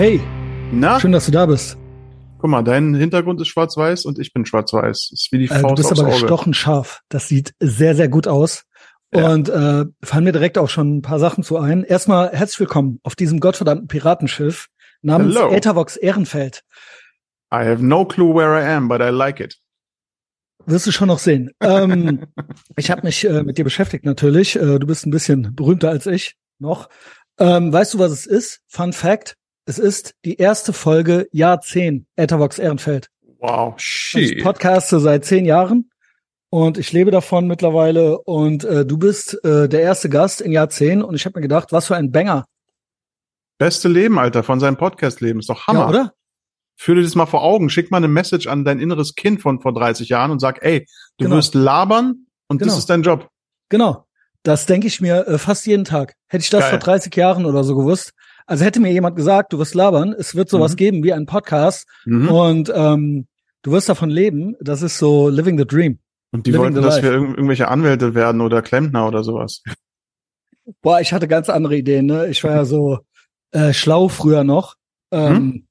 Hey, Na, schön, dass du da bist. guck mal, dein Hintergrund ist schwarz-weiß und ich bin schwarz-weiß. Ist wie die Äh, Faust du bist aber Auge. gestochen scharf. Das sieht sehr, sehr gut aus. Ja. Und äh, fallen mir direkt auch schon ein paar Sachen zu ein. Erstmal herzlich willkommen auf diesem gottverdammten Piratenschiff namens Hello. Ethervox Ehrenfeld. I have no clue where I am, but I like it. Wirst du schon noch sehen. ähm, ich habe mich äh, mit dir beschäftigt natürlich. Äh, du bist ein bisschen berühmter als ich noch. Ähm, weißt du, was es ist? Fun Fact. Es ist die erste Folge Jahr 10 Ethervox Ehrenfeld. Wow, Ich shit. podcaste seit zehn Jahren und ich lebe davon mittlerweile und äh, du bist äh, der erste Gast in Jahr zehn und ich habe mir gedacht, was für ein Banger. Beste Leben, Alter, von seinem Podcast-Leben. Ist doch Hammer. Ja, oder? Führ dir das mal vor Augen. Schick mal eine Message an dein inneres Kind von vor 30 Jahren und sag, ey, du Genau. wirst labern und Genau. das ist dein Job. Genau. Das denke ich mir äh, fast jeden Tag. Hätte ich das Geil. vor 30 Jahren oder so gewusst. Also hätte mir jemand gesagt, du wirst labern, es wird sowas Mhm. geben wie ein Podcast Mhm. und ähm, du wirst davon leben. Das ist so living the dream. Und die living wollten, dass life. wir irg irgendwelche Anwälte werden oder Klempner oder sowas. Boah, ich hatte ganz andere Ideen. Ne? Ich war ja so äh, schlau früher noch. Ähm,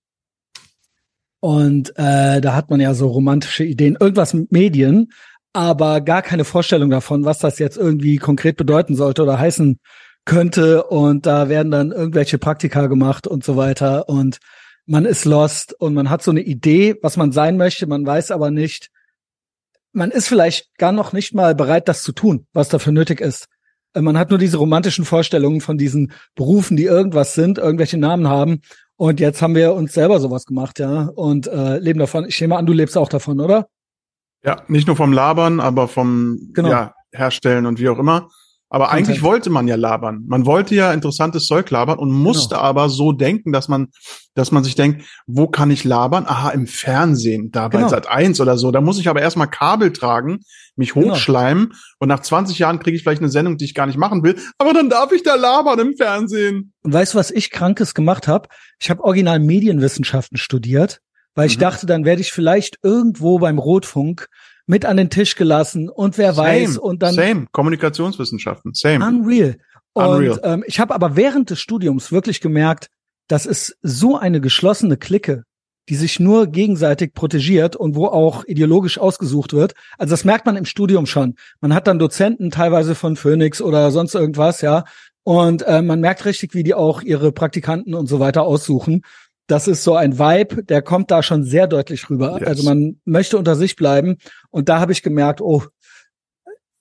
Und äh, da hat man ja so romantische Ideen, irgendwas mit Medien, aber gar keine Vorstellung davon, was das jetzt irgendwie konkret bedeuten sollte oder heißen könnte. Und da werden dann irgendwelche Praktika gemacht und so weiter. Und man ist lost und man hat so eine Idee, was man sein möchte, man weiß aber nicht. Man ist vielleicht gar noch nicht mal bereit, das zu tun, was dafür nötig ist. Äh, Man hat nur diese romantischen Vorstellungen von diesen Berufen, die irgendwas sind, irgendwelche Namen haben. Und jetzt haben wir uns selber sowas gemacht, ja, und äh, leben davon. Ich nehme an, du lebst auch davon, oder? Ja, nicht nur vom Labern, aber vom Genau. ja, Herstellen und wie auch immer. Aber Content. eigentlich wollte man ja labern. Man wollte ja interessantes Zeug labern und musste Genau. aber so denken, dass man, dass man sich denkt, wo kann ich labern? Aha, im Fernsehen, da bei Genau. Sat 1 oder so. Da muss ich aber erstmal Kabel tragen, mich Genau. hochschleimen und nach 20 Jahren kriege ich vielleicht eine Sendung, die ich gar nicht machen will. Aber dann darf ich da labern im Fernsehen. Weißt du, was ich Krankes gemacht habe? Ich habe original Medienwissenschaften studiert, weil ich Mhm. dachte, dann werde ich vielleicht irgendwo beim Rotfunk mit an den Tisch gelassen und wer weiß und dann same. Kommunikationswissenschaften, same. Unreal. Und Unreal. Ähm, ich habe aber während des Studiums wirklich gemerkt, das ist so eine geschlossene Clique, die sich nur gegenseitig protegiert und wo auch ideologisch ausgesucht wird. Also das merkt man im Studium schon. Man hat dann Dozenten teilweise von Phoenix oder sonst irgendwas, ja. Und äh, man merkt richtig, wie die auch ihre Praktikanten und so weiter aussuchen. Das ist so ein Vibe, der kommt da schon sehr deutlich rüber. Yes. Also man möchte unter sich bleiben. Und da habe ich gemerkt, oh,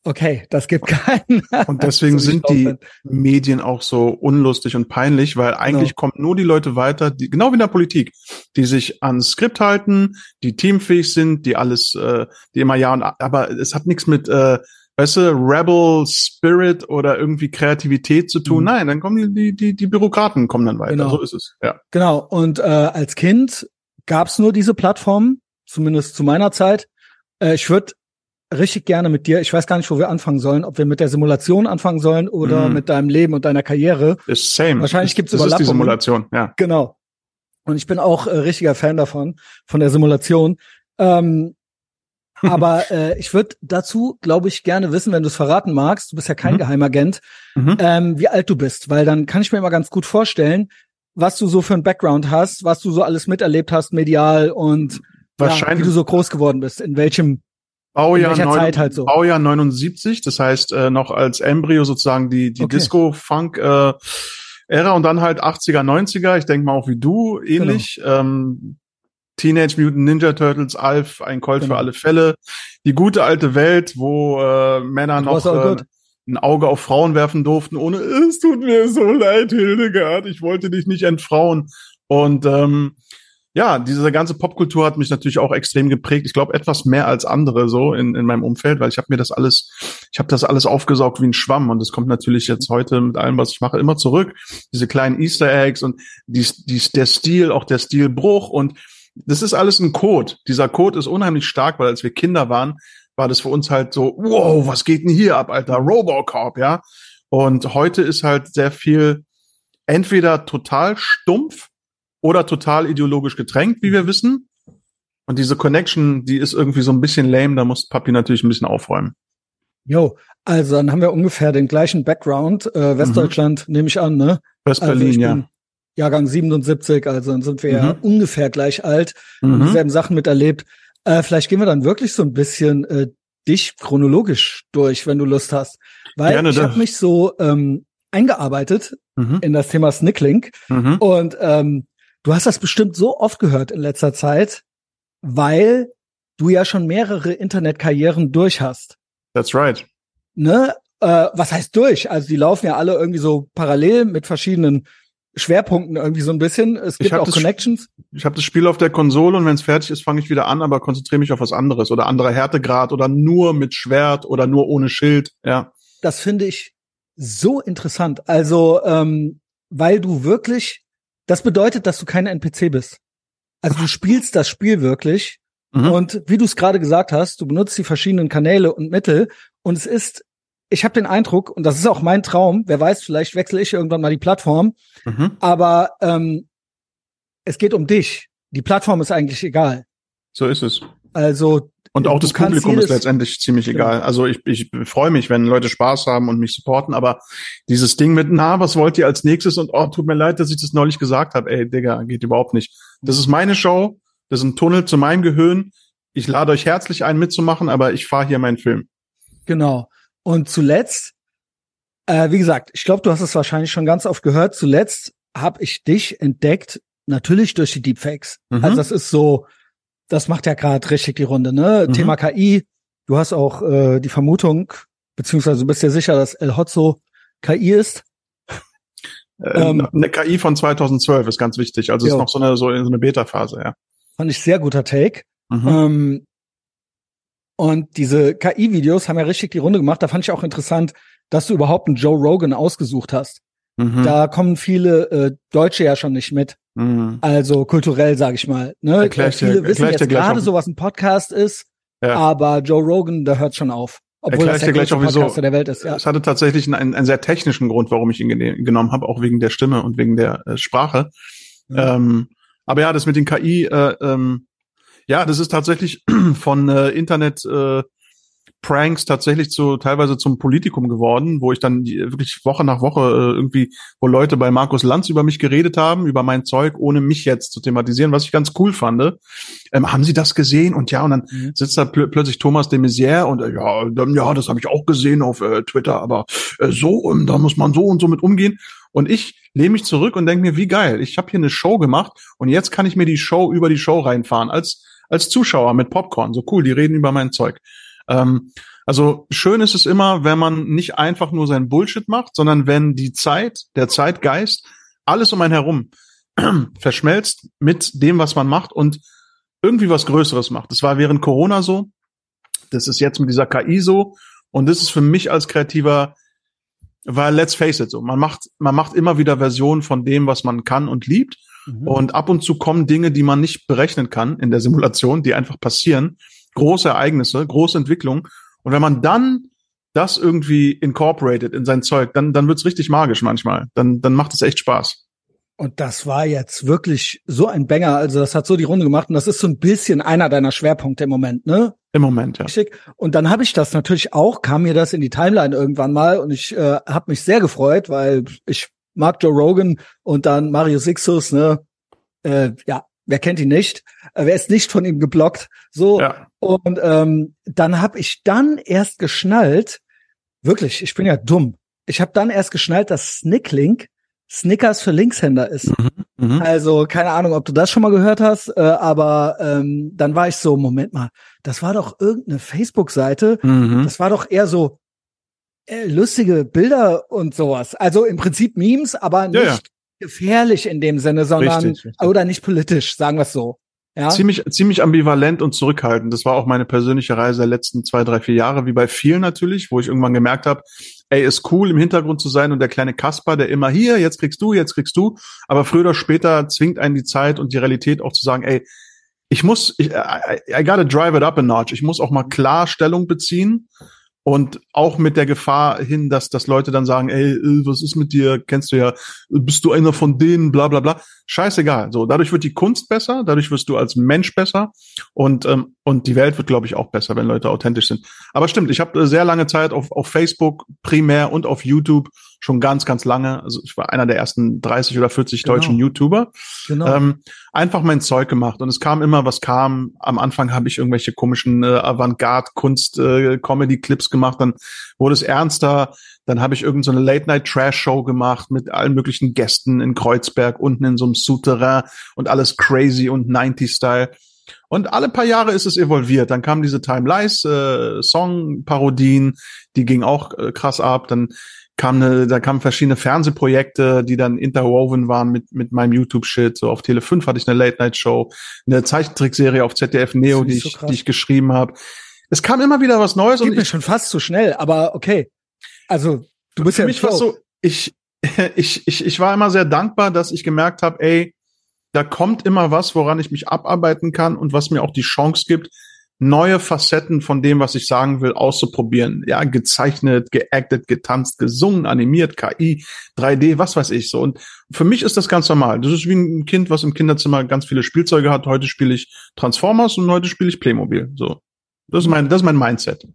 okay, das gibt keinen. Und deswegen So sind die. Medien auch so unlustig und peinlich, weil eigentlich Genau. kommen nur die Leute weiter, die, genau wie in der Politik, die sich ans Skript halten, die teamfähig sind, die alles, äh, die immer ja und aber es hat nichts mit, äh, weißt du, Rebel Spirit oder irgendwie Kreativität zu tun. Mhm. Nein, dann kommen die, die, die, Bürokraten kommen dann weiter. Genau. So ist es. Ja. Genau. Und äh, als Kind gab's nur diese Plattformen, zumindest zu meiner Zeit. Äh, ich würde richtig gerne mit dir, ich weiß gar nicht, wo wir anfangen sollen, ob wir mit der Simulation anfangen sollen oder Mhm. mit deinem Leben und deiner Karriere. Ist same. Wahrscheinlich gibt's Das ist die Überlappungen. Simulation, ja. Genau. Und ich bin auch äh, richtiger Fan davon, von der Simulation. Ähm, aber äh, ich würde dazu, glaube ich, gerne wissen, wenn du es verraten magst, du bist ja kein Mhm. Geheimagent, Mhm. ähm, wie alt du bist, weil dann kann ich mir immer ganz gut vorstellen, was du so für einen Background hast, was du so alles miterlebt hast, medial und ja, Wahrscheinlich- wie du so groß geworden bist, in welchem Baujahr, welcher neun- Zeit halt so? Baujahr 79, das heißt äh, noch als Embryo sozusagen die, die Okay. Disco-Funk äh, Ära und dann halt 80er, 90er, ich denke mal auch wie du, ähnlich. Genau. Ähm, Teenage Mutant Ninja Turtles, Alf, ein Colt Genau. für alle Fälle. Die gute alte Welt, wo äh, Männer noch äh, ein Auge auf Frauen werfen durften, ohne es tut mir so leid, Hildegard, ich wollte dich nicht entfrauen. Und ähm, ja, diese ganze Popkultur hat mich natürlich auch extrem geprägt. Ich glaube etwas mehr als andere so in, in meinem Umfeld, weil ich habe mir das alles, ich habe das alles aufgesaugt wie ein Schwamm und es kommt natürlich jetzt heute mit allem, was ich mache, immer zurück. Diese kleinen Easter Eggs und die, die, der Stil, auch der Stilbruch und das ist alles ein Code. Dieser Code ist unheimlich stark, weil als wir Kinder waren, war das für uns halt so, wow, was geht denn hier ab, Alter, Robocop, ja. Und heute ist halt sehr viel entweder total stumpf oder total ideologisch getränkt, wie wir wissen. Und diese Connection, die ist irgendwie so ein bisschen lame, da muss Papi natürlich ein bisschen aufräumen. Jo, also dann haben wir ungefähr den gleichen Background. Äh, Westdeutschland nehme ich an, ne? Also West-Berlin, ich ja. Jahrgang 77, also dann sind wir ja Mhm. ungefähr gleich alt und Mhm. dieselben Sachen miterlebt. Äh, vielleicht gehen wir dann wirklich so ein bisschen äh, dich chronologisch durch, wenn du Lust hast. Weil Gerne, ich habe mich so ähm, eingearbeitet Mhm. in das Thema Snicklink Mhm. und ähm, du hast das bestimmt so oft gehört in letzter Zeit, weil du ja schon mehrere Internetkarrieren durch hast. That's right. Ne? Äh, was heißt durch? Also die laufen ja alle irgendwie so parallel mit verschiedenen Schwerpunkten irgendwie so ein bisschen. Es gibt auch Connections. Ich habe das Spiel auf der Konsole und wenn es fertig ist, fange ich wieder an, aber konzentriere mich auf was anderes oder anderer Härtegrad oder nur mit Schwert oder nur ohne Schild. Ja. Das finde ich so interessant. Also, ähm, weil du wirklich, das bedeutet, dass du kein NPC bist. Also du spielst das Spiel wirklich Mhm. Und wie du es gerade gesagt hast, du benutzt die verschiedenen Kanäle und Mittel und es ist, ich habe den Eindruck, und das ist auch mein Traum, wer weiß, vielleicht wechsle ich irgendwann mal die Plattform, Mhm. aber ähm, es geht um dich. Die Plattform ist eigentlich egal. So ist es. Also Und auch das Publikum ist letztendlich ziemlich Genau. egal. Also ich, ich freue mich, wenn Leute Spaß haben und mich supporten, aber dieses Ding mit, na, was wollt ihr als nächstes? Und oh, tut mir leid, dass ich das neulich gesagt habe. Ey, Digga, geht überhaupt nicht. Das ist meine Show, das ist ein Tunnel zu meinem Gehirn. Ich lade euch herzlich ein, mitzumachen, aber ich fahre hier meinen Film. Genau. Und zuletzt, äh, wie gesagt, ich glaube, du hast es wahrscheinlich schon ganz oft gehört. Zuletzt habe ich dich entdeckt, natürlich durch die Deepfakes. Mhm. Also das ist so, das macht ja gerade richtig die Runde, ne? Mhm. Thema KI. Du hast auch äh, die Vermutung, beziehungsweise du bist dir sicher, dass El Hotzo KI ist. Äh, Ähm, eine KI von 2012 ist ganz wichtig. Also es Jo. ist noch so eine, so so eine Beta-Phase, ja. Fand ich sehr guter Take. Mhm. Ähm, und diese KI-Videos haben ja richtig die Runde gemacht. Da fand ich auch interessant, dass du überhaupt einen Joe Rogan ausgesucht hast. Mhm. Da kommen viele äh, Deutsche ja schon nicht mit. Mhm. Also kulturell, sag ich mal. Ne? Erklär ich dir- viele wissen jetzt gerade so, was ein Podcast ist, Ja. aber Joe Rogan, der hört schon auf. Obwohl Erklär das der gleich auch, wieso. Der Welt ist. Ja. Es hatte tatsächlich einen, einen, sehr technischen Grund, warum ich ihn genommen habe, auch wegen der Stimme und wegen der äh, Sprache. Ja. Ähm, aber ja, das mit den KI, äh, ähm, ja, das ist tatsächlich von äh, Internet äh, Pranks tatsächlich zu teilweise zum Politikum geworden, wo ich dann die, wirklich Woche nach Woche äh, irgendwie, wo Leute bei Markus Lanz über mich geredet haben, über mein Zeug, ohne mich jetzt zu thematisieren, was ich ganz cool fand. Ähm, haben Sie das gesehen? Und ja, und dann Mhm. sitzt da pl plötzlich Thomas de Maizière und äh, ja, dann, ja, das habe ich auch gesehen auf äh, Twitter, aber äh, so, ähm, da muss man so und so mit umgehen. Und ich lehne mich zurück und denke mir, wie geil, ich habe hier eine Show gemacht und jetzt kann ich mir die Show über die Show reinfahren als als Zuschauer mit Popcorn. So cool, die reden über mein Zeug. Ähm, also schön ist es immer, wenn man nicht einfach nur sein Bullshit macht, sondern wenn die Zeit, der Zeitgeist, alles um einen herum verschmelzt mit dem, was man macht und irgendwie was Größeres macht. Das war während Corona so, das ist jetzt mit dieser KI so und das ist für mich als Kreativer, weil let's face it so, man macht, man macht immer wieder Versionen von dem, was man kann und liebt Mhm. und ab und zu kommen Dinge, die man nicht berechnen kann in der Simulation, die einfach passieren. Große Ereignisse, große Entwicklungen. Und wenn man dann das irgendwie incorporated in sein Zeug, dann, dann wird's richtig magisch manchmal. Dann, dann macht es echt Spaß. Und das war jetzt wirklich so ein Banger. Also das hat so die Runde gemacht und das ist so ein bisschen einer deiner Schwerpunkte im Moment, ne? Im Moment, ja. Richtig. Und dann habe ich das natürlich auch, kam mir das in die Timeline irgendwann mal und ich äh, habe mich sehr gefreut, weil ich mag Joe Rogan und dann Mario Sixus, ne? Äh, ja, wer kennt ihn nicht? Äh, wer ist nicht von ihm geblockt? So. Ja. Und ähm, dann habe ich dann erst geschnallt, wirklich, ich bin ja dumm. Ich habe dann erst geschnallt, dass Snicklink Snickers für Linkshänder ist. Mhm. Also keine Ahnung, ob du das schon mal gehört hast, äh, aber ähm, dann war ich so, Moment mal, das war doch irgendeine Facebook-Seite, Mhm. das war doch eher so äh, lustige Bilder und sowas. Also im Prinzip Memes, aber nicht Ja, ja. gefährlich in dem Sinne, sondern Richtig, richtig. oder nicht politisch, sagen wir es so. Ja. Ziemlich, ziemlich ambivalent und zurückhaltend. Das war auch meine persönliche Reise der letzten zwei, drei, vier Jahre, wie bei vielen natürlich, wo ich irgendwann gemerkt habe, ey, ist cool im Hintergrund zu sein und der kleine Kasper, der immer hier, jetzt kriegst du, jetzt kriegst du. Aber früher oder später zwingt einen die Zeit und die Realität auch zu sagen, ey, ich muss, ich, I, I gotta drive it up a notch. Ich muss auch mal klar Stellung beziehen und auch mit der Gefahr hin, dass, dass Leute dann sagen, ey, äh, was ist mit dir? Kennst du ja, bist du einer von denen, bla bla bla. Scheißegal. So, dadurch wird die Kunst besser, dadurch wirst du als Mensch besser und, ähm, und die Welt wird, glaube ich, auch besser, wenn Leute authentisch sind. Aber stimmt, ich habe äh, sehr lange Zeit auf, auf Facebook primär und auf YouTube schon ganz, ganz lange. Also ich war einer der ersten 30 oder 40 genau. deutschen YouTuber. Genau. Ähm, einfach mein Zeug gemacht und es kam immer, was kam. Am Anfang habe ich irgendwelche komischen äh, Avantgarde-Kunst-Comedy-Clips äh, gemacht, dann wurde es ernster. Dann habe ich irgendeine so Late-Night-Trash-Show gemacht mit allen möglichen Gästen in Kreuzberg, unten in so einem Souterrain und alles crazy und 90-Style. Und alle paar Jahre ist es evolviert. Dann kamen diese Time Lies äh, Song-Parodien, die ging auch äh, krass ab. Dann kam eine, da kamen verschiedene Fernsehprojekte, die dann interwoven waren mit mit meinem YouTube-Shit. So auf Tele 5 hatte ich eine Late-Night-Show, eine Zeichentrickserie auf ZDF Neo, die ich, so die ich geschrieben habe. Es kam immer wieder was Neues. Geht und mir ich, schon fast zu schnell, aber okay. Also du bist für ja mich war so, ich, ich, ich, ich war immer sehr dankbar, dass ich gemerkt habe, ey, da kommt immer was, woran ich mich abarbeiten kann und was mir auch die Chance gibt, neue Facetten von dem, was ich sagen will, auszuprobieren. Ja, gezeichnet, geactet, getanzt, gesungen, animiert, KI, 3D, was weiß ich so. Und für mich ist das ganz normal. Das ist wie ein Kind, was im Kinderzimmer ganz viele Spielzeuge hat. Heute spiele ich Transformers und heute spiele ich Playmobil. So. Das ist mein, das ist mein Mindset.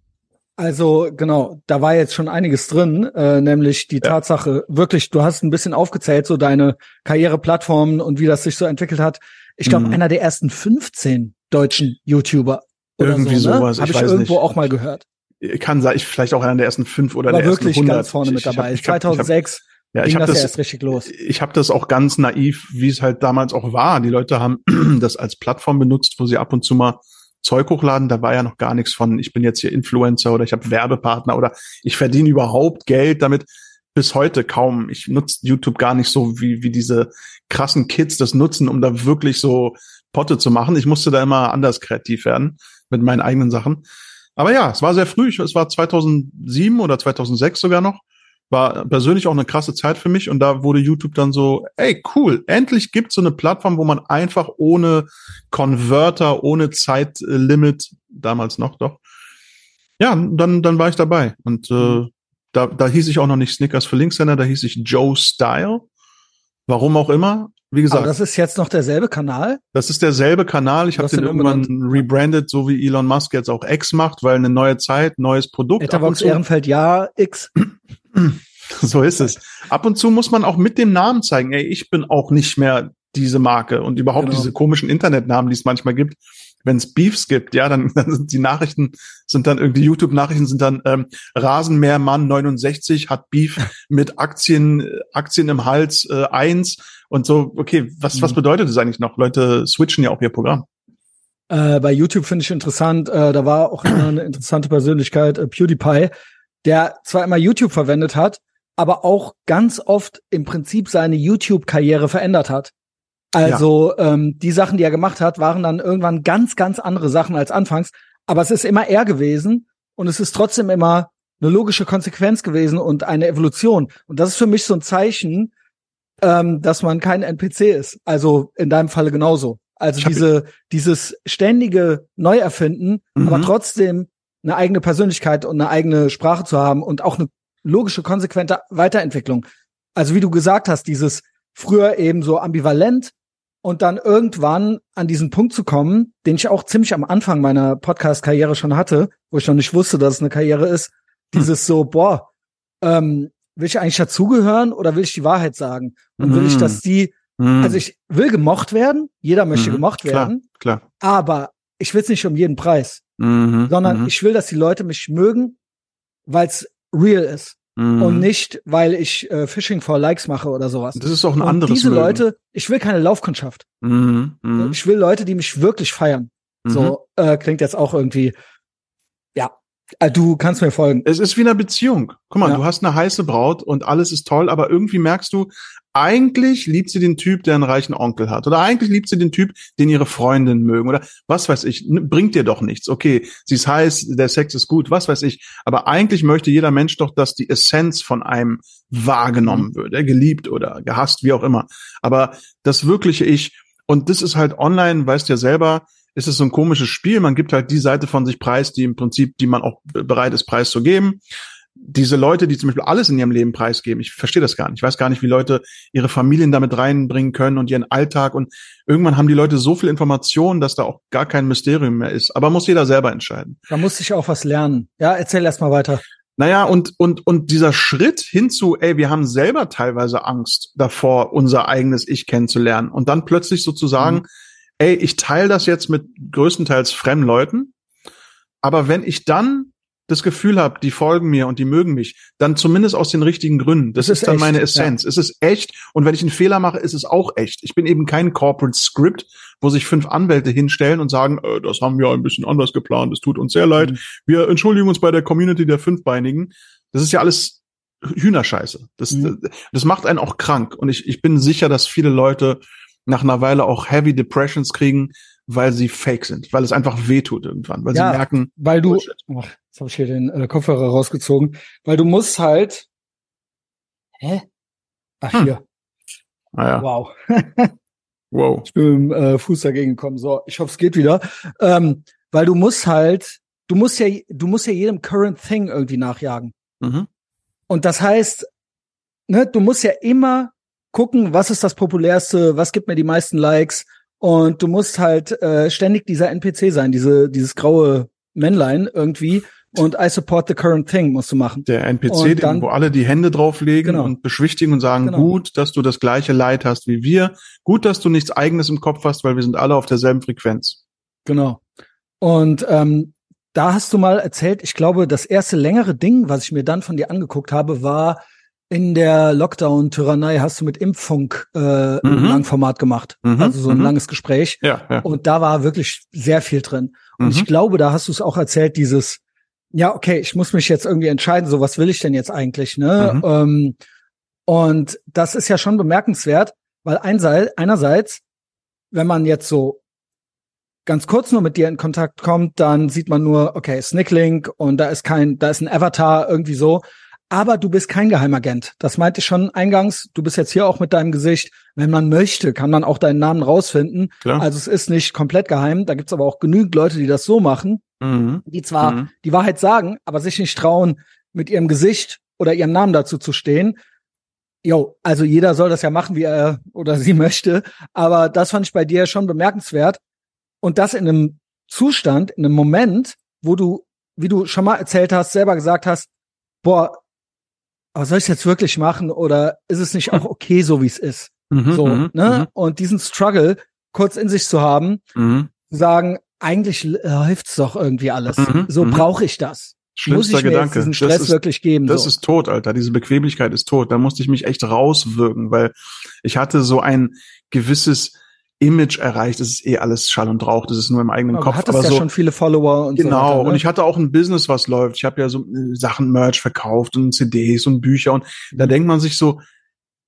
Also genau, da war jetzt schon einiges drin, äh, nämlich die ja. Tatsache, wirklich, du hast ein bisschen aufgezählt, so deine Karriereplattformen und wie das sich so entwickelt hat. Ich glaube, mhm. einer der ersten 15 deutschen YouTuber oder Irgendwie so, ne? sowas. Habe ich, ich irgendwo nicht. auch mal gehört. Kann sein, ich vielleicht auch einer der ersten fünf oder war der wirklich ersten 100. ganz vorne mit dabei. Ich, ich hab, 2006 ich hab, ja, ich habe das, ja erst richtig los. Ich habe das auch ganz naiv, wie es halt damals auch war. Die Leute haben das als Plattform benutzt, wo sie ab und zu mal Zeug hochladen, da war ja noch gar nichts von, ich bin jetzt hier Influencer oder ich habe Werbepartner oder ich verdiene überhaupt Geld damit. Bis heute kaum. Ich nutze YouTube gar nicht so, wie, wie diese krassen Kids das nutzen, um da wirklich so Potte zu machen. Ich musste da immer anders kreativ werden mit meinen eigenen Sachen. Aber ja, es war sehr früh. Es war 2007 oder 2006 sogar noch war persönlich auch eine krasse Zeit für mich und da wurde YouTube dann so, ey, cool, endlich gibt's so eine Plattform, wo man einfach ohne Converter, ohne Zeitlimit, damals noch doch, ja, dann, dann war ich dabei und äh, mhm. da, da hieß ich auch noch nicht Snickers für Linkshänder, da hieß ich Joe Style. Warum auch immer. Wie gesagt. Aber das ist jetzt noch derselbe Kanal? Das ist derselbe Kanal. Ich habe den irgendwann rebrandet, so wie Elon Musk jetzt auch X macht, weil eine neue Zeit, neues Produkt. Etavox Ehrenfeld ja, X. So ist es. Ab und zu muss man auch mit dem Namen zeigen, ey, ich bin auch nicht mehr diese Marke und überhaupt genau. diese komischen Internetnamen, die es manchmal gibt. Wenn es Beefs gibt, ja, dann, dann sind die Nachrichten, sind dann irgendwie YouTube-Nachrichten sind dann ähm, Rasenmähermann 69 hat Beef mit Aktien, Aktien im Hals äh, 1 und so, okay, was, mhm. was bedeutet das eigentlich noch? Leute switchen ja auch ihr Programm. Äh, bei YouTube finde ich interessant, äh, da war auch eine interessante Persönlichkeit, äh, PewDiePie, der zwar immer YouTube verwendet hat, aber auch ganz oft im Prinzip seine YouTube-Karriere verändert hat. Also ja. ähm, die Sachen, die er gemacht hat, waren dann irgendwann ganz, ganz andere Sachen als anfangs. Aber es ist immer er gewesen und es ist trotzdem immer eine logische Konsequenz gewesen und eine Evolution. Und das ist für mich so ein Zeichen, ähm, dass man kein NPC ist. Also in deinem Falle genauso. Also diese, dieses ständige Neuerfinden, mhm. aber trotzdem eine eigene Persönlichkeit und eine eigene Sprache zu haben und auch eine logische, konsequente Weiterentwicklung. Also wie du gesagt hast, dieses früher eben so ambivalent und dann irgendwann an diesen Punkt zu kommen, den ich auch ziemlich am Anfang meiner Podcast-Karriere schon hatte, wo ich noch nicht wusste, dass es eine Karriere ist, hm. dieses so, boah, ähm, will ich eigentlich dazugehören oder will ich die Wahrheit sagen? Und mm. will ich, dass hm. die, mm. also ich will gemocht werden, jeder möchte mm. gemocht werden, klar, klar. aber ich will es nicht um jeden Preis, mhm, sondern mhm. ich will, dass die Leute mich mögen, weil es real ist. Mhm. Und nicht, weil ich äh, Phishing for Likes mache oder sowas. Das ist auch ein und anderes Diese Mögen. Leute, ich will keine Laufkundschaft. Mhm. Ich will Leute, die mich wirklich feiern. Mhm. So äh, klingt jetzt auch irgendwie, ja, du kannst mir folgen. Es ist wie eine Beziehung. Guck mal, ja. du hast eine heiße Braut und alles ist toll, aber irgendwie merkst du, eigentlich liebt sie den Typ, der einen reichen Onkel hat. Oder eigentlich liebt sie den Typ, den ihre Freundin mögen. Oder was weiß ich, bringt dir doch nichts. Okay, sie ist heiß, der Sex ist gut, was weiß ich. Aber eigentlich möchte jeder Mensch doch, dass die Essenz von einem wahrgenommen mhm. wird. geliebt oder gehasst, wie auch immer. Aber das wirkliche Ich, und das ist halt online, weißt ja selber, ist es so ein komisches Spiel. Man gibt halt die Seite von sich preis, die im Prinzip, die man auch bereit ist, preiszugeben diese Leute, die zum Beispiel alles in ihrem Leben preisgeben, ich verstehe das gar nicht. Ich weiß gar nicht, wie Leute ihre Familien damit reinbringen können und ihren Alltag. Und irgendwann haben die Leute so viel Information, dass da auch gar kein Mysterium mehr ist. Aber muss jeder selber entscheiden. Da muss ich auch was lernen. Ja, erzähl erst mal weiter. Naja, und, und, und dieser Schritt hinzu, ey, wir haben selber teilweise Angst davor, unser eigenes Ich kennenzulernen. Und dann plötzlich sozusagen, mhm. Ey, ich teile das jetzt mit größtenteils fremden Leuten. Aber wenn ich dann das Gefühl habe, die folgen mir und die mögen mich, dann zumindest aus den richtigen Gründen. Das, das ist, ist dann meine Essenz. Ja. Es ist echt. Und wenn ich einen Fehler mache, ist es auch echt. Ich bin eben kein Corporate Script, wo sich fünf Anwälte hinstellen und sagen, äh, das haben wir ein bisschen anders geplant, es tut uns sehr leid. Mhm. Wir entschuldigen uns bei der Community der Fünfbeinigen. Das ist ja alles Hühnerscheiße. Das, mhm. das macht einen auch krank. Und ich, ich bin sicher, dass viele Leute nach einer Weile auch Heavy Depressions kriegen, weil sie fake sind, weil es einfach wehtut irgendwann, weil ja, sie merken, weil du, ach, jetzt habe ich hier den äh, Kopfhörer rausgezogen, weil du musst halt, hä? Ach hm. hier. Ah, ja. Wow. wow. Ich bin mit dem äh, Fuß dagegen gekommen. So, ich hoffe, es geht wieder. Ähm, weil du musst halt, du musst ja, du musst ja jedem Current Thing irgendwie nachjagen. Mhm. Und das heißt, ne, du musst ja immer gucken, was ist das populärste, was gibt mir die meisten Likes, und du musst halt äh, ständig dieser NPC sein, diese, dieses graue Männlein irgendwie. Und I support the current thing musst du machen. Der NPC, dann, den, wo alle die Hände drauflegen genau. und beschwichtigen und sagen, genau. gut, dass du das gleiche Leid hast wie wir. Gut, dass du nichts eigenes im Kopf hast, weil wir sind alle auf derselben Frequenz. Genau. Und ähm, da hast du mal erzählt, ich glaube, das erste längere Ding, was ich mir dann von dir angeguckt habe, war in der Lockdown-Tyrannei hast du mit Impfunk äh, mhm. ein Langformat gemacht. Mhm. Also so ein mhm. langes Gespräch. Ja, ja. Und da war wirklich sehr viel drin. Und ich mhm. glaube, da hast du es auch erzählt, dieses, ja, okay, ich muss mich jetzt irgendwie entscheiden, so was will ich denn jetzt eigentlich, ne? Mhm. Ähm, und das ist ja schon bemerkenswert, weil einerseits, wenn man jetzt so ganz kurz nur mit dir in Kontakt kommt, dann sieht man nur, okay, Snicklink und da ist kein, da ist ein Avatar irgendwie so aber du bist kein Geheimagent. Das meinte ich schon eingangs. Du bist jetzt hier auch mit deinem Gesicht. Wenn man möchte, kann man auch deinen Namen rausfinden. Klar. Also es ist nicht komplett geheim. Da gibt's aber auch genügend Leute, die das so machen, mhm. die zwar mhm. die Wahrheit sagen, aber sich nicht trauen, mit ihrem Gesicht oder ihrem Namen dazu zu stehen. Jo, also jeder soll das ja machen, wie er oder sie möchte. Aber das fand ich bei dir schon bemerkenswert. Und das in einem Zustand, in einem Moment, wo du, wie du schon mal erzählt hast, selber gesagt hast, boah, aber soll ich es jetzt wirklich machen oder ist es nicht auch okay, so wie es ist? Mhm, so, mhm, ne? Mhm. Und diesen Struggle kurz in sich zu haben, mhm. zu sagen, eigentlich läuft's doch irgendwie alles. Mhm, so brauche ich das. Schlimmster Muss ich Gedanke. diesen Stress ist, wirklich geben. Das so. ist tot, Alter. Diese Bequemlichkeit ist tot. Da musste ich mich echt rauswirken, weil ich hatte so ein gewisses Image erreicht. Das ist eh alles Schall und Rauch. Das ist nur im eigenen aber Kopf. Du aber ja so, schon viele Follower und genau. so weiter, ne? Und ich hatte auch ein Business, was läuft. Ich habe ja so äh, Sachen Merch verkauft und CDs und Bücher. Und da mhm. denkt man sich so,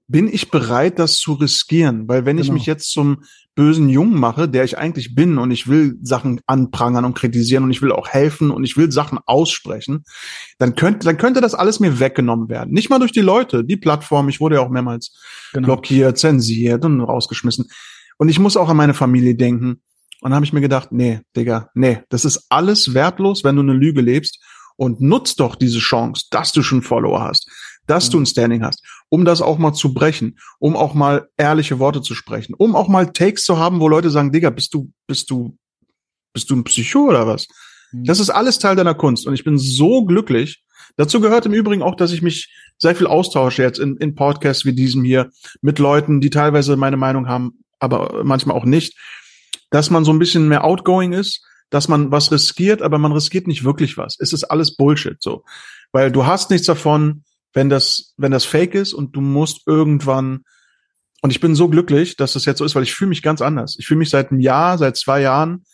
bin ich bereit, das zu riskieren? Weil wenn genau. ich mich jetzt zum bösen Jungen mache, der ich eigentlich bin und ich will Sachen anprangern und kritisieren und ich will auch helfen und ich will Sachen aussprechen, dann könnte, dann könnte das alles mir weggenommen werden. Nicht mal durch die Leute, die Plattform. Ich wurde ja auch mehrmals genau. blockiert, zensiert und rausgeschmissen. Und ich muss auch an meine Familie denken. Und dann habe ich mir gedacht, nee, Digga, nee, das ist alles wertlos, wenn du eine Lüge lebst. Und nutzt doch diese Chance, dass du schon Follower hast, dass mhm. du ein Standing hast, um das auch mal zu brechen, um auch mal ehrliche Worte zu sprechen, um auch mal Takes zu haben, wo Leute sagen, Digga, bist du, bist du, bist du ein Psycho oder was? Mhm. Das ist alles Teil deiner Kunst. Und ich bin so glücklich. Dazu gehört im Übrigen auch, dass ich mich sehr viel austausche jetzt in, in Podcasts wie diesem hier mit Leuten, die teilweise meine Meinung haben, aber manchmal auch nicht, dass man so ein bisschen mehr outgoing ist, dass man was riskiert, aber man riskiert nicht wirklich was. Es ist alles Bullshit so, weil du hast nichts davon, wenn das wenn das Fake ist und du musst irgendwann und ich bin so glücklich, dass das jetzt so ist, weil ich fühle mich ganz anders. Ich fühle mich seit einem Jahr, seit zwei Jahren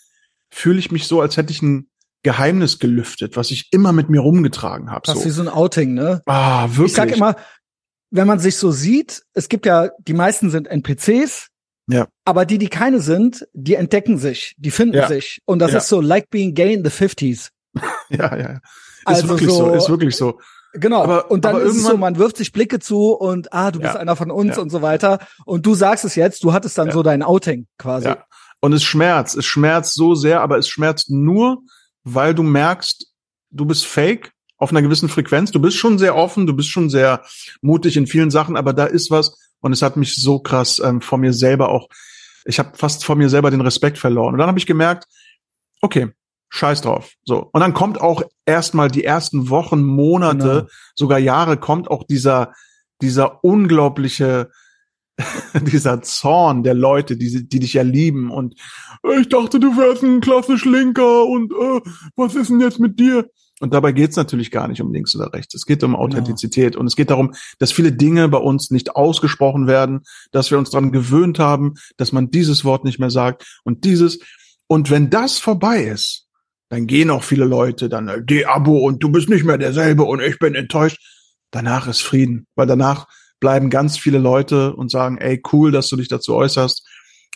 fühle ich mich so, als hätte ich ein Geheimnis gelüftet, was ich immer mit mir rumgetragen habe. Das ist so. wie so ein Outing, ne? Ah, wirklich. Ich sag immer, wenn man sich so sieht, es gibt ja, die meisten sind NPCs, ja. Aber die, die keine sind, die entdecken sich, die finden ja. sich. Und das ja. ist so like being gay in the 50s. ja, ja. Ist also wirklich so, so, ist wirklich so. Genau. Aber, und dann aber ist es so, man wirft sich Blicke zu und ah, du bist ja. einer von uns ja. und so weiter. Und du sagst es jetzt, du hattest dann ja. so dein Outing quasi. Ja. Und es schmerzt, es schmerzt so sehr, aber es schmerzt nur, weil du merkst, du bist fake auf einer gewissen Frequenz. Du bist schon sehr offen, du bist schon sehr mutig in vielen Sachen, aber da ist was, und es hat mich so krass ähm, vor mir selber auch, ich habe fast vor mir selber den Respekt verloren. Und dann habe ich gemerkt, okay, scheiß drauf. So. Und dann kommt auch erstmal die ersten Wochen, Monate, genau. sogar Jahre kommt auch dieser, dieser unglaubliche, dieser Zorn der Leute, die, die dich ja lieben und ich dachte, du wärst ein klassisch Linker und äh, was ist denn jetzt mit dir? Und dabei geht es natürlich gar nicht um links oder rechts. Es geht um Authentizität genau. und es geht darum, dass viele Dinge bei uns nicht ausgesprochen werden, dass wir uns daran gewöhnt haben, dass man dieses Wort nicht mehr sagt und dieses. Und wenn das vorbei ist, dann gehen auch viele Leute dann, äh, die Abo und du bist nicht mehr derselbe und ich bin enttäuscht. Danach ist Frieden, weil danach bleiben ganz viele Leute und sagen, ey, cool, dass du dich dazu äußerst.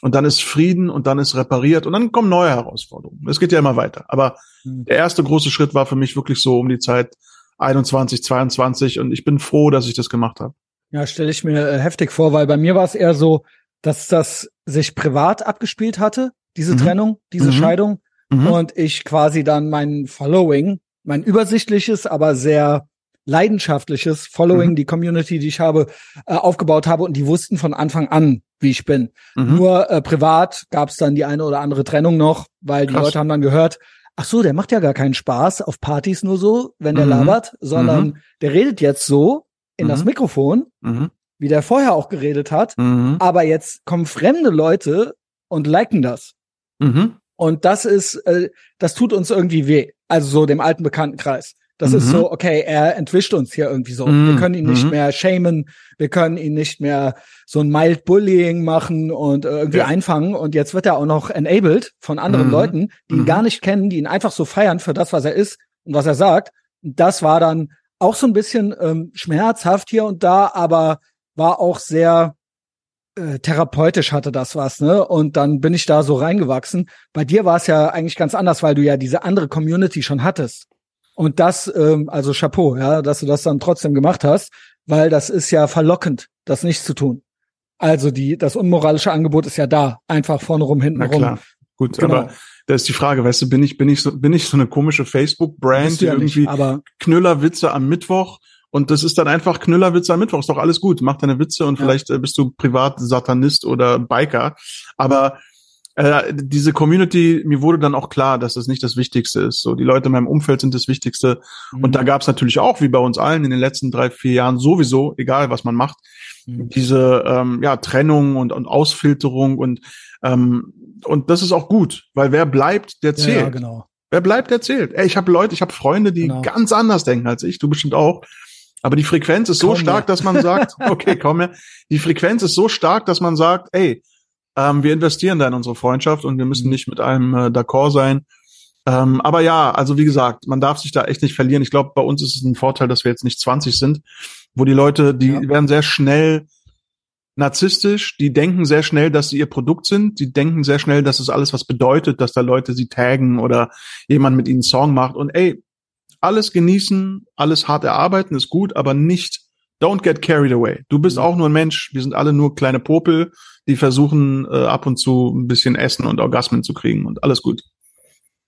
Und dann ist Frieden und dann ist repariert und dann kommen neue Herausforderungen. Es geht ja immer weiter. Aber hm. der erste große Schritt war für mich wirklich so um die Zeit 21, 22 und ich bin froh, dass ich das gemacht habe. Ja, stelle ich mir äh, heftig vor, weil bei mir war es eher so, dass das sich privat abgespielt hatte, diese mhm. Trennung, diese mhm. Scheidung mhm. und ich quasi dann mein Following, mein übersichtliches, aber sehr leidenschaftliches Following, mhm. die Community, die ich habe, äh, aufgebaut habe und die wussten von Anfang an, wie ich bin. Mhm. Nur äh, privat gab es dann die eine oder andere Trennung noch, weil Krass. die Leute haben dann gehört, ach so, der macht ja gar keinen Spaß auf Partys nur so, wenn der mhm. labert, sondern mhm. der redet jetzt so in das mhm. Mikrofon, mhm. wie der vorher auch geredet hat, aber jetzt kommen fremde Leute und liken das. Und das ist, äh, das tut uns irgendwie weh. Also so dem alten Bekanntenkreis. Das mhm. ist so, okay, er entwischt uns hier irgendwie so. Mhm. Wir können ihn nicht mhm. mehr shamen, wir können ihn nicht mehr so ein mild Bullying machen und äh, irgendwie ja. einfangen. Und jetzt wird er auch noch enabled von anderen mhm. Leuten, die ihn mhm. gar nicht kennen, die ihn einfach so feiern für das, was er ist und was er sagt. Und das war dann auch so ein bisschen ähm, schmerzhaft hier und da, aber war auch sehr äh, therapeutisch hatte das was, ne? Und dann bin ich da so reingewachsen. Bei dir war es ja eigentlich ganz anders, weil du ja diese andere Community schon hattest. Und das, ähm, also Chapeau, ja, dass du das dann trotzdem gemacht hast, weil das ist ja verlockend, das nicht zu tun. Also die, das unmoralische Angebot ist ja da, einfach vorne rum, hinten Na klar. rum. Gut, genau. aber da ist die Frage, weißt du, bin ich, bin ich so, bin ich so eine komische Facebook-Brand, die ja irgendwie nicht, aber Knüllerwitze am Mittwoch und das ist dann einfach Knüllerwitze am Mittwoch, ist doch alles gut, mach deine Witze und ja. vielleicht äh, bist du privat Satanist oder Biker, aber äh, diese Community, mir wurde dann auch klar, dass das nicht das Wichtigste ist. So, die Leute in meinem Umfeld sind das Wichtigste. Mhm. Und da gab es natürlich auch, wie bei uns allen in den letzten drei, vier Jahren sowieso, egal was man macht, mhm. diese ähm, ja, Trennung und, und Ausfilterung und ähm, und das ist auch gut, weil wer bleibt, der zählt. Ja, ja genau. Wer bleibt, der zählt. Ey, ich habe Leute, ich habe Freunde, die genau. ganz anders denken als ich, du bestimmt auch. Aber die Frequenz ist so komm stark, ja. dass man sagt, okay, komm her. Die Frequenz ist so stark, dass man sagt, ey, ähm, wir investieren da in unsere Freundschaft und wir müssen mhm. nicht mit einem äh, d'accord sein. Ähm, aber ja, also wie gesagt, man darf sich da echt nicht verlieren. Ich glaube, bei uns ist es ein Vorteil, dass wir jetzt nicht 20 sind, wo die Leute, die ja. werden sehr schnell narzisstisch, die denken sehr schnell, dass sie ihr Produkt sind, die denken sehr schnell, dass es alles was bedeutet, dass da Leute sie taggen oder jemand mit ihnen einen Song macht und ey, alles genießen, alles hart erarbeiten ist gut, aber nicht don't get carried away. Du bist mhm. auch nur ein Mensch, wir sind alle nur kleine Popel die versuchen äh, ab und zu ein bisschen Essen und Orgasmen zu kriegen und alles gut.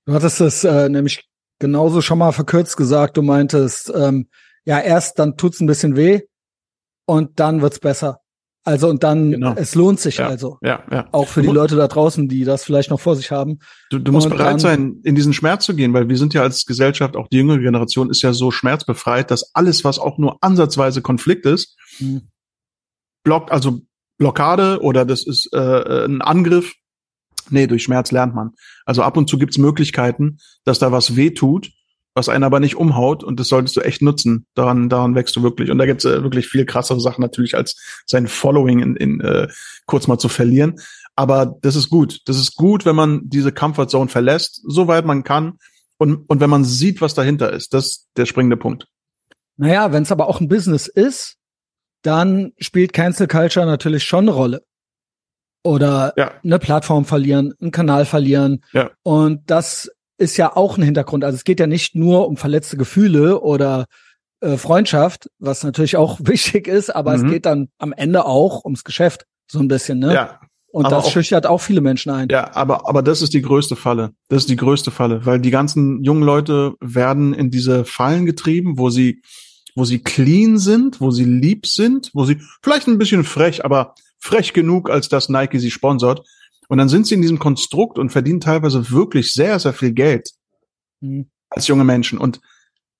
Du hattest es äh, nämlich genauso schon mal verkürzt gesagt. Du meintest, ähm, ja, erst dann tut's ein bisschen weh und dann wird's besser. Also und dann, genau. es lohnt sich ja, also. Ja, ja. Auch für die Leute da draußen, die das vielleicht noch vor sich haben. Du, du musst und bereit dann, sein, in diesen Schmerz zu gehen, weil wir sind ja als Gesellschaft, auch die jüngere Generation ist ja so schmerzbefreit, dass alles, was auch nur ansatzweise Konflikt ist, hm. blockt, also Blockade oder das ist äh, äh, ein Angriff. Nee, durch Schmerz lernt man. Also ab und zu gibt's Möglichkeiten, dass da was weh tut, was einen aber nicht umhaut und das solltest du echt nutzen. Daran, daran wächst du wirklich. Und da gibt's äh, wirklich viel krassere Sachen natürlich, als sein Following in, in äh, kurz mal zu verlieren. Aber das ist gut. Das ist gut, wenn man diese Comfort Zone verlässt, soweit man kann. Und, und wenn man sieht, was dahinter ist, das ist der springende Punkt. Naja, wenn es aber auch ein Business ist, dann spielt Cancel Culture natürlich schon eine Rolle. Oder ja. eine Plattform verlieren, einen Kanal verlieren. Ja. Und das ist ja auch ein Hintergrund. Also es geht ja nicht nur um verletzte Gefühle oder äh, Freundschaft, was natürlich auch wichtig ist, aber mhm. es geht dann am Ende auch ums Geschäft, so ein bisschen, ne? Ja. Und aber das auch, schüchtert auch viele Menschen ein. Ja, aber, aber das ist die größte Falle. Das ist die größte Falle, weil die ganzen jungen Leute werden in diese Fallen getrieben, wo sie wo sie clean sind, wo sie lieb sind, wo sie vielleicht ein bisschen frech, aber frech genug, als dass Nike sie sponsert. Und dann sind sie in diesem Konstrukt und verdienen teilweise wirklich sehr, sehr viel Geld. mhm. als junge Menschen. Und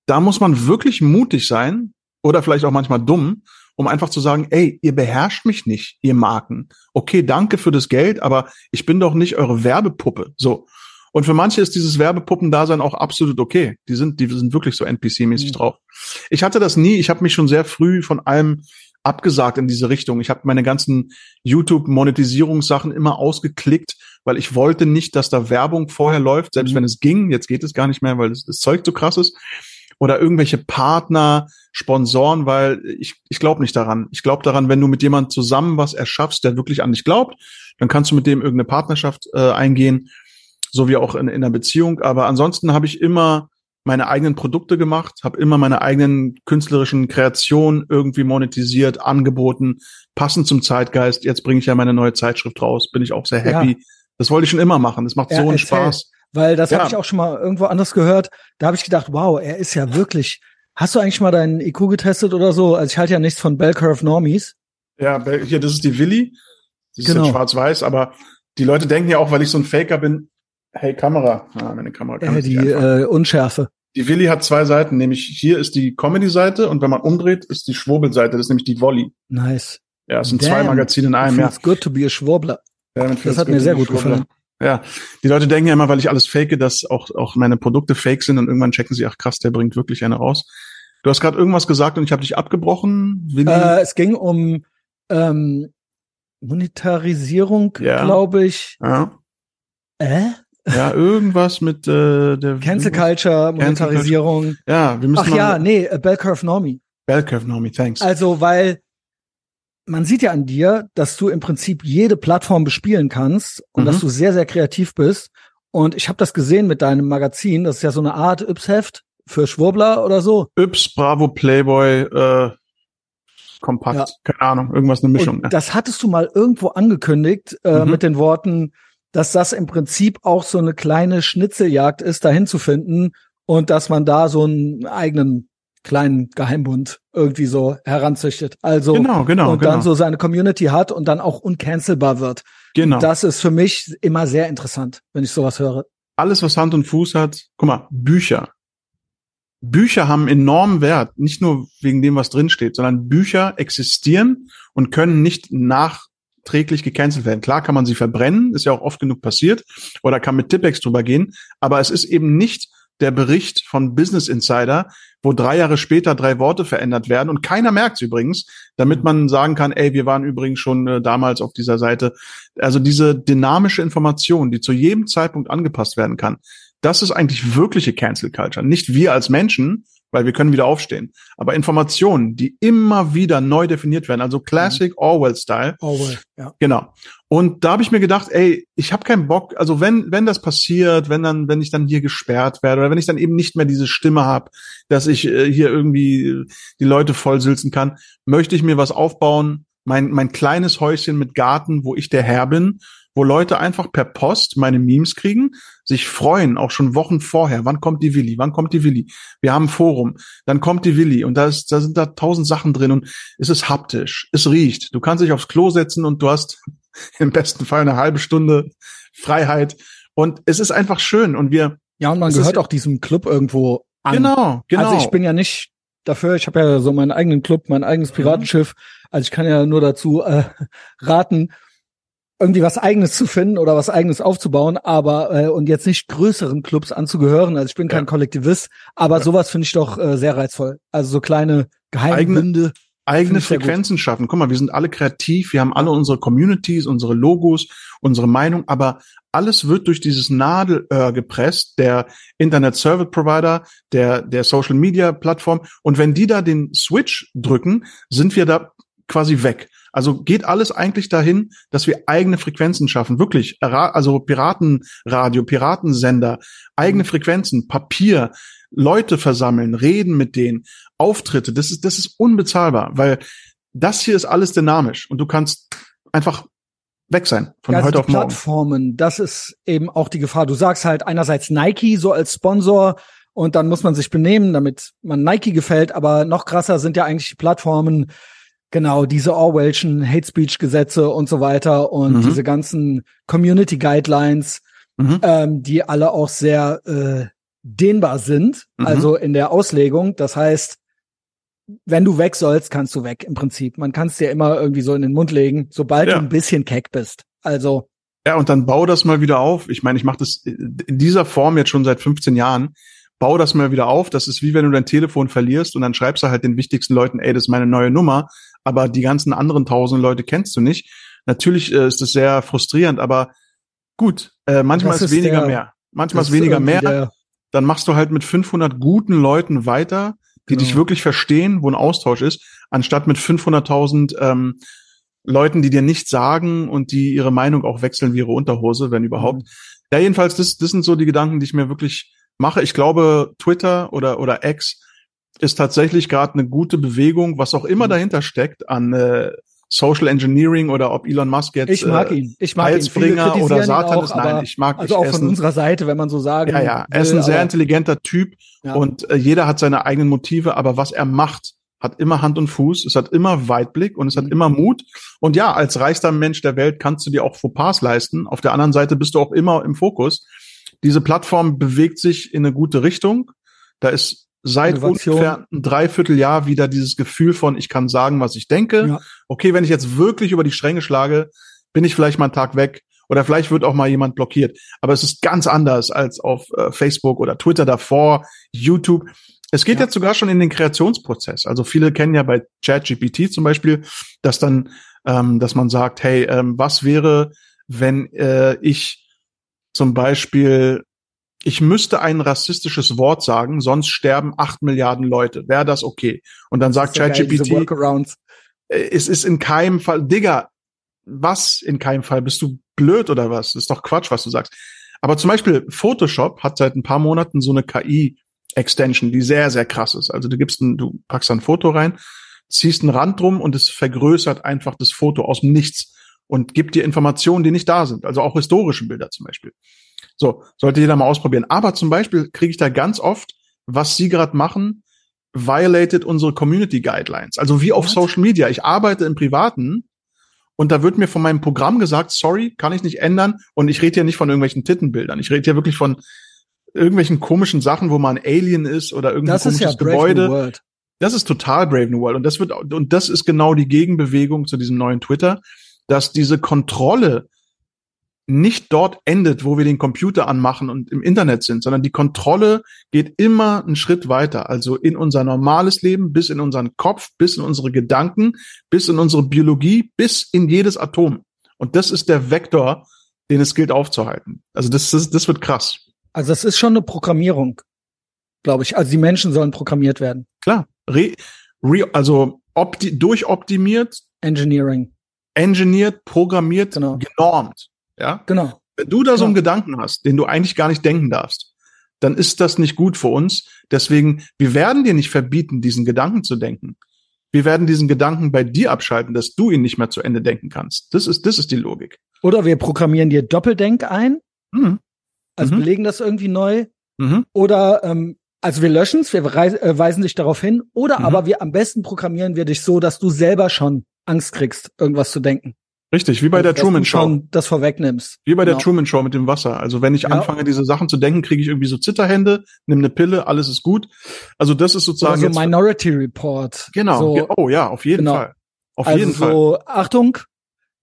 da muss man wirklich mutig sein oder vielleicht auch manchmal dumm, um einfach zu sagen, ey, ihr beherrscht mich nicht, ihr Marken. Okay, danke für das Geld, aber ich bin doch nicht eure Werbepuppe. So. Und für manche ist dieses Werbepuppendasein auch absolut okay. Die sind, die sind wirklich so NPC-mäßig mhm. drauf. Ich hatte das nie. Ich habe mich schon sehr früh von allem abgesagt in diese Richtung. Ich habe meine ganzen YouTube-Monetisierungssachen immer ausgeklickt, weil ich wollte nicht, dass da Werbung vorher läuft, selbst mhm. wenn es ging. Jetzt geht es gar nicht mehr, weil das, das Zeug so krass ist. Oder irgendwelche Partner, Sponsoren, weil ich, ich glaube nicht daran. Ich glaube daran, wenn du mit jemandem zusammen was erschaffst, der wirklich an dich glaubt, dann kannst du mit dem irgendeine Partnerschaft äh, eingehen, so wie auch in, in einer Beziehung. Aber ansonsten habe ich immer meine eigenen Produkte gemacht, habe immer meine eigenen künstlerischen Kreationen irgendwie monetisiert, angeboten, passend zum Zeitgeist. Jetzt bringe ich ja meine neue Zeitschrift raus, bin ich auch sehr happy. Ja. Das wollte ich schon immer machen. Das macht ja, so einen Spaß. Weil das ja. habe ich auch schon mal irgendwo anders gehört. Da habe ich gedacht, wow, er ist ja wirklich. Hast du eigentlich mal deinen IQ getestet oder so? Also ich halte ja nichts von Bell Curve Normies. Ja, hier, das ist die Willi. Die ist genau. schwarz-weiß, aber die Leute denken ja auch, weil ich so ein Faker bin, hey Kamera, ah, meine Kamera kann äh, die äh, Unschärfe. Die Willi hat zwei Seiten, nämlich hier ist die Comedy-Seite und wenn man umdreht, ist die Schwurbel-Seite, das ist nämlich die Volley. Nice. Ja, es sind Damn. zwei Magazine in einem. Ja. good to be a Schwurbler. Ja, das hat mir sehr gut gefallen. Ja, die Leute denken ja immer, weil ich alles fake, dass auch, auch meine Produkte fake sind und irgendwann checken sie, ach krass, der bringt wirklich eine raus. Du hast gerade irgendwas gesagt und ich habe dich abgebrochen. Äh, es ging um ähm, Monetarisierung, ja. glaube ich. Ja. Äh? Ja, irgendwas mit äh, der Cancel Culture, Monetarisierung. Ja, wir müssen. Ach ja, nee, äh, Bell Curve Normie. Bell Curve Normie, thanks. Also, weil man sieht ja an dir, dass du im Prinzip jede Plattform bespielen kannst und mhm. dass du sehr, sehr kreativ bist. Und ich habe das gesehen mit deinem Magazin. Das ist ja so eine Art Yps-Heft für Schwurbler oder so. Yps, Bravo, Playboy, äh, kompakt, ja. keine Ahnung, irgendwas eine Mischung. Ne? Das hattest du mal irgendwo angekündigt äh, mhm. mit den Worten, dass das im Prinzip auch so eine kleine Schnitzeljagd ist, dahin zu finden und dass man da so einen eigenen kleinen Geheimbund irgendwie so heranzüchtet. Also genau, genau, und genau. dann so seine Community hat und dann auch uncancelbar wird. Genau. Das ist für mich immer sehr interessant, wenn ich sowas höre. Alles, was Hand und Fuß hat, guck mal, Bücher. Bücher haben enormen Wert, nicht nur wegen dem, was drinsteht, sondern Bücher existieren und können nicht nachträglich gecancelt werden. Klar kann man sie verbrennen, ist ja auch oft genug passiert, oder kann mit Tippex drüber gehen, aber es ist eben nicht der Bericht von Business Insider, wo drei Jahre später drei Worte verändert werden und keiner merkt es übrigens, damit man sagen kann, ey, wir waren übrigens schon äh, damals auf dieser Seite. Also diese dynamische Information, die zu jedem Zeitpunkt angepasst werden kann, das ist eigentlich wirkliche Cancel Culture. Nicht wir als Menschen, weil wir können wieder aufstehen. Aber Informationen, die immer wieder neu definiert werden, also Classic mhm. Orwell-Style. Orwell, ja. Genau. Und da habe ich mir gedacht, ey, ich habe keinen Bock, also wenn, wenn das passiert, wenn dann, wenn ich dann hier gesperrt werde oder wenn ich dann eben nicht mehr diese Stimme habe, dass ich äh, hier irgendwie die Leute vollsülzen kann, möchte ich mir was aufbauen, mein, mein kleines Häuschen mit Garten, wo ich der Herr bin wo Leute einfach per Post meine Memes kriegen, sich freuen, auch schon Wochen vorher. Wann kommt die Willi? Wann kommt die Willi? Wir haben ein Forum. Dann kommt die Willi und da, ist, da sind da tausend Sachen drin und es ist haptisch. Es riecht. Du kannst dich aufs Klo setzen und du hast im besten Fall eine halbe Stunde Freiheit. Und es ist einfach schön und wir. Ja, und man gehört auch diesem Club irgendwo an. Genau, genau. Also ich bin ja nicht dafür, ich habe ja so meinen eigenen Club, mein eigenes mhm. Piratenschiff. Also ich kann ja nur dazu äh, raten, irgendwie was eigenes zu finden oder was eigenes aufzubauen, aber äh, und jetzt nicht größeren Clubs anzugehören. Also ich bin kein ja. Kollektivist, aber ja. sowas finde ich doch äh, sehr reizvoll. Also so kleine Geheimbünde. Eigene, eigene Frequenzen schaffen. Guck mal, wir sind alle kreativ, wir haben alle unsere Communities, unsere Logos, unsere Meinung, aber alles wird durch dieses Nadelöhr gepresst, der Internet Service Provider, der, der Social Media Plattform. Und wenn die da den Switch drücken, sind wir da quasi weg. Also geht alles eigentlich dahin, dass wir eigene Frequenzen schaffen. Wirklich, also Piratenradio, Piratensender, eigene mhm. Frequenzen, Papier, Leute versammeln, reden mit denen, Auftritte. Das ist, das ist unbezahlbar, weil das hier ist alles dynamisch und du kannst einfach weg sein von ja, also heute auf morgen. Plattformen, das ist eben auch die Gefahr. Du sagst halt einerseits Nike so als Sponsor und dann muss man sich benehmen, damit man Nike gefällt, aber noch krasser sind ja eigentlich die Plattformen, Genau, diese Orwellschen Hate Speech Gesetze und so weiter und mhm. diese ganzen Community Guidelines, mhm. ähm, die alle auch sehr äh, dehnbar sind, mhm. also in der Auslegung. Das heißt, wenn du weg sollst, kannst du weg im Prinzip. Man kann es dir immer irgendwie so in den Mund legen, sobald ja. du ein bisschen keck bist. Also ja, und dann bau das mal wieder auf. Ich meine, ich mache das in dieser Form jetzt schon seit 15 Jahren. Bau das mal wieder auf. Das ist wie wenn du dein Telefon verlierst und dann schreibst du halt den wichtigsten Leuten, ey, das ist meine neue Nummer, aber die ganzen anderen tausend Leute kennst du nicht. Natürlich äh, ist das sehr frustrierend, aber gut, äh, manchmal ist, ist weniger der, mehr. Manchmal ist weniger mehr. Der, dann machst du halt mit 500 guten Leuten weiter, die genau. dich wirklich verstehen, wo ein Austausch ist, anstatt mit 500.000 ähm, Leuten, die dir nichts sagen und die ihre Meinung auch wechseln wie ihre Unterhose, wenn überhaupt. Mhm. Ja, jedenfalls, das, das sind so die Gedanken, die ich mir wirklich mache. Ich glaube, Twitter oder, oder X ist tatsächlich gerade eine gute Bewegung, was auch immer mhm. dahinter steckt an äh, Social Engineering oder ob Elon Musk jetzt ich mag ihn. Ich mag Heilsbringer ihn. oder Satan ist. Nein, ich mag Also auch von ein, unserer Seite, wenn man so sagen Ja, ja, er ist ein sehr intelligenter Typ ja. und äh, jeder hat seine eigenen Motive, aber was er macht, hat immer Hand und Fuß, es hat immer Weitblick und es hat mhm. immer Mut. Und ja, als reichster Mensch der Welt kannst du dir auch Fauxpas leisten. Auf der anderen Seite bist du auch immer im Fokus. Diese Plattform bewegt sich in eine gute Richtung. Da ist seit ungefähr ein Dreivierteljahr wieder dieses Gefühl von, ich kann sagen, was ich denke. Ja. Okay, wenn ich jetzt wirklich über die Stränge schlage, bin ich vielleicht mal einen Tag weg. Oder vielleicht wird auch mal jemand blockiert. Aber es ist ganz anders als auf äh, Facebook oder Twitter davor, YouTube. Es geht ja. jetzt sogar schon in den Kreationsprozess. Also viele kennen ja bei ChatGPT zum Beispiel, dass dann, ähm, dass man sagt, hey, ähm, was wäre, wenn äh, ich zum Beispiel, ich müsste ein rassistisches Wort sagen, sonst sterben acht Milliarden Leute. Wäre das okay? Und dann sagt ChatGPT, äh, es ist in keinem Fall, Digga, was in keinem Fall? Bist du blöd oder was? Das ist doch Quatsch, was du sagst. Aber zum Beispiel Photoshop hat seit ein paar Monaten so eine KI Extension, die sehr, sehr krass ist. Also du gibst ein, du packst ein Foto rein, ziehst einen Rand drum und es vergrößert einfach das Foto aus dem Nichts und gibt dir Informationen, die nicht da sind. Also auch historische Bilder zum Beispiel. So, sollte jeder mal ausprobieren. Aber zum Beispiel kriege ich da ganz oft, was Sie gerade machen, violated unsere Community Guidelines. Also wie auf What? Social Media. Ich arbeite im Privaten und da wird mir von meinem Programm gesagt, sorry, kann ich nicht ändern. Und ich rede hier nicht von irgendwelchen Tittenbildern. Ich rede hier wirklich von irgendwelchen komischen Sachen, wo man Alien ist oder irgendein das komisches ist ja Gebäude. Das ist total Brave New World und das wird und das ist genau die Gegenbewegung zu diesem neuen Twitter, dass diese Kontrolle nicht dort endet, wo wir den Computer anmachen und im Internet sind, sondern die Kontrolle geht immer einen Schritt weiter, also in unser normales Leben, bis in unseren Kopf, bis in unsere Gedanken, bis in unsere Biologie, bis in jedes Atom. Und das ist der Vektor, den es gilt aufzuhalten. Also das, das, das wird krass. Also das ist schon eine Programmierung, glaube ich. Also die Menschen sollen programmiert werden. Klar. Re, re, also opti, durchoptimiert. Engineering. Engineert, programmiert, genau. genormt. Ja? Genau. Wenn du da so einen genau. Gedanken hast, den du eigentlich gar nicht denken darfst, dann ist das nicht gut für uns. Deswegen, wir werden dir nicht verbieten, diesen Gedanken zu denken. Wir werden diesen Gedanken bei dir abschalten, dass du ihn nicht mehr zu Ende denken kannst. Das ist, das ist die Logik. Oder wir programmieren dir Doppeldenk ein. Mhm. Also mhm. belegen das irgendwie neu. Mhm. Oder ähm, also wir löschen es, wir äh, weisen dich darauf hin. Oder mhm. aber wir am besten programmieren wir dich so, dass du selber schon Angst kriegst, irgendwas zu denken. Richtig, wie bei also, der Truman Show. Schon das vorwegnimmst. Wie bei genau. der Truman Show mit dem Wasser. Also wenn ich ja. anfange, diese Sachen zu denken, kriege ich irgendwie so Zitterhände, nimm eine Pille, alles ist gut. Also das ist sozusagen. Also Minority Report. Genau. So, oh ja, auf jeden genau. Fall. Auf also jeden Fall. So, Achtung.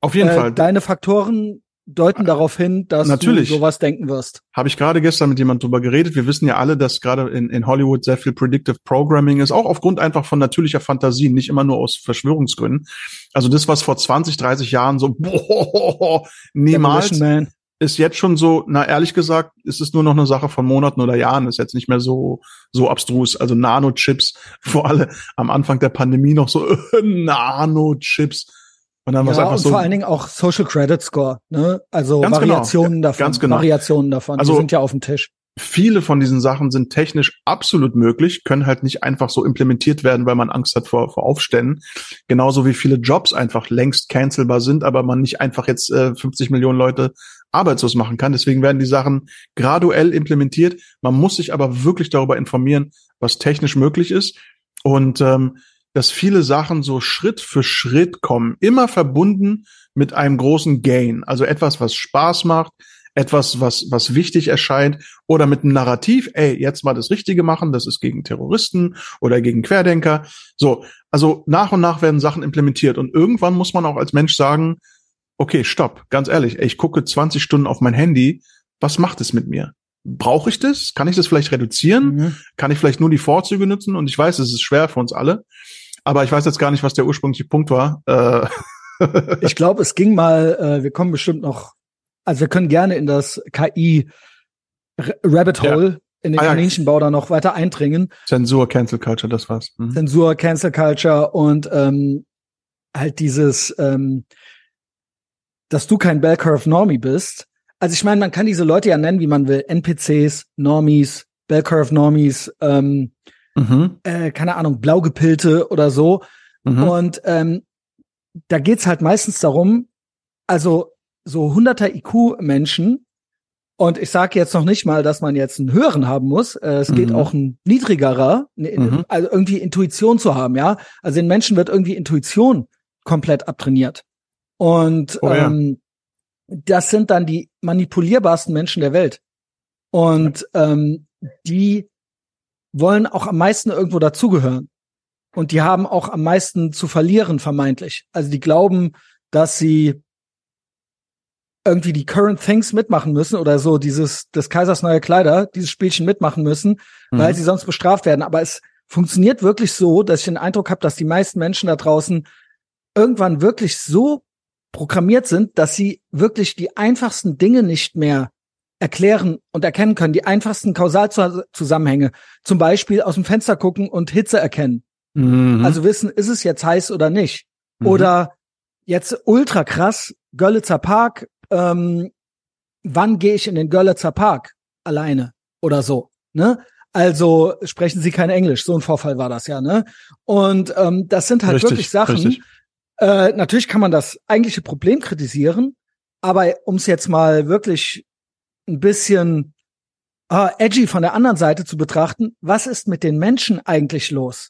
Auf jeden äh, Fall. Deine Faktoren deuten darauf hin, dass Natürlich. du sowas denken wirst. Habe ich gerade gestern mit jemand drüber geredet. Wir wissen ja alle, dass gerade in, in Hollywood sehr viel Predictive Programming ist, auch aufgrund einfach von natürlicher Fantasie, nicht immer nur aus Verschwörungsgründen. Also das, was vor 20, 30 Jahren so boah, niemals ist jetzt schon so, na ehrlich gesagt, ist es nur noch eine Sache von Monaten oder Jahren, ist jetzt nicht mehr so so abstrus. Also Nanochips, vor allem am Anfang der Pandemie noch so äh, Nanochips und dann ja, war einfach und so. vor allen Dingen auch Social Credit Score, ne? Also genau. Variationen genau. davon. Ganz genau. Variationen davon. Also, die sind ja auf dem Tisch. Viele von diesen Sachen sind technisch absolut möglich, können halt nicht einfach so implementiert werden, weil man Angst hat vor, vor Aufständen. Genauso wie viele Jobs einfach längst cancelbar sind, aber man nicht einfach jetzt äh, 50 Millionen Leute arbeitslos machen kann. Deswegen werden die Sachen graduell implementiert. Man muss sich aber wirklich darüber informieren, was technisch möglich ist. Und ähm, dass viele Sachen so Schritt für Schritt kommen, immer verbunden mit einem großen Gain, also etwas, was Spaß macht, etwas, was, was wichtig erscheint oder mit einem Narrativ, ey, jetzt mal das Richtige machen, das ist gegen Terroristen oder gegen Querdenker. So, also nach und nach werden Sachen implementiert und irgendwann muss man auch als Mensch sagen, okay, stopp, ganz ehrlich, ey, ich gucke 20 Stunden auf mein Handy, was macht es mit mir? Brauche ich das? Kann ich das vielleicht reduzieren? Mhm. Kann ich vielleicht nur die Vorzüge nutzen? Und ich weiß, es ist schwer für uns alle, aber ich weiß jetzt gar nicht, was der ursprüngliche Punkt war. Äh, ich glaube, es ging mal, äh, wir kommen bestimmt noch, also wir können gerne in das KI Rabbit Hole ja. in den ah, Kaninchenbau da noch weiter eindringen. Zensur, Cancel Culture, das war's. Mhm. Zensur, Cancel Culture und ähm, halt dieses, ähm, dass du kein Bell Curve Normie bist. Also ich meine, man kann diese Leute ja nennen, wie man will. NPCs, Normies, Bell Curve Normies, ähm, mhm. äh, keine Ahnung, Blaugepilte oder so. Mhm. Und ähm, da geht's halt meistens darum, also so hunderter IQ-Menschen, und ich sage jetzt noch nicht mal, dass man jetzt einen höheren haben muss. Äh, es mhm. geht auch ein niedrigerer, ne, mhm. also irgendwie Intuition zu haben, ja. Also den Menschen wird irgendwie Intuition komplett abtrainiert. Und oh, ja. ähm, das sind dann die manipulierbarsten Menschen der Welt. Und ähm, die wollen auch am meisten irgendwo dazugehören. Und die haben auch am meisten zu verlieren, vermeintlich. Also die glauben, dass sie irgendwie die Current Things mitmachen müssen oder so dieses des Kaisers neue Kleider, dieses Spielchen mitmachen müssen, mhm. weil sie sonst bestraft werden. Aber es funktioniert wirklich so, dass ich den Eindruck habe, dass die meisten Menschen da draußen irgendwann wirklich so programmiert sind, dass sie wirklich die einfachsten Dinge nicht mehr erklären und erkennen können, die einfachsten Kausalzusammenhänge. Zum Beispiel aus dem Fenster gucken und Hitze erkennen. Mhm. Also wissen, ist es jetzt heiß oder nicht? Mhm. Oder jetzt ultra krass, Görlitzer Park, ähm, wann gehe ich in den Görlitzer Park alleine oder so, ne? Also sprechen Sie kein Englisch, so ein Vorfall war das ja, ne? Und ähm, das sind halt richtig, wirklich Sachen. Richtig. Äh, natürlich kann man das eigentliche Problem kritisieren, aber um es jetzt mal wirklich ein bisschen äh, edgy von der anderen Seite zu betrachten, was ist mit den Menschen eigentlich los?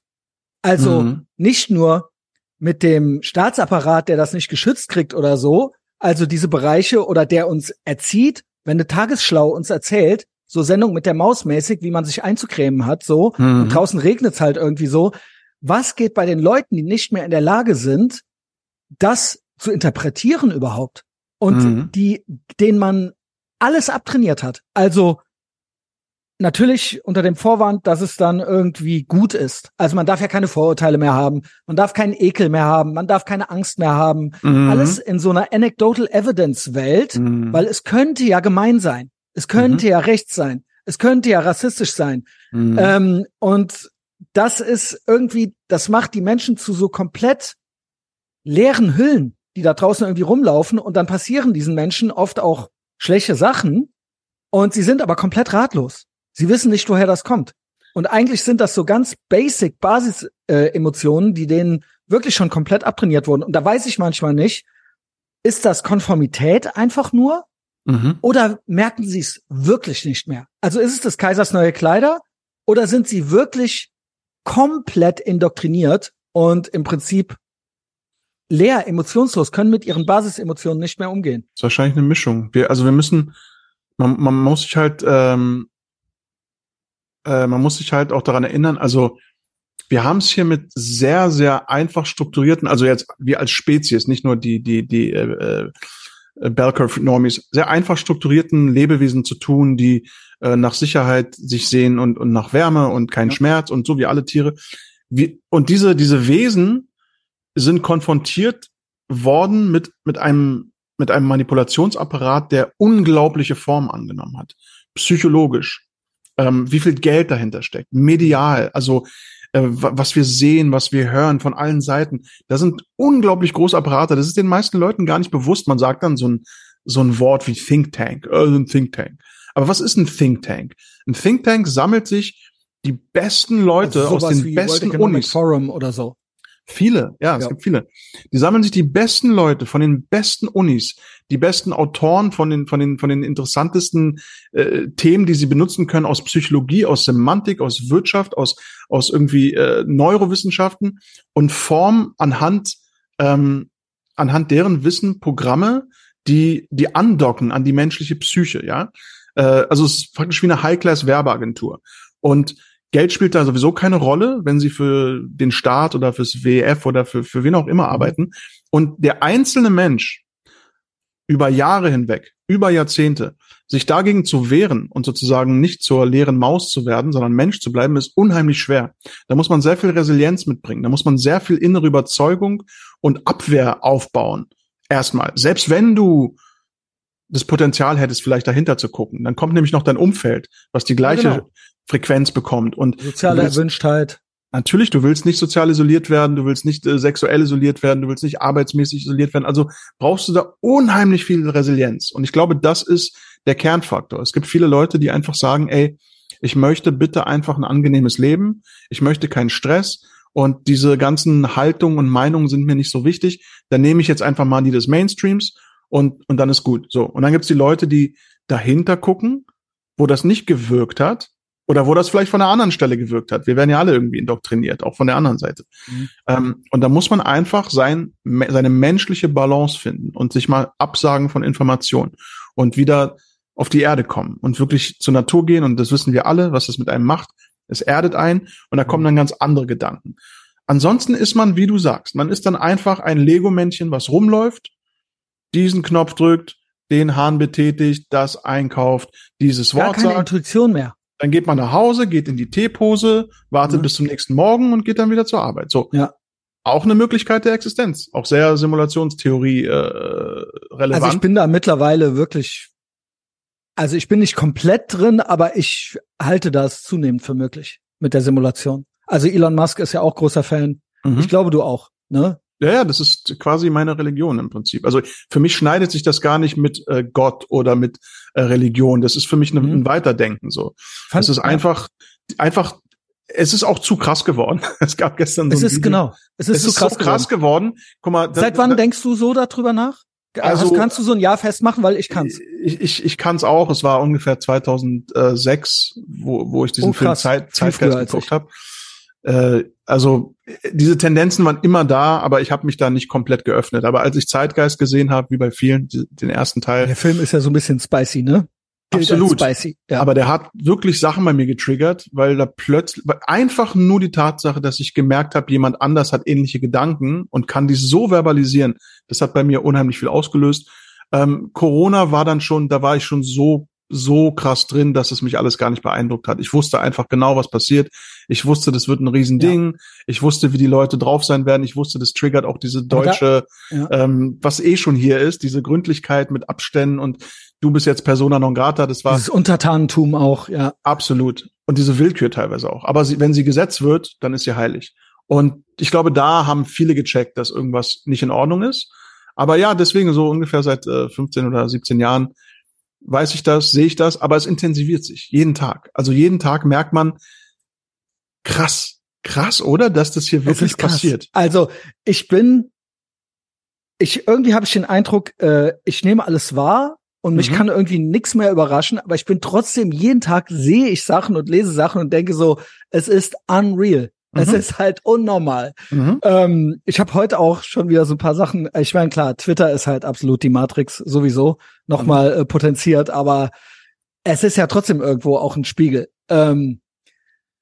Also mhm. nicht nur mit dem Staatsapparat, der das nicht geschützt kriegt oder so, also diese Bereiche oder der uns erzieht, wenn eine Tagesschlau uns erzählt, so Sendung mit der Maus mäßig, wie man sich einzucremen hat, so, mhm. und draußen regnet's halt irgendwie so. Was geht bei den Leuten, die nicht mehr in der Lage sind, das zu interpretieren überhaupt? Und mhm. die, denen man alles abtrainiert hat. Also Natürlich unter dem Vorwand, dass es dann irgendwie gut ist. Also man darf ja keine Vorurteile mehr haben, man darf keinen Ekel mehr haben, man darf keine Angst mehr haben. Mhm. Alles in so einer Anecdotal Evidence Welt, mhm. weil es könnte ja gemein sein. Es könnte mhm. ja rechts sein. Es könnte ja rassistisch sein. Mhm. Ähm, und das ist irgendwie, das macht die Menschen zu so komplett leeren Hüllen, die da draußen irgendwie rumlaufen und dann passieren diesen Menschen oft auch schlechte Sachen und sie sind aber komplett ratlos. Sie wissen nicht, woher das kommt. Und eigentlich sind das so ganz basic Basis-Emotionen, äh, die denen wirklich schon komplett abtrainiert wurden. Und da weiß ich manchmal nicht, ist das Konformität einfach nur? Mhm. Oder merken sie es wirklich nicht mehr? Also ist es des Kaisers neue Kleider? Oder sind sie wirklich komplett indoktriniert und im Prinzip leer, emotionslos, können mit ihren Basisemotionen nicht mehr umgehen? Das ist wahrscheinlich eine Mischung. Wir, also wir müssen, man, man muss sich halt ähm, äh, man muss sich halt auch daran erinnern, also wir haben es hier mit sehr, sehr einfach strukturierten, also jetzt wir als Spezies, nicht nur die, die, die äh, äh, Bell Curve Normies, sehr einfach strukturierten Lebewesen zu tun, die äh, nach Sicherheit sich sehen und, und nach Wärme und kein ja. Schmerz und so wie alle Tiere. Wie, und diese, diese Wesen sind konfrontiert worden mit, mit einem, mit einem Manipulationsapparat, der unglaubliche Form angenommen hat. Psychologisch, ähm, wie viel Geld dahinter steckt, medial, also äh, was wir sehen, was wir hören von allen Seiten. Da sind unglaublich große Apparate. Das ist den meisten Leuten gar nicht bewusst. Man sagt dann so ein, so ein Wort wie Think Tank, äh, ein Think Tank. Aber was ist ein Think Tank? Ein Think Tank sammelt sich die besten Leute also aus den besten Unis. Forum oder so. Viele, ja, es ja. gibt viele. Die sammeln sich die besten Leute von den besten Unis, die besten Autoren von den von den von den interessantesten äh, Themen, die sie benutzen können aus Psychologie, aus Semantik, aus Wirtschaft, aus aus irgendwie äh, Neurowissenschaften und formen anhand ähm, anhand deren Wissen Programme, die, die andocken an die menschliche Psyche, ja. Äh, also es ist praktisch wie eine High-Class-Werbeagentur. Und Geld spielt da sowieso keine Rolle, wenn sie für den Staat oder fürs WEF oder für, für wen auch immer arbeiten. Und der einzelne Mensch über Jahre hinweg, über Jahrzehnte, sich dagegen zu wehren und sozusagen nicht zur leeren Maus zu werden, sondern Mensch zu bleiben, ist unheimlich schwer. Da muss man sehr viel Resilienz mitbringen. Da muss man sehr viel innere Überzeugung und Abwehr aufbauen. Erstmal. Selbst wenn du das Potenzial hättest, vielleicht dahinter zu gucken, dann kommt nämlich noch dein Umfeld, was die gleiche ja, genau. Frequenz bekommt und soziale willst, Erwünschtheit. Natürlich, du willst nicht sozial isoliert werden, du willst nicht äh, sexuell isoliert werden, du willst nicht arbeitsmäßig isoliert werden. Also brauchst du da unheimlich viel Resilienz. Und ich glaube, das ist der Kernfaktor. Es gibt viele Leute, die einfach sagen, ey, ich möchte bitte einfach ein angenehmes Leben, ich möchte keinen Stress und diese ganzen Haltungen und Meinungen sind mir nicht so wichtig. Dann nehme ich jetzt einfach mal die des Mainstreams und, und dann ist gut. So. Und dann gibt's die Leute, die dahinter gucken, wo das nicht gewirkt hat oder wo das vielleicht von der anderen Stelle gewirkt hat. Wir werden ja alle irgendwie indoktriniert, auch von der anderen Seite. Mhm. Ähm, und da muss man einfach sein, seine menschliche Balance finden und sich mal absagen von Informationen und wieder auf die Erde kommen und wirklich zur Natur gehen. Und das wissen wir alle, was das mit einem macht. Es erdet ein und da kommen mhm. dann ganz andere Gedanken. Ansonsten ist man, wie du sagst, man ist dann einfach ein Lego-Männchen, was rumläuft, diesen Knopf drückt, den Hahn betätigt, das einkauft, dieses Gar Wort keine sagt. Intuition mehr. Dann geht man nach Hause, geht in die Teepose, wartet ja. bis zum nächsten Morgen und geht dann wieder zur Arbeit. So. Ja. Auch eine Möglichkeit der Existenz. Auch sehr Simulationstheorie äh, relevant. Also ich bin da mittlerweile wirklich also ich bin nicht komplett drin, aber ich halte das zunehmend für möglich mit der Simulation. Also Elon Musk ist ja auch großer Fan. Mhm. Ich glaube, du auch, ne? Ja, ja, das ist quasi meine Religion im Prinzip. Also für mich schneidet sich das gar nicht mit äh, Gott oder mit äh, Religion. Das ist für mich ne, mhm. ein Weiterdenken so. Fand, es ist ja. einfach, einfach es ist auch zu krass geworden. Es gab gestern so Es ist Video. genau. Es ist, es zu ist krass, so krass geworden. geworden. Guck mal, Seit da, wann da, denkst du so darüber nach? Also, also kannst du so ein Jahr festmachen, weil ich kann's. Ich, ich, ich kann's auch. Es war ungefähr 2006, wo, wo ich diesen oh, Film Zeit, Zeitgeist geguckt habe. Äh, also diese Tendenzen waren immer da, aber ich habe mich da nicht komplett geöffnet. Aber als ich Zeitgeist gesehen habe, wie bei vielen, die, den ersten Teil. Der Film ist ja so ein bisschen spicy, ne? Absolut. Spicy, ja. Aber der hat wirklich Sachen bei mir getriggert, weil da plötzlich einfach nur die Tatsache, dass ich gemerkt habe, jemand anders hat ähnliche Gedanken und kann die so verbalisieren, das hat bei mir unheimlich viel ausgelöst. Ähm, Corona war dann schon, da war ich schon so so krass drin, dass es mich alles gar nicht beeindruckt hat. Ich wusste einfach genau, was passiert. Ich wusste, das wird ein Riesending. Ja. Ich wusste, wie die Leute drauf sein werden. Ich wusste, das triggert auch diese deutsche, da, ja. ähm, was eh schon hier ist, diese Gründlichkeit mit Abständen und du bist jetzt Persona non grata. Das war dieses Untertanentum auch, ja. Absolut. Und diese Willkür teilweise auch. Aber sie, wenn sie gesetzt wird, dann ist sie heilig. Und ich glaube, da haben viele gecheckt, dass irgendwas nicht in Ordnung ist. Aber ja, deswegen so ungefähr seit äh, 15 oder 17 Jahren weiß ich das, sehe ich das, aber es intensiviert sich jeden Tag. Also jeden Tag merkt man, krass, krass, oder? Dass das hier wirklich passiert. Also ich bin, ich irgendwie habe ich den Eindruck, äh, ich nehme alles wahr und mich mhm. kann irgendwie nichts mehr überraschen, aber ich bin trotzdem jeden Tag sehe ich Sachen und lese Sachen und denke so, es ist unreal. Es mhm. ist halt unnormal. Mhm. Ähm, ich habe heute auch schon wieder so ein paar Sachen. Ich meine, klar, Twitter ist halt absolut die Matrix sowieso nochmal mhm. äh, potenziert, aber es ist ja trotzdem irgendwo auch ein Spiegel. Ähm,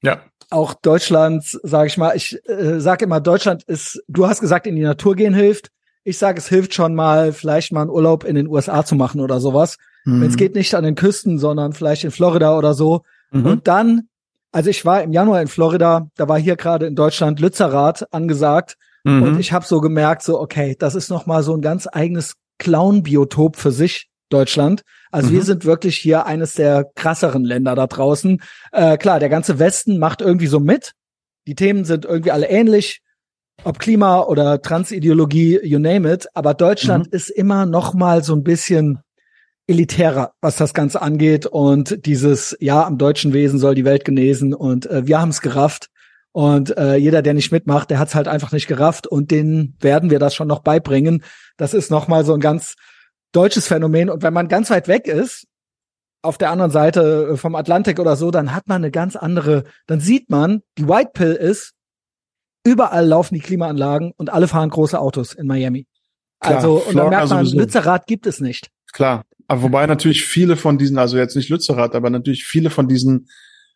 ja. Auch Deutschland, sage ich mal, ich äh, sage immer, Deutschland ist, du hast gesagt, in die Natur gehen hilft. Ich sage, es hilft schon mal, vielleicht mal einen Urlaub in den USA zu machen oder sowas. Mhm. Wenn es geht nicht an den Küsten, sondern vielleicht in Florida oder so. Mhm. Und dann also ich war im Januar in Florida, da war hier gerade in Deutschland Lützerath angesagt mhm. und ich habe so gemerkt, so okay, das ist noch mal so ein ganz eigenes Clown-Biotop für sich, Deutschland. Also mhm. wir sind wirklich hier eines der krasseren Länder da draußen. Äh, klar, der ganze Westen macht irgendwie so mit. Die Themen sind irgendwie alle ähnlich, ob Klima oder Transideologie, you name it. Aber Deutschland mhm. ist immer noch mal so ein bisschen elitärer, was das Ganze angeht. Und dieses, ja, am deutschen Wesen soll die Welt genesen und äh, wir haben es gerafft. Und äh, jeder, der nicht mitmacht, der hat es halt einfach nicht gerafft und den werden wir das schon noch beibringen. Das ist nochmal so ein ganz deutsches Phänomen. Und wenn man ganz weit weg ist, auf der anderen Seite äh, vom Atlantik oder so, dann hat man eine ganz andere, dann sieht man, die White Pill ist, überall laufen die Klimaanlagen und alle fahren große Autos in Miami. Klar, also, und dann merkt man. Lützerath gibt es nicht. Klar. Aber wobei natürlich viele von diesen, also jetzt nicht Lützerath, aber natürlich viele von diesen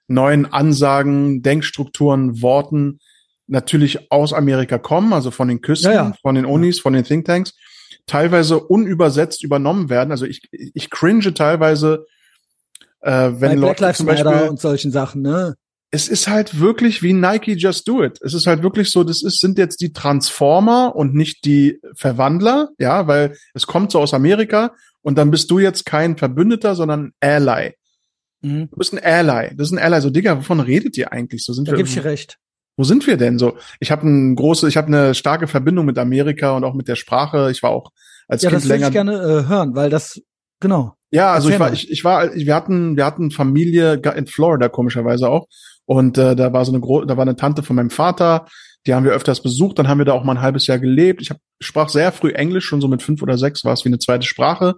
neuen Ansagen, Denkstrukturen, Worten natürlich aus Amerika kommen, also von den Küsten, ja, ja. von den Unis, von den Thinktanks, teilweise unübersetzt übernommen werden. Also ich, ich cringe teilweise, äh, wenn Bei Leute Black Lives zum Beispiel, Matter und solchen Sachen, ne? Es ist halt wirklich wie Nike Just Do It. Es ist halt wirklich so, das ist, sind jetzt die Transformer und nicht die Verwandler, ja, weil es kommt so aus Amerika und dann bist du jetzt kein Verbündeter, sondern Ally. Mhm. Du bist ein Ally. Das ist ein Ally. So, Digga, wovon redet ihr eigentlich? So sind da wir. Gib ich dir recht. Wo sind wir denn so? Ich habe ein große, ich habe eine starke Verbindung mit Amerika und auch mit der Sprache. Ich war auch als ja, Kind länger. Ja, das würde ich gerne äh, hören, weil das genau. Ja, also ich war, ich, ich war, wir hatten, wir hatten Familie in Florida komischerweise auch und äh, da war so eine große, da war eine Tante von meinem Vater, die haben wir öfters besucht. Dann haben wir da auch mal ein halbes Jahr gelebt. Ich hab, sprach sehr früh Englisch, schon so mit fünf oder sechs war es wie eine zweite Sprache.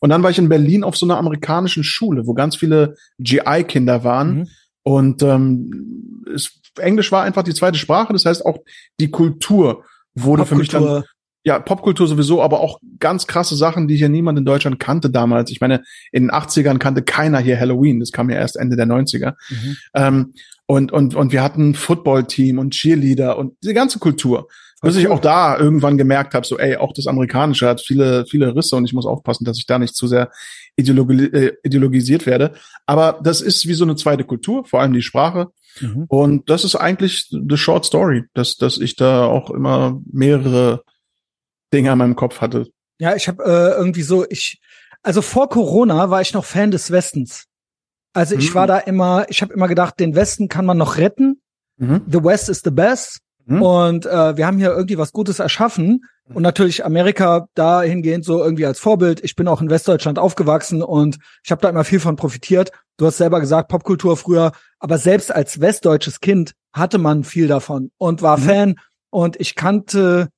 Und dann war ich in Berlin auf so einer amerikanischen Schule, wo ganz viele GI-Kinder waren. Mhm. Und ähm, es, Englisch war einfach die zweite Sprache. Das heißt, auch die Kultur wurde für mich dann ja, Popkultur sowieso, aber auch ganz krasse Sachen, die hier niemand in Deutschland kannte damals. Ich meine, in den 80ern kannte keiner hier Halloween. Das kam ja erst Ende der 90er. Mhm. Ähm, und, und, und wir hatten Football-Team und Cheerleader und diese ganze Kultur. Bis ich auch da irgendwann gemerkt habe, so, ey, auch das Amerikanische hat viele, viele Risse und ich muss aufpassen, dass ich da nicht zu sehr ideologi äh, ideologisiert werde. Aber das ist wie so eine zweite Kultur, vor allem die Sprache. Mhm. Und das ist eigentlich the short story, dass, dass ich da auch immer mehrere Dinge an meinem Kopf hatte. Ja, ich habe äh, irgendwie so, ich, also vor Corona war ich noch Fan des Westens. Also ich mhm. war da immer, ich habe immer gedacht, den Westen kann man noch retten. Mhm. The West is the best. Mhm. Und äh, wir haben hier irgendwie was Gutes erschaffen. Und natürlich Amerika dahingehend so irgendwie als Vorbild. Ich bin auch in Westdeutschland aufgewachsen und ich habe da immer viel von profitiert. Du hast selber gesagt, Popkultur früher, aber selbst als westdeutsches Kind hatte man viel davon und war mhm. Fan. Und ich kannte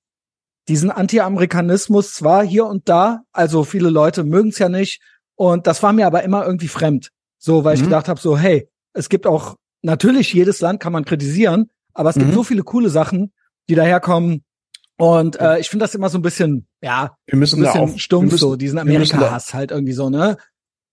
diesen Anti-Amerikanismus zwar hier und da, also viele Leute mögen es ja nicht. Und das war mir aber immer irgendwie fremd. So, weil mhm. ich gedacht habe, so, hey, es gibt auch, natürlich, jedes Land kann man kritisieren, aber es mhm. gibt so viele coole Sachen, die daherkommen. Und äh, ich finde das immer so ein bisschen, ja, wir müssen ein bisschen auf, stumpf, müssen, so, diesen Amerika-Hass halt irgendwie so, ne?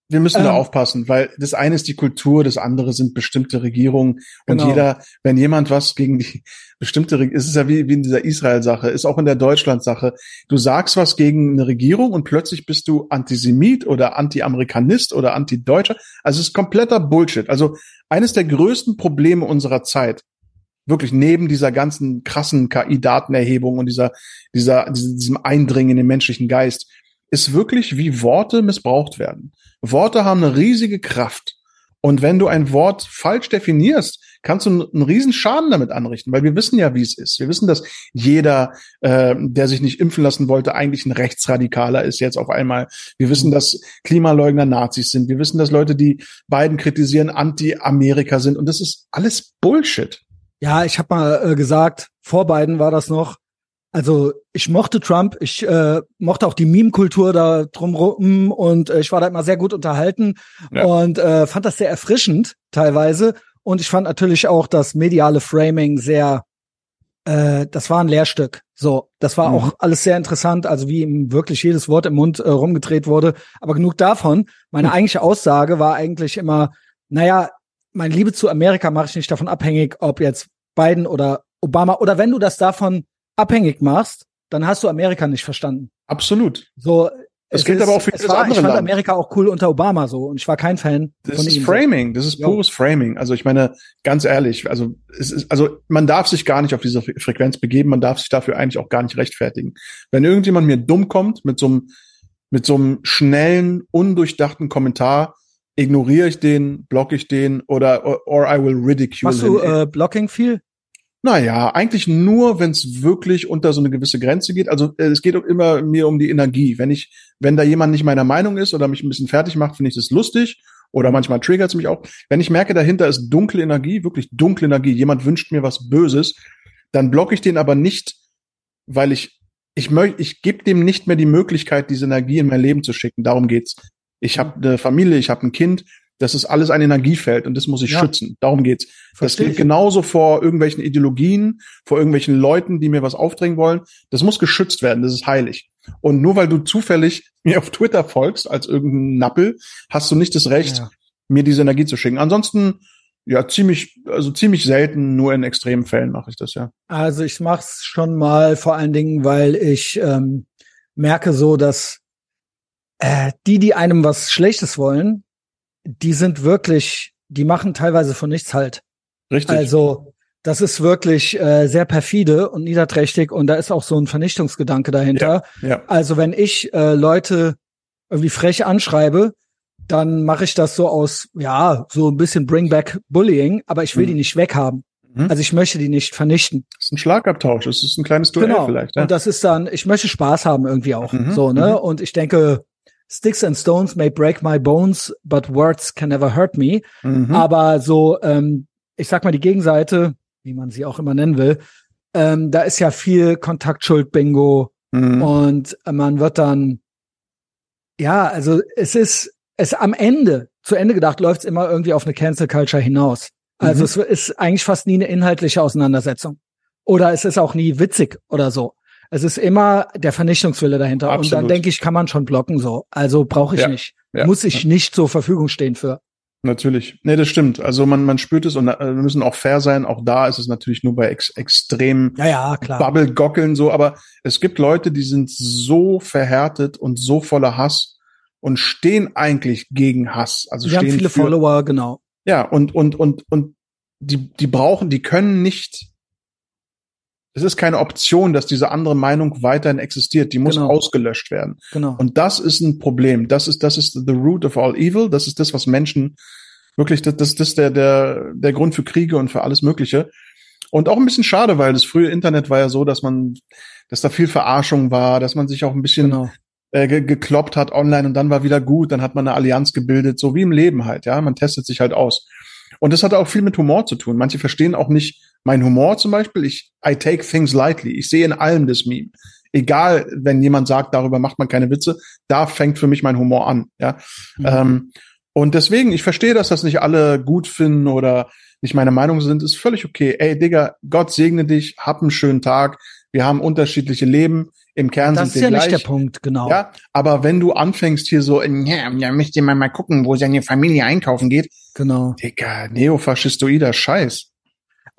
Wir müssen ähm, da aufpassen, weil das eine ist die Kultur, das andere sind bestimmte Regierungen und genau. jeder, wenn jemand was gegen die bestimmte, ist es ja wie, wie in dieser Israel-Sache, ist auch in der Deutschland-Sache. Du sagst was gegen eine Regierung und plötzlich bist du Antisemit oder Anti-Amerikanist oder Anti-Deutscher. Also es ist kompletter Bullshit. Also eines der größten Probleme unserer Zeit, wirklich neben dieser ganzen krassen KI-Datenerhebung und dieser, dieser, diesem Eindringen in den menschlichen Geist, ist wirklich, wie Worte missbraucht werden. Worte haben eine riesige Kraft. Und wenn du ein Wort falsch definierst, kannst du einen riesen Schaden damit anrichten, weil wir wissen ja, wie es ist. Wir wissen, dass jeder, äh, der sich nicht impfen lassen wollte, eigentlich ein Rechtsradikaler ist jetzt auf einmal. Wir wissen, dass Klimaleugner Nazis sind. Wir wissen, dass Leute, die beiden kritisieren, anti-Amerika sind. Und das ist alles Bullshit. Ja, ich habe mal äh, gesagt, vor beiden war das noch, also ich mochte Trump, ich äh, mochte auch die Meme-Kultur da drumrum und äh, ich war da immer sehr gut unterhalten ja. und äh, fand das sehr erfrischend teilweise. Und ich fand natürlich auch das mediale Framing sehr, äh, das war ein Lehrstück. So, das war mhm. auch alles sehr interessant, also wie ihm wirklich jedes Wort im Mund äh, rumgedreht wurde. Aber genug davon. Meine mhm. eigentliche Aussage war eigentlich immer, naja, meine Liebe zu Amerika mache ich nicht davon abhängig, ob jetzt Biden oder Obama oder wenn du das davon abhängig machst, dann hast du Amerika nicht verstanden. Absolut. So, das gilt aber auch für das war, andere Ich fand Land. Amerika auch cool unter Obama so und ich war kein Fan das ist ihm. Framing, das ist pures. Framing. Also ich meine, ganz ehrlich, also es ist, also man darf sich gar nicht auf diese Frequenz begeben, man darf sich dafür eigentlich auch gar nicht rechtfertigen. Wenn irgendjemand mir dumm kommt mit so einem mit so einem schnellen, undurchdachten Kommentar, ignoriere ich den, blocke ich den oder or, or I will ridicule Machst du äh, Blocking viel? Naja, eigentlich nur, wenn es wirklich unter so eine gewisse Grenze geht. Also äh, es geht immer mir um die Energie. Wenn ich, wenn da jemand nicht meiner Meinung ist oder mich ein bisschen fertig macht, finde ich das lustig. Oder manchmal triggert es mich auch. Wenn ich merke, dahinter ist dunkle Energie, wirklich dunkle Energie, jemand wünscht mir was Böses, dann blocke ich den aber nicht, weil ich, ich möchte, ich gebe dem nicht mehr die Möglichkeit, diese Energie in mein Leben zu schicken. Darum geht's. Ich habe eine Familie, ich habe ein Kind das ist alles ein Energiefeld und das muss ich ja. schützen. Darum geht's. Versteh das geht genauso vor irgendwelchen Ideologien, vor irgendwelchen Leuten, die mir was aufdrängen wollen. Das muss geschützt werden. Das ist heilig. Und nur weil du zufällig mir auf Twitter folgst als irgendein Nappel, hast du nicht das Recht, ja. mir diese Energie zu schicken. Ansonsten ja, ziemlich, also ziemlich selten, nur in extremen Fällen mache ich das, ja. Also ich mache es schon mal vor allen Dingen, weil ich ähm, merke so, dass äh, die, die einem was Schlechtes wollen, die sind wirklich, die machen teilweise von nichts halt. Richtig. Also das ist wirklich äh, sehr perfide und niederträchtig und da ist auch so ein Vernichtungsgedanke dahinter. Ja, ja. Also wenn ich äh, Leute irgendwie frech anschreibe, dann mache ich das so aus, ja, so ein bisschen Bring Back Bullying, aber ich will mhm. die nicht weghaben. Mhm. Also ich möchte die nicht vernichten. Das ist ein Schlagabtausch, das ist ein kleines Duell genau. vielleicht. Ja? Und das ist dann, ich möchte Spaß haben irgendwie auch. Mhm. So, ne? Mhm. Und ich denke, Sticks and Stones may break my bones, but words can never hurt me. Mhm. Aber so, ähm, ich sag mal, die Gegenseite, wie man sie auch immer nennen will, ähm, da ist ja viel Kontaktschuld-Bingo mhm. und man wird dann, ja, also es ist, es am Ende, zu Ende gedacht, läuft es immer irgendwie auf eine Cancel Culture hinaus. Also mhm. es ist eigentlich fast nie eine inhaltliche Auseinandersetzung. Oder es ist auch nie witzig oder so. Es ist immer der Vernichtungswille dahinter. Absolut. Und dann denke ich, kann man schon blocken so. Also brauche ich ja. nicht. Ja. Muss ich nicht zur Verfügung stehen für. Natürlich. Nee, das stimmt. Also man, man spürt es und äh, wir müssen auch fair sein. Auch da ist es natürlich nur bei ex extrem ja, ja. Bubble-Gockeln so. Aber es gibt Leute, die sind so verhärtet und so voller Hass und stehen eigentlich gegen Hass. Also die stehen haben viele für, Follower, genau. Ja, und, und, und, und die, die brauchen, die können nicht, es ist keine Option, dass diese andere Meinung weiterhin existiert. Die muss genau. ausgelöscht werden. Genau. Und das ist ein Problem. Das ist, das ist the root of all evil. Das ist das, was Menschen wirklich, das, das, das ist der, der, der Grund für Kriege und für alles Mögliche. Und auch ein bisschen schade, weil das frühe Internet war ja so, dass man, dass da viel Verarschung war, dass man sich auch ein bisschen genau äh, ge gekloppt hat online und dann war wieder gut, dann hat man eine Allianz gebildet, so wie im Leben halt, ja, man testet sich halt aus. Und das hat auch viel mit Humor zu tun. Manche verstehen auch nicht meinen Humor zum Beispiel. Ich, I take things lightly. Ich sehe in allem das Meme. Egal, wenn jemand sagt, darüber macht man keine Witze, da fängt für mich mein Humor an, ja. Mhm. Ähm, und deswegen, ich verstehe, dass das nicht alle gut finden oder nicht meine Meinung sind, ist völlig okay. Ey, Digga, Gott segne dich, hab einen schönen Tag. Wir haben unterschiedliche Leben. Im Kern das sind wir gleich. Das ist ja nicht der Punkt, genau. Ja, aber wenn du anfängst hier so, ja, ja müsst ihr mal, mal gucken, wo seine Familie einkaufen geht. Genau. Digga, neofaschistoider Scheiß.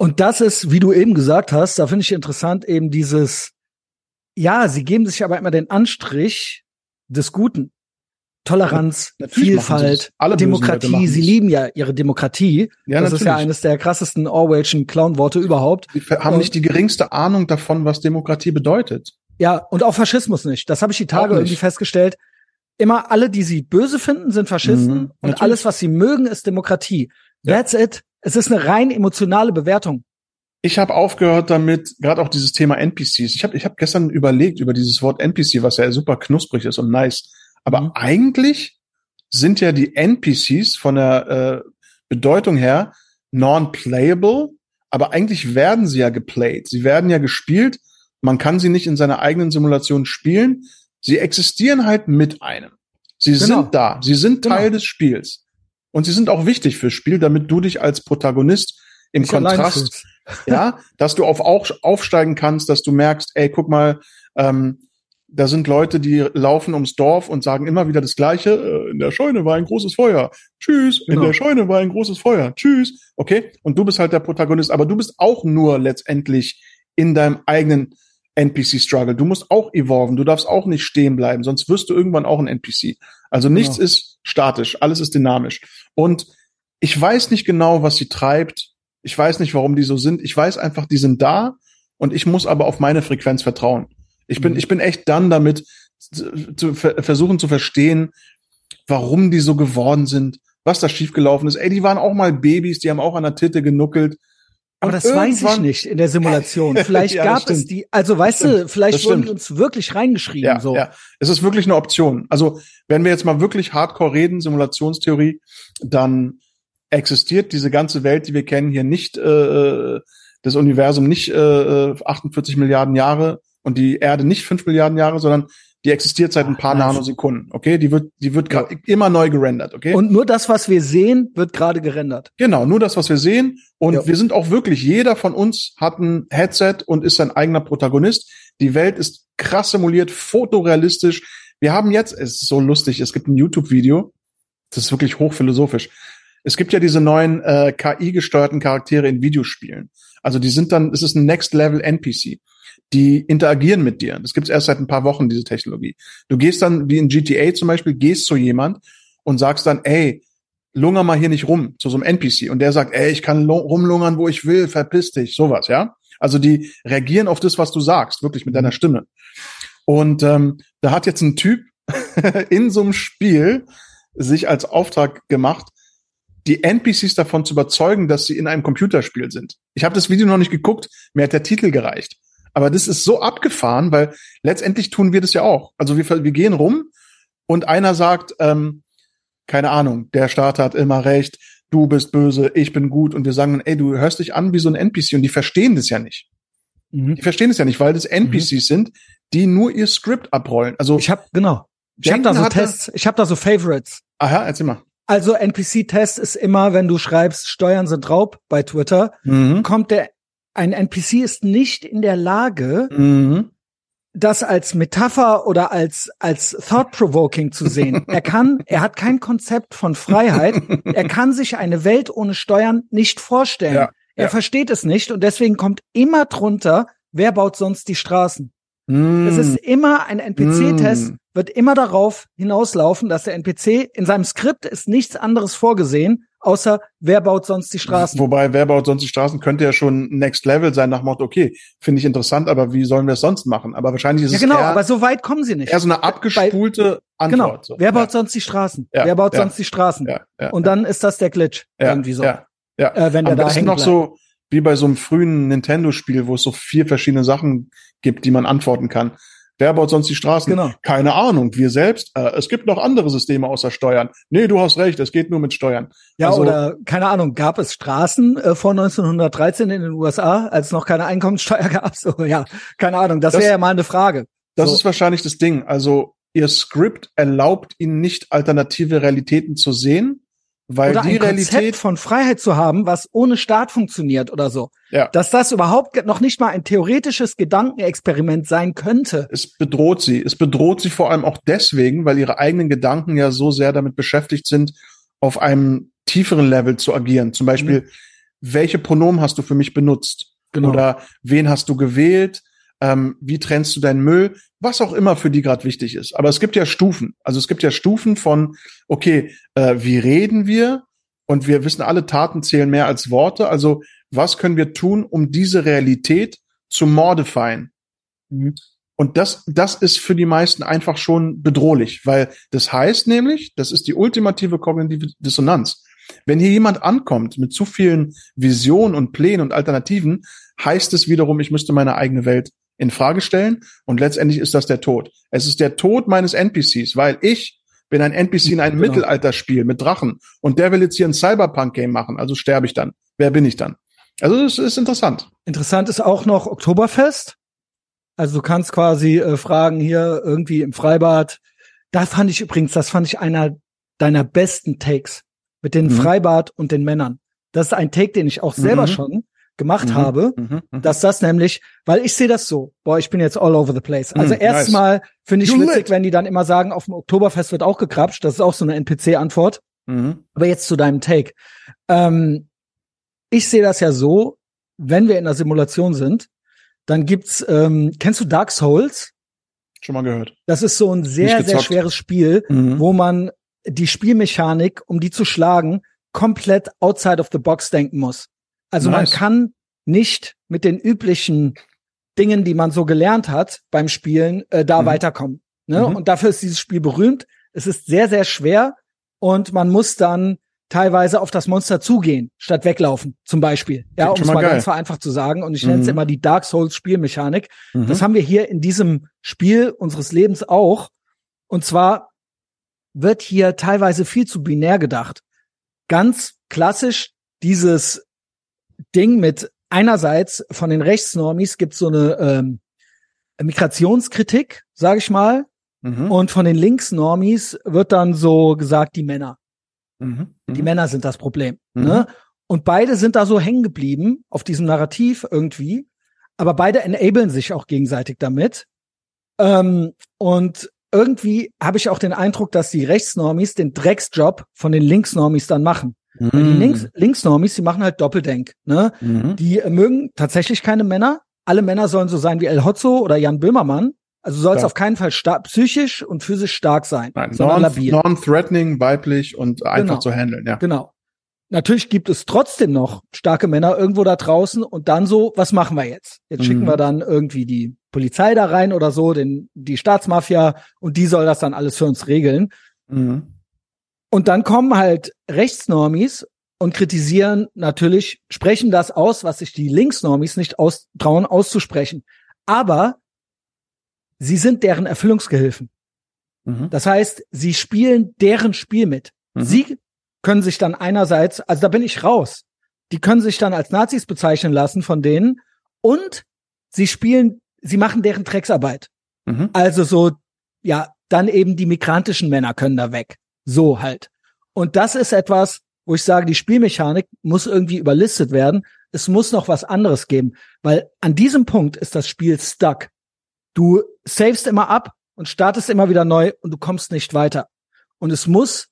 Und das ist, wie du eben gesagt hast, da finde ich interessant eben dieses, ja, sie geben sich aber immer den Anstrich des Guten. Toleranz, ja, Vielfalt, Demokratie. Sie lieben ja ihre Demokratie. Ja, das natürlich. ist ja eines der krassesten Orwellschen Clown-Worte überhaupt. Sie haben nicht die geringste Ahnung davon, was Demokratie bedeutet. Ja, und auch Faschismus nicht. Das habe ich die Tage irgendwie festgestellt. Immer alle, die sie böse finden, sind Faschisten mhm, und alles, was sie mögen, ist Demokratie. Ja. That's it. Es ist eine rein emotionale Bewertung. Ich habe aufgehört damit, gerade auch dieses Thema NPCs. Ich habe ich hab gestern überlegt über dieses Wort NPC, was ja super knusprig ist und nice. Aber mhm. eigentlich sind ja die NPCs von der äh, Bedeutung her non-playable, aber eigentlich werden sie ja geplayed. Sie werden ja gespielt man kann sie nicht in seiner eigenen Simulation spielen. Sie existieren halt mit einem. Sie genau. sind da. Sie sind Teil genau. des Spiels. Und sie sind auch wichtig fürs Spiel, damit du dich als Protagonist im ich Kontrast, ja, dass du auf, auch aufsteigen kannst, dass du merkst, ey, guck mal, ähm, da sind Leute, die laufen ums Dorf und sagen immer wieder das Gleiche. Äh, in der Scheune war ein großes Feuer. Tschüss. Genau. In der Scheune war ein großes Feuer. Tschüss. Okay. Und du bist halt der Protagonist, aber du bist auch nur letztendlich in deinem eigenen NPC-Struggle. Du musst auch evolven, du darfst auch nicht stehen bleiben, sonst wirst du irgendwann auch ein NPC. Also nichts genau. ist statisch, alles ist dynamisch. Und ich weiß nicht genau, was sie treibt. Ich weiß nicht, warum die so sind. Ich weiß einfach, die sind da und ich muss aber auf meine Frequenz vertrauen. Ich bin, mhm. ich bin echt dann damit zu, zu versuchen zu verstehen, warum die so geworden sind, was da schiefgelaufen ist. Ey, die waren auch mal Babys, die haben auch an der Titte genuckelt. Aber das weiß ich nicht in der Simulation. Vielleicht ja, gab es die, also weißt du, vielleicht wurden die uns wirklich reingeschrieben. Ja, so. ja, es ist wirklich eine Option. Also wenn wir jetzt mal wirklich hardcore reden, Simulationstheorie, dann existiert diese ganze Welt, die wir kennen, hier nicht, äh, das Universum nicht äh, 48 Milliarden Jahre und die Erde nicht 5 Milliarden Jahre, sondern die existiert seit ein paar Ach, Nanosekunden, okay? Die wird, die wird ja. immer neu gerendert, okay? Und nur das, was wir sehen, wird gerade gerendert. Genau, nur das, was wir sehen. Und ja. wir sind auch wirklich, jeder von uns hat ein Headset und ist sein eigener Protagonist. Die Welt ist krass simuliert, fotorealistisch. Wir haben jetzt, es ist so lustig, es gibt ein YouTube-Video, das ist wirklich hochphilosophisch. Es gibt ja diese neuen äh, KI-gesteuerten Charaktere in Videospielen. Also die sind dann, es ist ein Next-Level-NPC. Die interagieren mit dir. Das gibt es erst seit ein paar Wochen, diese Technologie. Du gehst dann, wie in GTA zum Beispiel, gehst zu jemand und sagst dann, ey, lunger mal hier nicht rum, zu so einem NPC. Und der sagt, ey, ich kann rumlungern, wo ich will, verpiss dich, sowas, ja. Also die reagieren auf das, was du sagst, wirklich mit deiner Stimme. Und ähm, da hat jetzt ein Typ in so einem Spiel sich als Auftrag gemacht, die NPCs davon zu überzeugen, dass sie in einem Computerspiel sind. Ich habe das Video noch nicht geguckt, mir hat der Titel gereicht. Aber das ist so abgefahren, weil letztendlich tun wir das ja auch. Also wir, wir gehen rum und einer sagt, ähm, keine Ahnung, der Staat hat immer recht, du bist böse, ich bin gut und wir sagen, ey, du hörst dich an wie so ein NPC und die verstehen das ja nicht. Mhm. Die verstehen das ja nicht, weil das NPCs mhm. sind, die nur ihr Skript abrollen. Also ich habe genau, ich habe da so Tests, ich habe da so Favorites. Aha, erzähl mal. Also NPC-Test ist immer, wenn du schreibst, Steuern sind Raub bei Twitter, mhm. kommt der ein NPC ist nicht in der Lage, mhm. das als Metapher oder als als thought provoking zu sehen. er kann, er hat kein Konzept von Freiheit. er kann sich eine Welt ohne Steuern nicht vorstellen. Ja, er ja. versteht es nicht und deswegen kommt immer drunter, wer baut sonst die Straßen? Mm. Es ist immer ein NPC-Test, mm. wird immer darauf hinauslaufen, dass der NPC in seinem Skript ist nichts anderes vorgesehen, außer wer baut sonst die Straßen. Wobei, wer baut sonst die Straßen, könnte ja schon Next Level sein nach Motto, okay, finde ich interessant, aber wie sollen wir es sonst machen? Aber wahrscheinlich ist ja, es genau, aber so weit kommen sie nicht. Eher so eine abgespulte Bei, Antwort. Genau. So. Wer baut ja. sonst die Straßen? Ja. Wer baut ja. sonst die Straßen? Ja. Und dann ist das der Glitch irgendwie so. Ja. Ja. Äh, wenn der Am da hängt noch bleibt. so wie bei so einem frühen Nintendo-Spiel, wo es so vier verschiedene Sachen gibt, die man antworten kann. Wer baut sonst die Straßen? Genau. Keine Ahnung. Wir selbst. Äh, es gibt noch andere Systeme außer Steuern. Nee, du hast recht. Es geht nur mit Steuern. Ja, also, oder keine Ahnung. Gab es Straßen äh, vor 1913 in den USA, als noch keine Einkommenssteuer gab? So, ja, keine Ahnung. Das, das wäre ja mal eine Frage. Das so. ist wahrscheinlich das Ding. Also ihr Skript erlaubt ihnen nicht alternative Realitäten zu sehen weil oder die ein Realität Konzept von Freiheit zu haben, was ohne Staat funktioniert oder so. Ja. Dass das überhaupt noch nicht mal ein theoretisches Gedankenexperiment sein könnte. Es bedroht sie. Es bedroht sie vor allem auch deswegen, weil ihre eigenen Gedanken ja so sehr damit beschäftigt sind, auf einem tieferen Level zu agieren. Zum Beispiel, mhm. welche Pronomen hast du für mich benutzt? Genau. Oder wen hast du gewählt? ähm, wie trennst du deinen Müll, was auch immer für die gerade wichtig ist. Aber es gibt ja Stufen. Also es gibt ja Stufen von, okay, äh, wie reden wir? Und wir wissen, alle Taten zählen mehr als Worte. Also was können wir tun, um diese Realität zu modifieren? Mhm. Und das, das ist für die meisten einfach schon bedrohlich, weil das heißt nämlich, das ist die ultimative kognitive Dissonanz. Wenn hier jemand ankommt mit zu vielen Visionen und Plänen und Alternativen, heißt es wiederum, ich müsste meine eigene Welt in Frage stellen und letztendlich ist das der Tod. Es ist der Tod meines NPCs, weil ich bin ein NPC in einem genau. Mittelalterspiel mit Drachen und der will jetzt hier ein Cyberpunk-Game machen, also sterbe ich dann. Wer bin ich dann? Also das ist interessant. Interessant ist auch noch Oktoberfest. Also du kannst quasi äh, fragen hier irgendwie im Freibad. Da fand ich übrigens, das fand ich einer deiner besten Takes mit dem mhm. Freibad und den Männern. Das ist ein Take, den ich auch selber mhm. schon gemacht mhm, habe, mhm, mhm, dass das nämlich, weil ich sehe das so, boah, ich bin jetzt all over the place. Also mhm, erstmal nice. finde ich witzig, wenn die dann immer sagen, auf dem Oktoberfest wird auch gekrapscht, das ist auch so eine NPC-Antwort. Mhm. Aber jetzt zu deinem Take. Ähm, ich sehe das ja so, wenn wir in der Simulation sind, dann gibt's, ähm, kennst du Dark Souls? Schon mal gehört. Das ist so ein sehr, sehr schweres Spiel, mhm. wo man die Spielmechanik, um die zu schlagen, komplett outside of the box denken muss. Also nice. man kann nicht mit den üblichen Dingen, die man so gelernt hat beim Spielen, äh, da mhm. weiterkommen. Ne? Mhm. Und dafür ist dieses Spiel berühmt. Es ist sehr, sehr schwer und man muss dann teilweise auf das Monster zugehen, statt weglaufen, zum Beispiel. Ja, um es mal, mal ganz vereinfacht zu sagen. Und ich mhm. nenne es immer die Dark Souls Spielmechanik. Mhm. Das haben wir hier in diesem Spiel unseres Lebens auch. Und zwar wird hier teilweise viel zu binär gedacht. Ganz klassisch dieses Ding mit einerseits von den Rechtsnormis gibt so eine ähm, Migrationskritik, sage ich mal, mhm. und von den Linksnormis wird dann so gesagt, die Männer. Mhm. Die mhm. Männer sind das Problem. Mhm. Ne? Und beide sind da so hängen geblieben auf diesem Narrativ irgendwie. aber beide enablen sich auch gegenseitig damit. Ähm, und irgendwie habe ich auch den Eindruck, dass die Rechtsnormis den Drecksjob von den Linksnormis dann machen. Mhm. Die Links, Linksnormis, die machen halt Doppeldenk. Ne? Mhm. Die mögen tatsächlich keine Männer. Alle Männer sollen so sein wie El Hotzo oder Jan Böhmermann. Also soll es auf keinen Fall psychisch und physisch stark sein, Nein, sondern non, labil. Non-threatening, weiblich und einfach genau. zu handeln, ja. Genau. Natürlich gibt es trotzdem noch starke Männer irgendwo da draußen und dann so, was machen wir jetzt? Jetzt mhm. schicken wir dann irgendwie die Polizei da rein oder so, den, die Staatsmafia und die soll das dann alles für uns regeln. Mhm. Und dann kommen halt Rechtsnormis und kritisieren natürlich, sprechen das aus, was sich die Linksnormis nicht aus, trauen auszusprechen. Aber sie sind deren Erfüllungsgehilfen. Mhm. Das heißt, sie spielen deren Spiel mit. Mhm. Sie können sich dann einerseits, also da bin ich raus, die können sich dann als Nazis bezeichnen lassen von denen und sie spielen, sie machen deren Drecksarbeit. Mhm. Also so, ja, dann eben die migrantischen Männer können da weg. So halt. Und das ist etwas, wo ich sage, die Spielmechanik muss irgendwie überlistet werden. Es muss noch was anderes geben, weil an diesem Punkt ist das Spiel stuck. Du savest immer ab und startest immer wieder neu und du kommst nicht weiter. Und es muss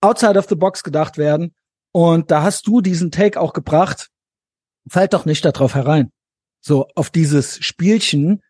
outside of the box gedacht werden. Und da hast du diesen Take auch gebracht. Fällt doch nicht darauf herein. So auf dieses Spielchen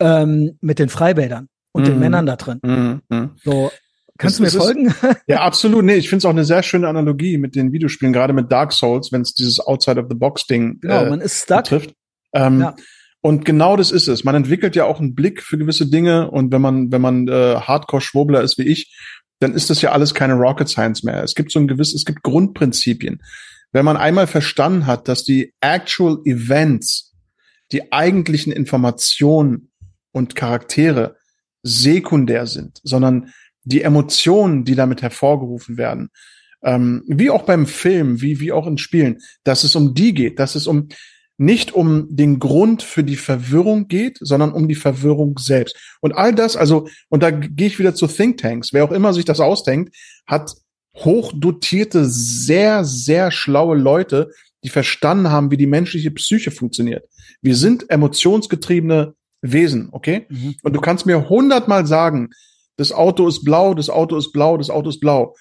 ähm, mit den Freibädern und mhm. den Männern da drin. Mhm. So, kannst du mir folgen? Ja, absolut. Nee, ich finde es auch eine sehr schöne Analogie mit den Videospielen, gerade mit Dark Souls, wenn es dieses Outside of the Box Ding genau, äh, man ist stuck. betrifft. Ähm, ja. Und genau das ist es. Man entwickelt ja auch einen Blick für gewisse Dinge und wenn man, wenn man äh, Hardcore-Schwurbler ist wie ich, dann ist das ja alles keine Rocket Science mehr. Es gibt so ein gewisses, es gibt Grundprinzipien. Wenn man einmal verstanden hat, dass die actual Events, die eigentlichen Informationen und Charaktere sekundär sind, sondern die Emotionen, die damit hervorgerufen werden, ähm, wie auch beim Film, wie, wie auch in Spielen, dass es um die geht, dass es um nicht um den Grund für die Verwirrung geht, sondern um die Verwirrung selbst. Und all das, also, und da gehe ich wieder zu Thinktanks. Wer auch immer sich das ausdenkt, hat hochdotierte, sehr, sehr schlaue Leute, die verstanden haben, wie die menschliche Psyche funktioniert. Wir sind emotionsgetriebene Wesen, okay? Mhm. Und du kannst mir hundertmal sagen, das Auto ist blau, das Auto ist blau, das Auto ist blau.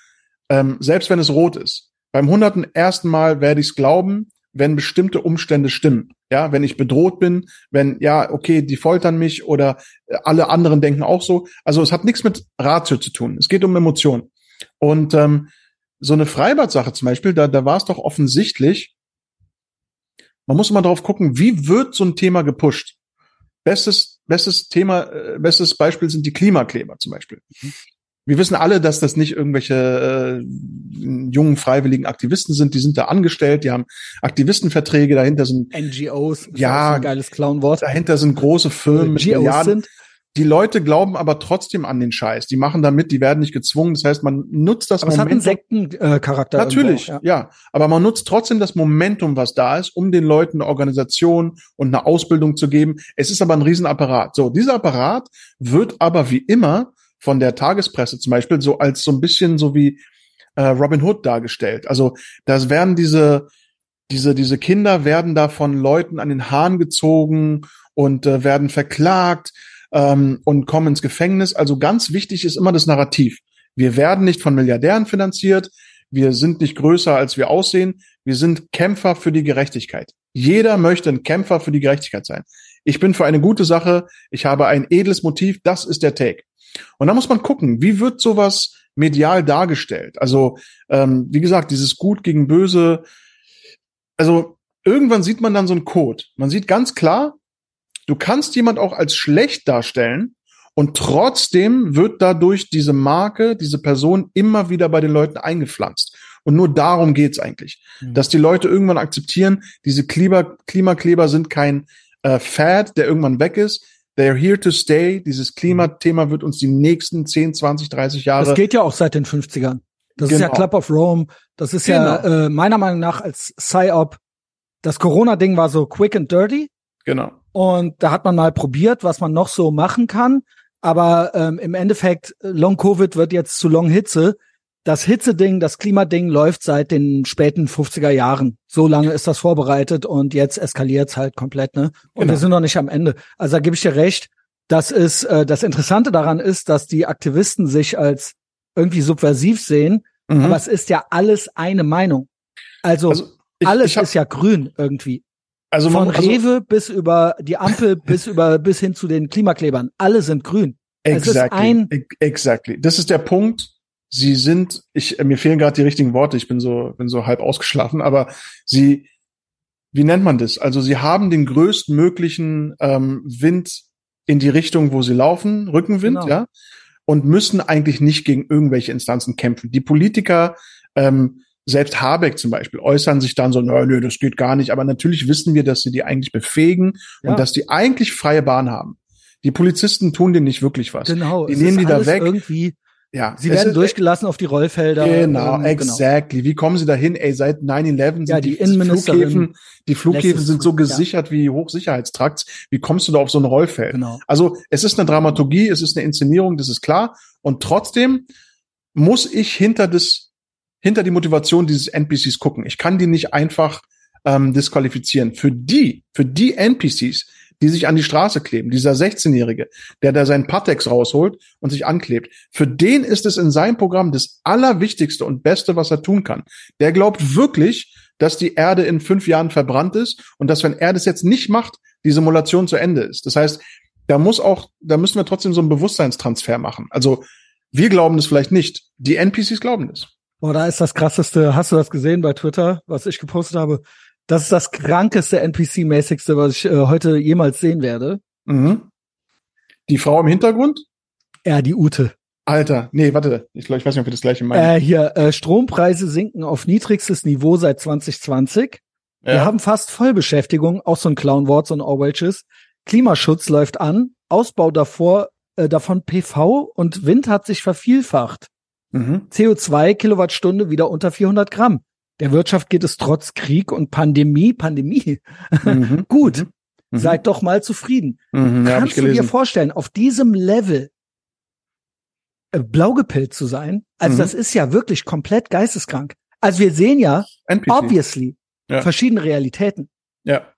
Ähm, selbst wenn es rot ist. Beim hunderten ersten Mal werde ich es glauben, wenn bestimmte Umstände stimmen. Ja, wenn ich bedroht bin, wenn, ja, okay, die foltern mich oder alle anderen denken auch so. Also es hat nichts mit Ratio zu tun. Es geht um Emotionen. Und ähm, so eine Freibad-Sache zum Beispiel, da, da war es doch offensichtlich, man muss mal drauf gucken, wie wird so ein Thema gepusht? Bestes, bestes Thema, äh, bestes Beispiel sind die Klimakleber zum Beispiel. Mhm wir wissen alle, dass das nicht irgendwelche äh, jungen freiwilligen Aktivisten sind. Die sind da angestellt, die haben Aktivistenverträge. Dahinter sind NGOs. Ja, ein geiles Clownwort. Dahinter sind große Firmen mit Milliarden. Sind. Die Leute glauben aber trotzdem an den Scheiß. Die machen damit, die werden nicht gezwungen. Das heißt, man nutzt das aber Momentum. Es hat einen Sektencharakter. Äh, Natürlich, auch, ja. ja. Aber man nutzt trotzdem das Momentum, was da ist, um den Leuten eine Organisation und eine Ausbildung zu geben. Es ist aber ein Riesenapparat. So, dieser Apparat wird aber wie immer von der Tagespresse zum Beispiel so als so ein bisschen so wie äh, Robin Hood dargestellt. Also das werden diese diese diese Kinder werden da von Leuten an den Haaren gezogen und äh, werden verklagt ähm, und kommen ins Gefängnis. Also ganz wichtig ist immer das Narrativ. Wir werden nicht von Milliardären finanziert. Wir sind nicht größer, als wir aussehen. Wir sind Kämpfer für die Gerechtigkeit. Jeder möchte ein Kämpfer für die Gerechtigkeit sein. Ich bin für eine gute Sache. Ich habe ein edles Motiv. Das ist der Take. Und da muss man gucken, wie wird sowas medial dargestellt? Also, ähm, wie gesagt, dieses Gut gegen Böse. Also, irgendwann sieht man dann so einen Code. Man sieht ganz klar, du kannst jemand auch als schlecht darstellen und trotzdem wird dadurch diese Marke, diese Person immer wieder bei den Leuten eingepflanzt. Und nur darum geht's eigentlich. Mhm. Dass die Leute irgendwann akzeptieren, diese Klima Klimakleber sind kein äh, Fad, der irgendwann weg ist. They're here to stay. Dieses Klimathema wird uns die nächsten 10, 20, 30 Jahre. Das geht ja auch seit den 50ern. Das genau. ist ja genau. Club of Rome. Das ist genau. ja äh, meiner Meinung nach als PsyOp. Das Corona-Ding war so quick and dirty. Genau. Und da hat man mal probiert, was man noch so machen kann. Aber ähm, im Endeffekt, Long Covid wird jetzt zu Long Hitze. das Hitzeding, das Klimading läuft seit den späten 50er Jahren. So lange ist das vorbereitet und jetzt eskaliert's halt komplett, ne? Und Genau. wir sind noch nicht am Ende. Also da gebe ich dir recht. Das ist äh, das Interessante daran ist, dass die Aktivisten sich als irgendwie subversiv sehen, Mhm. aber es ist ja alles eine Meinung. Also, also ich, alles ich hab, ist ja grün irgendwie. Also Von man, also, Rewe bis über die Ampel bis über bis hin zu den Klimaklebern. Alle sind grün. es ist exactly, exactly. Das ist der Punkt. Sie sind, ich, mir fehlen gerade die richtigen Worte. Ich bin so, bin so halb ausgeschlafen, aber sie, wie nennt man das? Also sie haben den größtmöglichen ähm, Wind in die Richtung, wo sie laufen, Rückenwind, Genau. ja, und müssen eigentlich nicht gegen irgendwelche Instanzen kämpfen. Die Politiker, ähm, selbst Habeck zum Beispiel, äußern sich dann so, nö, nö, das geht gar nicht. Aber natürlich wissen wir, dass sie die eigentlich befähigen Ja. und dass die eigentlich freie Bahn haben. Die Polizisten tun denen nicht wirklich was. Genau. Die nehmen die da weg. Irgendwie. Ja, Sie werden durchgelassen auf die Rollfelder. Genau, ähm, exactly. Wie kommen sie dahin? Ey, seit 9-11 sind Ja, die, die Flughäfen, die Flughäfen sind so zu, ja. gesichert wie Hochsicherheitstrakts. Wie kommst du da auf so ein Rollfeld? Genau. Also, es ist eine Dramaturgie, es ist eine Inszenierung, das ist klar. Und trotzdem muss ich hinter das, hinter die Motivation dieses NPCs gucken. Ich kann die nicht einfach ähm, disqualifizieren. Für die, für die NPCs, die sich an die Straße kleben, dieser 16-Jährige, der da seinen Patex rausholt und sich anklebt, für den ist es in seinem Programm das Allerwichtigste und Beste, was er tun kann. Der glaubt wirklich, dass die Erde in fünf Jahren verbrannt ist und dass, wenn er das jetzt nicht macht, die Simulation zu Ende ist. Das heißt, da muss auch, da müssen wir trotzdem so einen Bewusstseinstransfer machen. Also wir glauben das vielleicht nicht. Die NPCs glauben das. Boah, da ist das krasseste. Hast du das gesehen bei Twitter, was ich gepostet habe? Das ist das krankeste NPC-mäßigste, was ich äh, heute jemals sehen werde. Mhm. Die Frau im Hintergrund? Ja, die Ute. Alter, nee, warte, ich glaube, ich weiß nicht, ob wir das gleiche meinen. Äh, hier, äh, Strompreise sinken auf niedrigstes Niveau seit 2020. Wir Ja. haben fast Vollbeschäftigung, auch so ein Clownwort, so ein Orwellsches. Klimaschutz läuft an, Ausbau davor, äh, davon PV und Wind hat sich vervielfacht. Mhm. CO2 Kilowattstunde wieder unter 400 Gramm. Der Wirtschaft geht es trotz Krieg und Pandemie, Pandemie, Mhm. gut. Mhm. Seid doch mal zufrieden. Mhm, Kannst du dir vorstellen, auf diesem Level äh, blau gepillt zu sein? Also Mhm. das ist ja wirklich komplett geisteskrank. Also wir sehen ja, NPC. obviously, Ja. verschiedene Realitäten. Ja.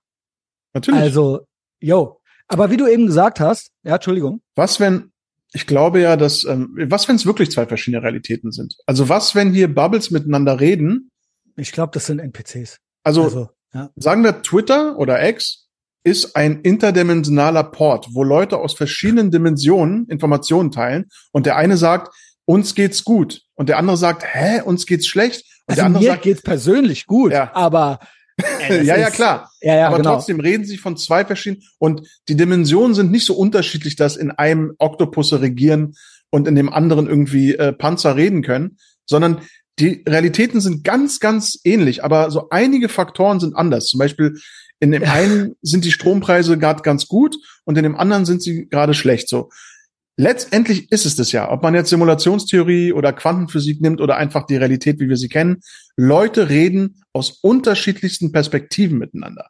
Natürlich. Also, yo. Aber wie du eben gesagt hast, ja, Entschuldigung. Was, wenn, ich glaube ja, dass, ähm, was, wenn es wirklich zwei verschiedene Realitäten sind? Also was, wenn hier Bubbles miteinander reden? Ich glaube, das sind NPCs. Also, Also, ja. sagen wir Twitter oder X ist ein interdimensionaler Port, wo Leute aus verschiedenen Dimensionen Informationen teilen und der eine sagt, uns geht's gut und der andere sagt, hä, uns geht's schlecht und der Also andere mir sagt, geht's persönlich gut, Ja. aber ja, ja, ist- klar. Ja, ja, aber genau. trotzdem reden sie von zwei verschiedenen und die Dimensionen sind nicht so unterschiedlich, dass in einem Oktopusse regieren und in dem anderen irgendwie äh, Panzer reden können, sondern die Realitäten sind ganz, ganz ähnlich, aber so einige Faktoren sind anders. Zum Beispiel in dem einen sind die Strompreise gerade ganz gut und in dem anderen sind sie gerade schlecht. So letztendlich ist es das ja, ob man jetzt Simulationstheorie oder Quantenphysik nimmt oder einfach die Realität, wie wir sie kennen. Leute reden aus unterschiedlichsten Perspektiven miteinander.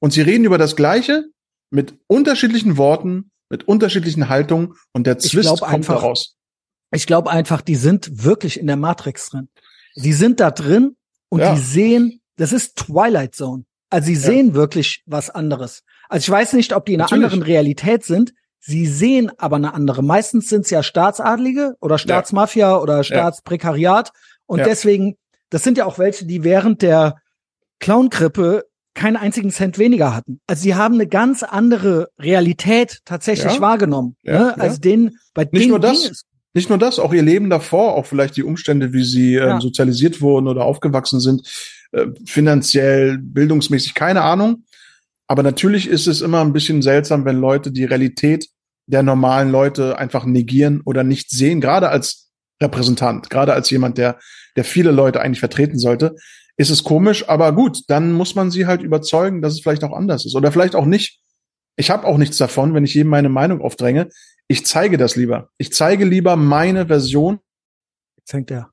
Und sie reden über das Gleiche mit unterschiedlichen Worten, mit unterschiedlichen Haltungen und der Zwist kommt einfach- daraus. Ich glaube einfach, die sind wirklich in der Matrix drin. Die sind da drin und Ja. die sehen, das ist Twilight Zone. Also sie sehen wirklich was anderes. Also ich weiß nicht, ob die in einer Natürlich. anderen Realität sind. Sie sehen aber eine andere. Meistens sind es ja Staatsadlige oder Staatsmafia oder Staatsprekariat. Und Ja. deswegen, das sind ja auch welche, die während der Clown-Grippe keinen einzigen Cent weniger hatten. Also sie haben eine ganz andere Realität tatsächlich Ja. wahrgenommen. Ja, ne? ja. Also denen, bei Nicht denen nur das. Nicht nur das, auch ihr Leben davor, auch vielleicht die Umstände, wie sie ähm, Ja. sozialisiert wurden oder aufgewachsen sind, äh, finanziell, bildungsmäßig, keine Ahnung. Aber natürlich ist es immer ein bisschen seltsam, wenn Leute die Realität der normalen Leute einfach negieren oder nicht sehen, gerade als Repräsentant, gerade als jemand, der, der viele Leute eigentlich vertreten sollte, ist es komisch, aber gut, dann muss man sie halt überzeugen, dass es vielleicht auch anders ist oder vielleicht auch nicht. Ich habe auch nichts davon, wenn ich jedem meine Meinung aufdränge. Ich zeige das lieber. Ich zeige lieber meine Version Jetzt hängt der.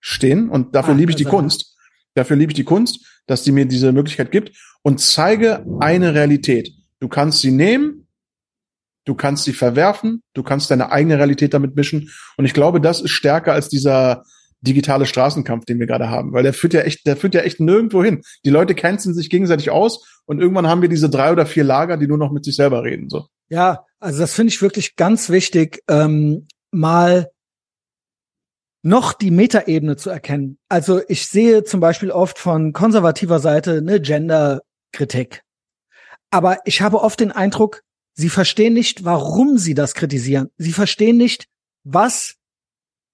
stehen und dafür Ah, liebe ich die er. Kunst. Dafür liebe ich die Kunst, dass die mir diese Möglichkeit gibt und zeige eine Realität. Du kannst sie nehmen, du kannst sie verwerfen, du kannst deine eigene Realität damit mischen und ich glaube, das ist stärker als dieser digitale Straßenkampf, den wir gerade haben, weil der führt ja echt, der führt ja echt nirgendwo hin. Die Leute canceln sich gegenseitig aus und irgendwann haben wir diese drei oder vier Lager, die nur noch mit sich selber reden. So. Ja, also das finde ich wirklich ganz wichtig, ähm, mal noch die Metaebene zu erkennen. Also ich sehe zum Beispiel oft von konservativer Seite eine Gender-Kritik. Aber ich habe oft den Eindruck, sie verstehen nicht, warum sie das kritisieren. Sie verstehen nicht, was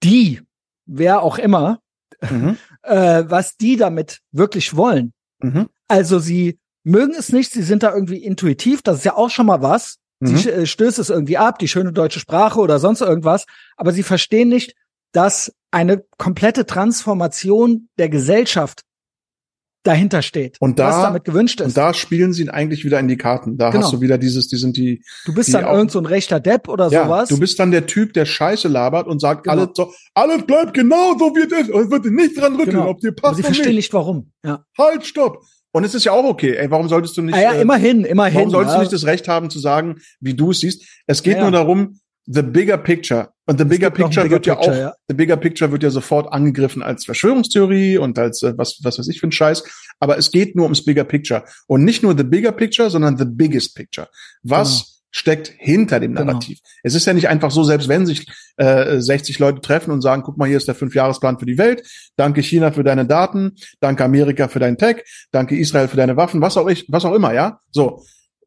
die, wer auch immer, mhm. äh, was die damit wirklich wollen. Mhm. Also sie mögen es nicht, sie sind da irgendwie intuitiv, das ist ja auch schon mal was. Mhm. Sie äh, stößt es irgendwie ab, die schöne deutsche Sprache oder sonst irgendwas, aber sie verstehen nicht, dass eine komplette Transformation der Gesellschaft dahinter steht, und da, was damit gewünscht ist. Und da spielen sie ihn eigentlich wieder in die Karten. Da genau. hast du wieder dieses, die sind die. Du bist dann irgend so ein rechter Depp oder ja, sowas. Du bist dann der Typ, der Scheiße labert und sagt, genau. alles, so, alles bleibt genau so wie es ist. Es wird nicht dran rütteln, genau. ob dir passt. Aber sie verstehen nicht. nicht warum. Ja. Halt, stopp. Und es ist ja auch okay. Ey, warum solltest du nicht? Ah ja, immerhin, immerhin. Warum solltest ja. du nicht das Recht haben zu sagen, wie du es siehst? Es geht ja, nur darum, the bigger picture. Und the bigger picture bigger wird ja auch, ja. the bigger picture wird ja sofort angegriffen als Verschwörungstheorie und als äh, was, was weiß ich für ein Scheiß. Aber es geht nur ums bigger picture. Und nicht nur the bigger picture, sondern the biggest picture. Was genau. steckt hinter dem genau. Narrativ? Genau. Es ist ja nicht einfach so, selbst wenn sich äh, 60 Leute treffen und sagen, guck mal, hier ist der Fünfjahresplan für die Welt. Danke China für deine Daten. Danke Amerika für dein Tech. Danke Israel für deine Waffen. Was auch ich, was auch immer, ja? So.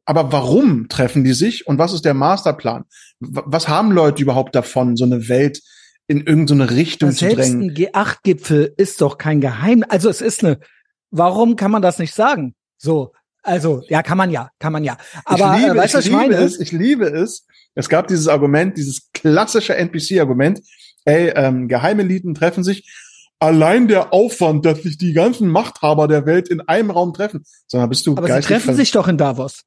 Aber warum treffen die sich und was ist der Masterplan? Was haben Leute überhaupt davon, so eine Welt in irgendeine Richtung zu drängen? Selbst ein G8-Gipfel ist doch kein Geheimnis. Also es ist eine, warum kann man das nicht sagen? So, also, ja, kann man ja, kann man ja. Aber ich liebe, äh, weißt du, was ich, ich meine? Es, ich liebe es. Es gab dieses Argument, dieses klassische NPC-Argument. Ey, ähm, Geheimeliten treffen sich. Allein der Aufwand, dass sich die ganzen Machthaber der Welt in einem Raum treffen. Sondern bist du Aber sie treffen sich doch in Davos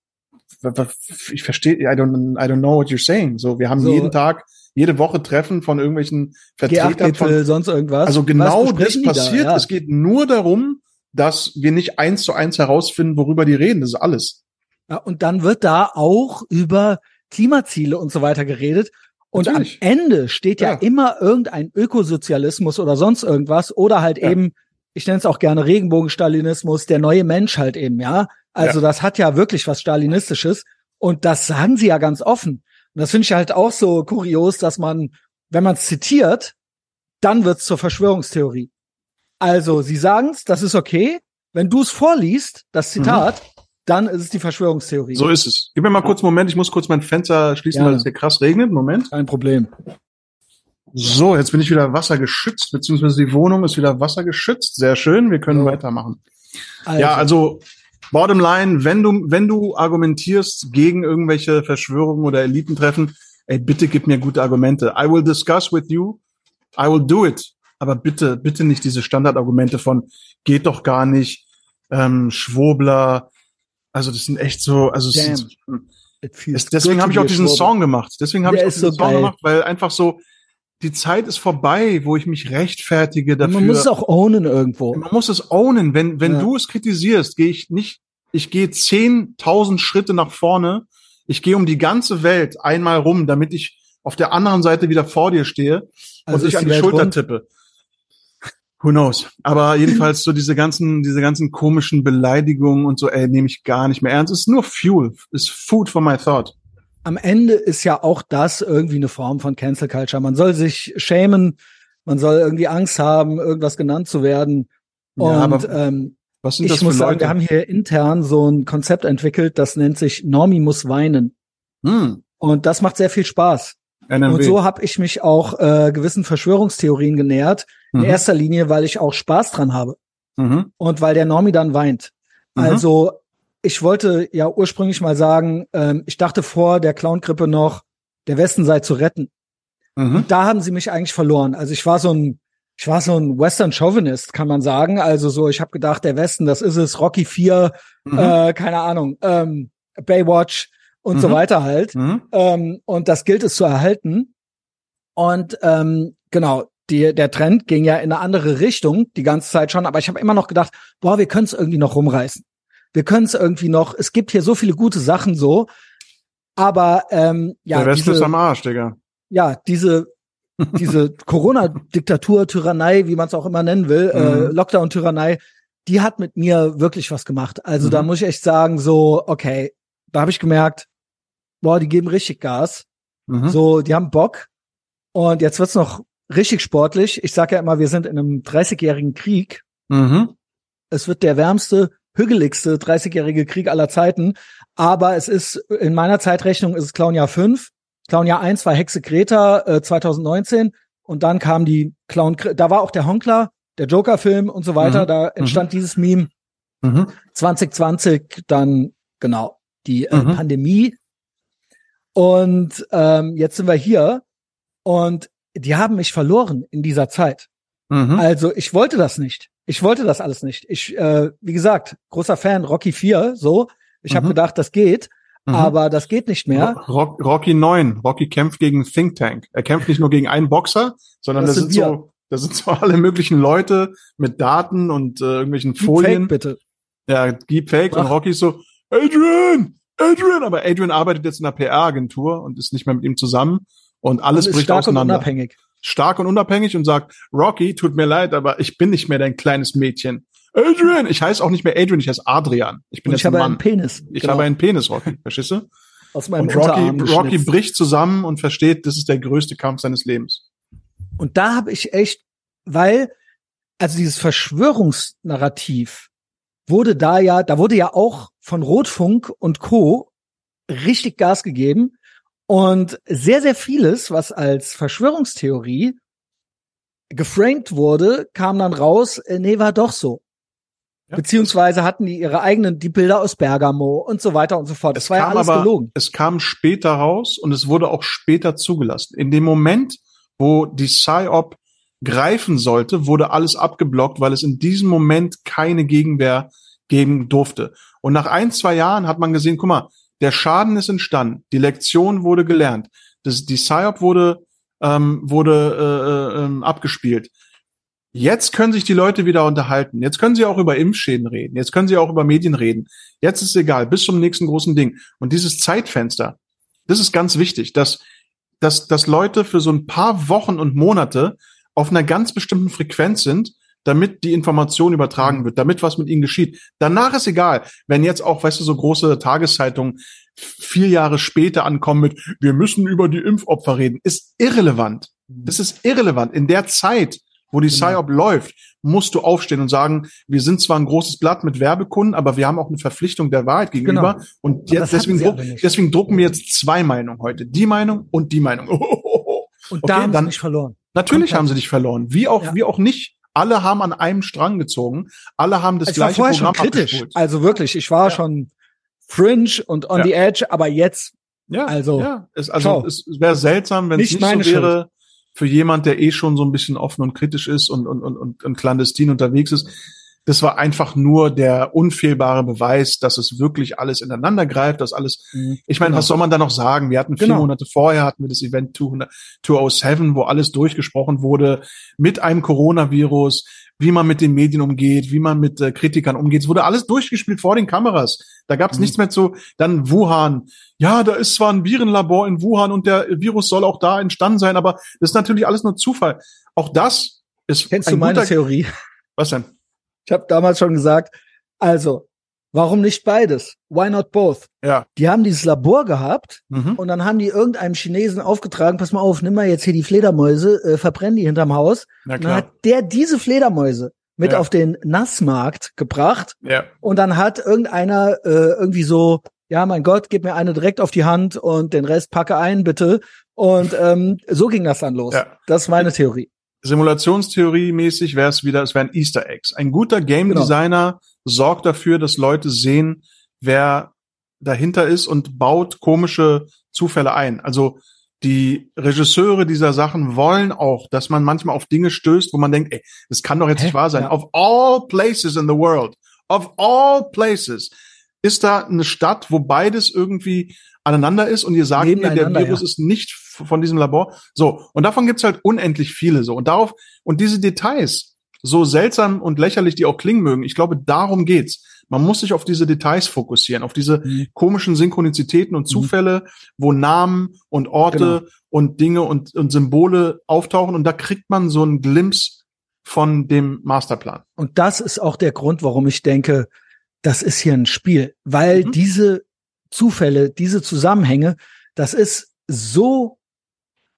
ich verstehe, I don't, I don't know what you're saying. So, wir haben so. jeden Tag, jede Woche Treffen von irgendwelchen Vertretern von sonst irgendwas. Also genau das passiert. Da, ja. Es geht nur darum, dass wir nicht eins zu eins herausfinden, worüber die reden. Das ist alles. Ja, und dann wird da auch über Klimaziele und so weiter geredet. Und Natürlich. am Ende steht ja, ja, immer irgendein Ökosozialismus oder sonst irgendwas oder halt ja. eben, ich nenne es auch gerne Regenbogenstalinismus, der neue Mensch halt eben, ja. Also ja. das hat ja wirklich was Stalinistisches. Und das sagen sie ja ganz offen. Und das finde ich halt auch so kurios, dass man, wenn man es zitiert, dann wird's zur Verschwörungstheorie. Also, sie sagen's, das ist okay. Wenn du es vorliest, das Zitat, mhm. dann ist es die Verschwörungstheorie. So ist es. Gib mir mal kurz einen Moment, ich muss kurz mein Fenster schließen, ja. weil es hier krass regnet. Moment. Kein Problem. So, jetzt bin ich wieder wassergeschützt, beziehungsweise die Wohnung ist wieder wassergeschützt. Sehr schön, wir können ja. weitermachen. Also. Ja, also Bottom line, wenn du, wenn du argumentierst gegen irgendwelche Verschwörungen oder Elitentreffen, ey, bitte gib mir gute Argumente. I will discuss with you. I will do it. Aber bitte, bitte nicht diese Standardargumente von geht doch gar nicht, ähm, Schwobler. Also das sind echt so, also sind, es, deswegen habe ich auch diesen Schwobler. Song gemacht. Deswegen habe ich auch diesen so Song geil. gemacht, weil einfach so die Zeit ist vorbei, wo ich mich rechtfertige dafür. Man muss es auch ownen irgendwo. Man muss es ownen. Wenn, wenn ja. du es kritisierst, gehe ich nicht, ich gehe zehntausend Schritte nach vorne. Ich gehe um die ganze Welt einmal rum, damit ich auf der anderen Seite wieder vor dir stehe also und dich an die, die Schulter rund? tippe. Who knows? Aber jedenfalls so diese ganzen, diese ganzen komischen Beleidigungen und so, ey, nehme ich gar nicht mehr ernst. Es ist nur Fuel, es ist Food for my thought am Ende ist ja auch das irgendwie eine Form von Cancel Culture. Man soll sich schämen, man soll irgendwie Angst haben, irgendwas genannt zu werden. Ja, und ähm, was sind ich das muss für Leute? sagen, wir haben hier intern so ein Konzept entwickelt, das nennt sich Normi muss weinen. Hm. Und das macht sehr viel Spaß. NMW. Und so habe ich mich auch äh, gewissen Verschwörungstheorien genähert. In mhm. erster Linie, weil ich auch Spaß dran habe. Mhm. Und weil der Normi dann weint. Mhm. Also ich wollte ja ursprünglich mal sagen, ähm, ich dachte vor der Clown-Grippe noch, der Westen sei zu retten. Mhm. Und da haben sie mich eigentlich verloren. Also ich war so ein, ich war so ein Western Chauvinist, kann man sagen. Also so, ich habe gedacht, der Westen, das ist es, Rocky 4, mhm. äh, keine Ahnung, ähm, Baywatch und mhm. so weiter halt. Mhm. Ähm, und das gilt es zu erhalten. Und ähm, genau, die, der Trend ging ja in eine andere Richtung die ganze Zeit schon, aber ich habe immer noch gedacht, boah, wir können es irgendwie noch rumreißen wir können es irgendwie noch, es gibt hier so viele gute Sachen so, aber ähm, ja. Der Rest diese, ist am Arsch, Digga. Ja, diese diese Corona-Diktatur, Tyrannei, wie man es auch immer nennen will, äh, Mhm. äh, Lockdown-Tyrannei, die hat mit mir wirklich was gemacht. Also Mhm. da muss ich echt sagen, so, okay, da habe ich gemerkt, boah, die geben richtig Gas. Mhm. So, die haben Bock. Und jetzt wird's noch richtig sportlich. Ich sage ja immer, wir sind in einem 30-jährigen Krieg. Mhm. Es wird der wärmste, hügeligste 30-jährige Krieg aller Zeiten. Aber es ist, in meiner Zeitrechnung ist es Clownjahr 5. Clownjahr 1 war Hexe Greta äh, 2019. Und dann kam die Clown, da war auch der Honkler, der Joker-Film und so weiter. Mhm. Da entstand dieses Meme. Mhm. 2020 dann, genau, die äh, Mhm. Pandemie. Und ähm, jetzt sind wir hier. Und die haben mich verloren in dieser Zeit. Mhm. Also ich wollte das nicht. Ich wollte das alles nicht. Ich, äh, wie gesagt, großer Fan, Rocky 4, so. Ich habe Mhm. gedacht, das geht, Mhm. aber das geht nicht mehr. Rock, Rocky 9. Rocky kämpft gegen Think Tank. Er kämpft nicht nur gegen einen Boxer, sondern Das das, sind sind so, das sind so alle möglichen Leute mit Daten und äh, irgendwelchen Deepfake, Folien. bitte. Ja, Deepfake und Ach. Rocky ist so, Adrian, Adrian, aber Adrian arbeitet jetzt in einer PR-Agentur und ist nicht mehr mit ihm zusammen und alles Und bricht stark und auseinander. unabhängig. Stark und unabhängig und sagt, Rocky, tut mir leid, aber ich bin nicht mehr dein kleines Mädchen. Adrian, ich heiße auch nicht mehr Adrian, ich heiße Adrian. Ich bin Und jetzt ich habe ein einen Mann. Penis. Ich Genau. habe einen Penis, Rocky, verstehst du? aus meinem Und Rocky, Rocky bricht zusammen und versteht, das ist der größte Kampf seines Lebens. Und da habe ich echt, weil, also dieses Verschwörungsnarrativ wurde da ja, da wurde ja auch von Rotfunk und Co. richtig Gas gegeben. Und sehr, sehr vieles, was als Verschwörungstheorie geframed wurde, kam dann raus, äh, nee, war doch so. Ja. Beziehungsweise hatten die ihre eigenen, die Bilder aus Bergamo und so weiter und so fort. Es Das war ja kam alles aber, gelogen. es kam später raus und es wurde auch später zugelassen. In dem Moment, wo die PSYOP greifen sollte, wurde alles abgeblockt, weil es in diesem Moment keine Gegenwehr geben durfte. Und nach ein, zwei Jahren hat man gesehen, guck mal, der Schaden ist entstanden, die Lektion wurde gelernt, das, die PSYOP wurde, ähm, wurde äh, äh, ähm, abgespielt. Jetzt können sich die Leute wieder unterhalten. Jetzt können sie auch über Impfschäden reden. Jetzt können sie auch über Medien reden. Jetzt ist egal, bis zum nächsten großen Ding. Und dieses Zeitfenster, das ist ganz wichtig, dass, dass, dass Leute für so ein paar Wochen und Monate auf einer ganz bestimmten Frequenz sind, damit die Information übertragen wird, damit was mit ihnen geschieht. Danach ist egal, wenn jetzt auch, weißt du, so große Tageszeitungen vier Jahre später ankommen mit, wir müssen über die Impfopfer reden, ist irrelevant. Das ist irrelevant. In der Zeit, wo die Genau. PSYOP läuft, musst du aufstehen und sagen, wir sind zwar ein großes Blatt mit Werbekunden, aber wir haben auch eine Verpflichtung der Wahrheit gegenüber. Genau. Und jetzt, deswegen, druck, deswegen drucken wir jetzt zwei Meinungen heute. Die Meinung und die Meinung. Und okay, da haben dann- sie mich verloren. Natürlich Komplett. haben sie dich verloren. Wie auch, Ja. wie auch nicht. Alle haben an einem Strang gezogen. Alle haben das ich war gleiche schon Programm kritisch. abgespult. Also wirklich, ich war Ja. schon fringe und on Ja. the edge, aber jetzt Ja, Also, ja. Es, also es wäre seltsam, wenn es Nicht nicht so wäre für jemand, der eh schon so ein bisschen offen und kritisch ist und, und, und, und, und clandestin unterwegs ist. Das war einfach nur der unfehlbare Beweis, dass es wirklich alles ineinander greift, dass alles Ich meine, Genau. was soll man da noch sagen? Wir hatten vier Genau. Monate vorher hatten wir das Event 200, 207, wo alles durchgesprochen wurde mit einem Coronavirus, wie man mit den Medien umgeht, wie man mit äh, Kritikern umgeht. Es wurde alles durchgespielt vor den Kameras. Da gab es Mhm. nichts mehr zu. Dann Wuhan. Ja, da ist zwar ein Virenlabor in Wuhan und der Virus soll auch da entstanden sein, aber das ist natürlich alles nur Zufall. Auch das ist Kennst du meine guter, Theorie? Was denn? Ich habe damals schon gesagt, also, warum nicht beides? Why not both? Ja. Die haben dieses Labor gehabt Mhm. und dann haben die irgendeinem Chinesen aufgetragen, pass mal auf, nimm mal jetzt hier die Fledermäuse, äh, verbrenn die hinterm Haus. Na Und dann klar. hat der diese Fledermäuse mit Ja. auf den Nassmarkt gebracht Ja. und dann hat irgendeiner äh, irgendwie so, ja mein Gott, gib mir eine direkt auf die Hand und den Rest packe ein, bitte. Und ähm, so ging das dann los. Ja. Das ist meine Theorie. Simulationstheorie mäßig wäre es wieder, es wären Easter Eggs. Ein guter Game Genau. Designer sorgt dafür, dass Leute sehen, wer dahinter ist und baut komische Zufälle ein. Also die Regisseure dieser Sachen wollen auch, dass man manchmal auf Dinge stößt, wo man denkt, ey, das kann doch jetzt Hä? nicht wahr sein. Ja. Of all places in the world, of all places, ist da eine Stadt, wo beides irgendwie aneinander ist und ihr sagt mir, der Virus ja. ist nicht von diesem Labor. So, und davon gibt's halt unendlich viele so. Und darauf, und diese Details, so seltsam und lächerlich die auch klingen mögen, ich glaube, darum geht's. Man muss sich auf diese Details fokussieren, auf diese Mhm. komischen Synchronizitäten und Zufälle, wo Namen und Orte Genau. und Dinge und, und Symbole auftauchen und da kriegt man so einen Glimpse von dem Masterplan. Und das ist auch der Grund, warum ich denke, das ist hier ein Spiel, weil Mhm. diese Zufälle, diese Zusammenhänge, das ist so,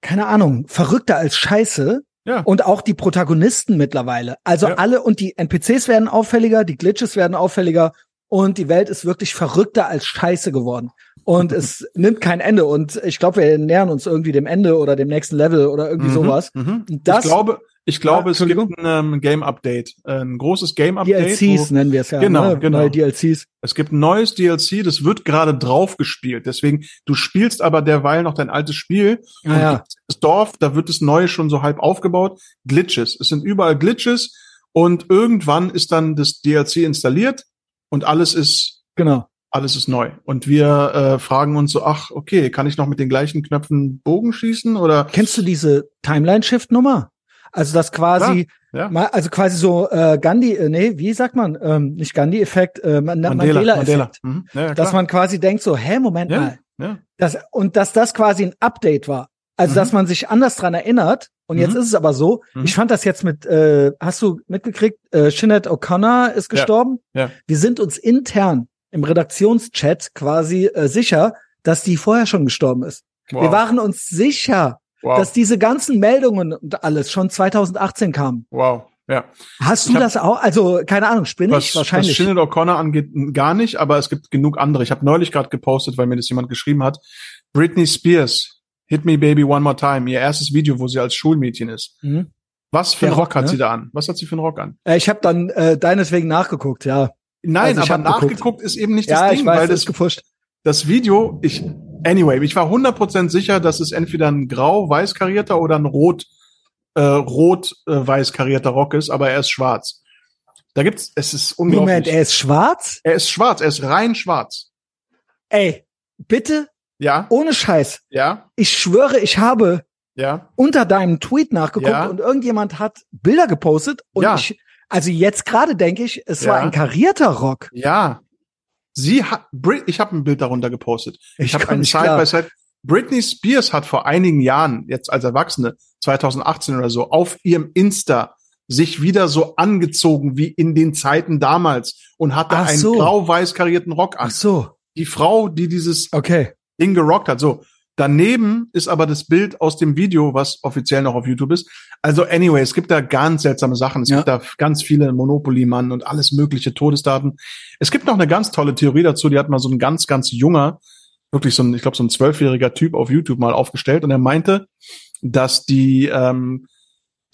keine Ahnung, verrückter als Scheiße. Ja. Und auch die Protagonisten mittlerweile. Also Ja. alle und die NPCs werden auffälliger, die Glitches werden auffälliger und die Welt ist wirklich verrückter als Scheiße geworden. Und es nimmt kein Ende. Und ich glaube, wir nähern uns irgendwie dem Ende oder dem nächsten Level oder irgendwie Mhm, sowas. Mhm. Das, ich glaube, ich glaube, Ja, es gibt ein ähm, Game-Update, ein großes Game-Update. DLCs wo- nennen wir es ja. Genau, ne? genau. Neue DLCs. Es gibt ein neues DLC, das wird gerade drauf gespielt. Deswegen, du spielst aber derweil noch dein altes Spiel. Ah, ja. Das Dorf, da wird das Neue schon so halb aufgebaut. Glitches. Es sind überall Glitches und irgendwann ist dann das DLC installiert und alles ist, Genau. alles ist neu. Und wir äh, fragen uns so, ach, okay, kann ich noch mit den gleichen Knöpfen Bogen schießen oder? Kennst du diese Timeline-Shift-Nummer? Also das quasi, Ja. mal, also quasi so äh, Gandhi, äh, nee, wie sagt man? Ähm, nicht Gandhi-Effekt, äh, Man- Mandela-Effekt. Mhm. Ja, ja, dass man quasi denkt so, hä, Moment Ja. mal. ja. Das, und dass das quasi ein Update war. Also Mhm. dass man sich anders dran erinnert. Und jetzt Mhm. ist es aber so, Mhm. ich fand das jetzt mit, äh, hast du mitgekriegt, äh, Sinead O'Connor ist Ja. gestorben. Ja. Wir sind uns intern im Redaktionschat quasi äh, sicher, dass die vorher schon gestorben ist. Wow. Wir waren uns sicher, wow. dass diese ganzen Meldungen und alles schon 2018 kamen. wow. Ja. Hast Ich du das auch? Also keine Ahnung, spinne ich Was, was wahrscheinlich. Sinead O'Connor angeht, gar nicht, aber es gibt genug andere. Ich habe neulich gerade gepostet, weil mir das jemand geschrieben hat. Britney Spears, Hit Me Baby One More Time, ihr erstes Video, wo sie als Schulmädchen ist. Mhm. Was für einen Rock, Rock, hat ne? sie da an? Was hat sie für einen Rock an? Äh, ich habe dann äh, deinetwegen nachgeguckt, ja. Nein, Also ich aber hab geguckt. ist eben nicht ja, das Ding, ich weiß, weil das das, ist gepusht. das Video, ich, anyway, ich war 100% sicher, dass es entweder ein grau-weiß karierter oder ein rot, äh, rot-weiß karierter Rock ist, aber er ist schwarz. Da gibt's, es ist unglaublich. Moment, er ist schwarz? er ist schwarz, er ist rein schwarz. Ey, bitte, Ja, ohne Scheiß. ja, Ich schwöre, ich habe ja. unter deinem Tweet nachgeguckt Ja. und irgendjemand hat Bilder gepostet und Ja. ich, also jetzt gerade denke ich, es war Ja. ein karierter Rock. Ja. Sie hat, Brit, ich habe ein Bild darunter gepostet. Ich, Ich habe komm ein nicht Side by Side. Britney Spears hat vor einigen Jahren, jetzt als Erwachsene, 2018 oder so, auf ihrem Insta sich wieder so angezogen wie in den Zeiten damals und hatte Ach einen so. grau-weiß karierten Rock an. Ach so, Die Frau, die dieses okay. Ding gerockt hat. So. Daneben ist aber das Bild aus dem Video, was offiziell noch auf YouTube ist. Also anyway, es gibt da ganz seltsame Sachen. Es Ja. gibt da ganz viele Monopoly-Mann und alles mögliche Todesdaten. Es gibt noch eine ganz tolle Theorie dazu, die hat mal so ein ganz, ganz junger, wirklich so ein, ich glaube, so ein zwölfjähriger Typ auf YouTube mal aufgestellt und er meinte, dass die, ähm,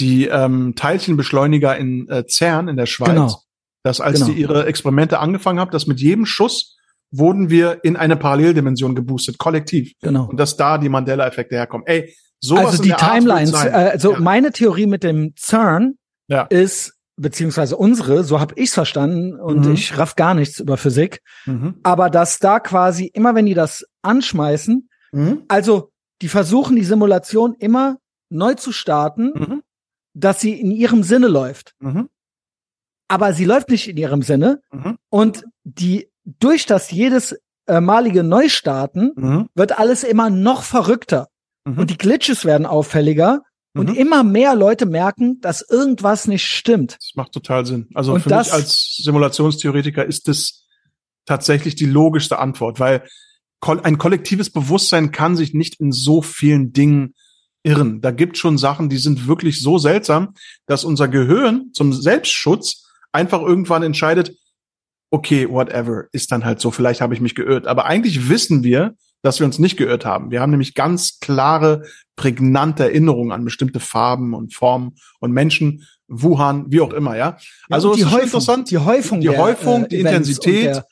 die ähm, Teilchenbeschleuniger in äh, CERN in der Schweiz, Genau. dass als Genau. die ihre Experimente angefangen haben, dass mit jedem Schuss wurden wir in eine Paralleldimension geboostet, kollektiv. Genau. Und dass da die Mandela-Effekte herkommen. Ey, sowas Also die Timelines, also ja. meine Theorie mit dem CERN Ja. ist, beziehungsweise unsere, so habe ich's verstanden und Mhm. ich raff gar nichts über Physik, Mhm. aber dass da quasi immer, wenn die das anschmeißen, Mhm. also die versuchen die Simulation immer neu zu starten, Mhm. dass sie in ihrem Sinne läuft. Mhm. Aber sie läuft nicht in ihrem Sinne Mhm. und die durch das jedes äh, malige Neustarten Mhm. wird alles immer noch verrückter Mhm. und die Glitches werden auffälliger und Mhm. immer mehr Leute merken, dass irgendwas nicht stimmt. Das macht total Sinn. Also Und für das- mich als Simulationstheoretiker ist das tatsächlich die logischste Antwort, weil ein kollektives Bewusstsein kann sich nicht in so vielen Dingen irren. Da gibt schon Sachen, die sind wirklich so seltsam, dass unser Gehirn zum Selbstschutz einfach irgendwann entscheidet, okay, whatever, ist dann halt so, vielleicht habe ich mich geirrt. Aber eigentlich wissen wir, dass wir uns nicht geirrt haben. Wir haben nämlich ganz klare, prägnante Erinnerungen an bestimmte Farben und Formen und Menschen, Wuhan, wie auch immer, ja. Also es ist schon interessant. die Häufung, Die der, Häufung, äh, die Intensität.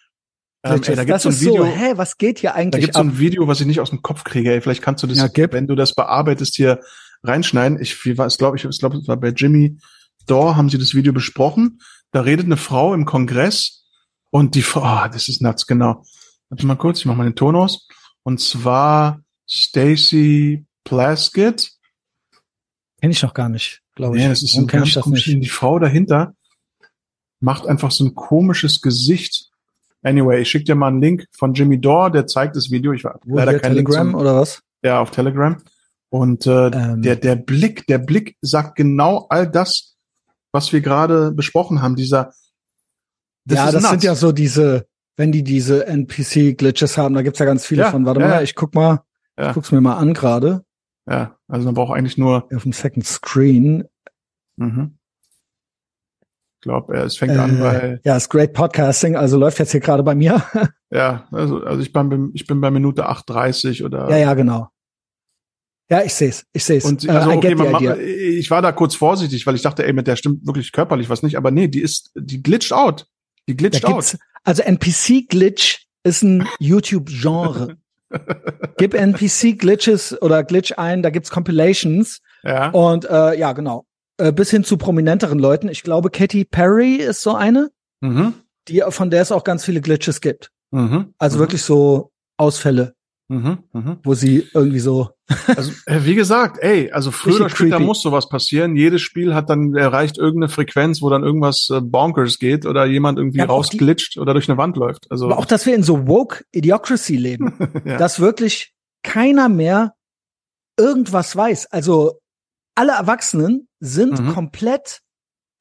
Ähm, ey, da gibt's das so ein Video, so, hä, was geht hier da eigentlich gibt's so ab? ein Video, was ich nicht aus dem Kopf kriege. Ey, vielleicht kannst du das, Ja, wenn du das bearbeitest, hier reinschneiden. Ich war es, glaube ich, ich glaube, es war bei Jimmy Dore, haben sie das Video besprochen. Da redet eine Frau im Kongress und die Frau, ah, das ist nuts, genau. Warte mal kurz, ich mache mal den Ton aus. Und zwar Stacy Plaskett. Kenn ich noch gar nicht, glaube ich. Nee, das ist ein ganz komisch. Die Frau dahinter macht einfach so ein komisches Gesicht. Anyway, ich schicke dir mal einen Link von Jimmy Dore, der zeigt das Video. Ich war Wo, leider kein Telegram Link zum, oder was? Ja, auf Telegram. Und äh, ähm. der, der Blick, der Blick sagt genau all das, was wir gerade besprochen haben. Dieser das Ja, das nuts. sind ja so diese, wenn die diese NPC-Glitches haben, da gibt's ja ganz viele ja, von. Warte ja, mal, ich guck mal, ja. ich guck's mir mal an gerade. Ja, also man braucht eigentlich nur. Auf dem Second Screen. Mhm. Ich glaube, es fängt äh, an bei. Ja, ist great Podcasting, also läuft jetzt hier gerade bei mir. ja, also, also ich bin, ich bin bei Minute 8,30 oder. Ja, ja, genau. Ja, ich sehe es, ich sehe es. Und äh, also, okay, ich war da kurz vorsichtig, weil ich dachte, ey, mit der stimmt wirklich körperlich was nicht, aber nee, die ist, die glitscht out. Die glitscht out. Also NPC-Glitch ist ein YouTube-Genre. Gib NPC-Glitches oder Glitch ein, da gibt's Compilations. Ja. Und äh, ja, genau. Äh, bis hin zu prominenteren Leuten. Ich glaube, Katy Perry ist so eine, mhm. die von der es auch ganz viele Glitches gibt. Mhm. Also mhm. wirklich so Ausfälle. Mhm, mh. Wo sie irgendwie so. Also, äh, wie gesagt, ey, also früher oder später creepy. muss sowas passieren. Jedes Spiel hat dann erreicht irgendeine Frequenz, wo dann irgendwas äh, bonkers geht oder jemand irgendwie ja, rausglitscht oder durch eine Wand läuft. Also aber auch, dass wir in so woke Idiocracy leben, ja. dass wirklich keiner mehr irgendwas weiß. Also alle Erwachsenen sind mhm. komplett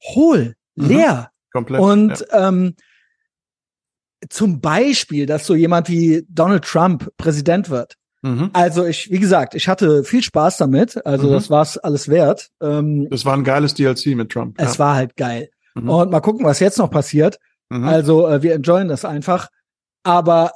hohl, mhm. leer. Komplett. Und ja. ähm, zum Beispiel, dass so jemand wie Donald Trump Präsident wird. Mhm. Also ich, wie gesagt, ich hatte viel Spaß damit. Also mhm. das war's alles wert. Ähm, das war ein geiles DLC mit Trump. Es ja. war halt geil. Mhm. Und mal gucken, was jetzt noch passiert. Mhm. Also äh, wir enjoyen das einfach. Aber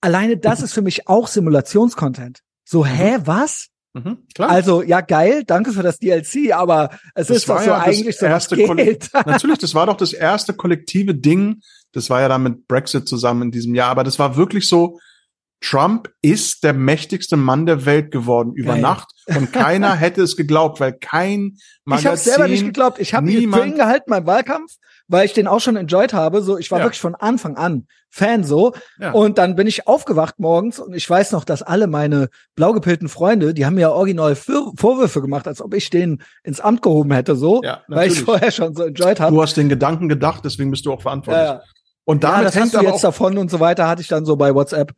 alleine das ist für mich auch Simulationscontent. So, mhm. hä, was? Mhm, also ja geil, danke für das DLC, aber es das ist doch so ja eigentlich so was geht. Natürlich, das war doch das erste kollektive Ding, das war ja dann mit Brexit zusammen in diesem Jahr, aber das war wirklich so, Trump ist der mächtigste Mann der Welt geworden über Geil. Nacht und keiner hätte es geglaubt, weil kein Magazin, Ich habe selber nicht geglaubt. Ich habe ihn für ihn gehalten beim Wahlkampf, weil ich den auch schon enjoyed habe. So, ich war ja. wirklich von Anfang an Fan so. Ja. Und dann bin ich aufgewacht morgens und ich weiß noch, dass alle meine blau gepillten Freunde, die haben mir original Vorwürfe gemacht, als ob ich den ins Amt gehoben hätte, so, ja, weil ich vorher schon so enjoyed habe. Du hast den Gedanken gedacht, deswegen bist du auch verantwortlich. Ja. Und damit ja, das hängt hast du jetzt davon und so weiter, hatte ich dann so bei WhatsApp.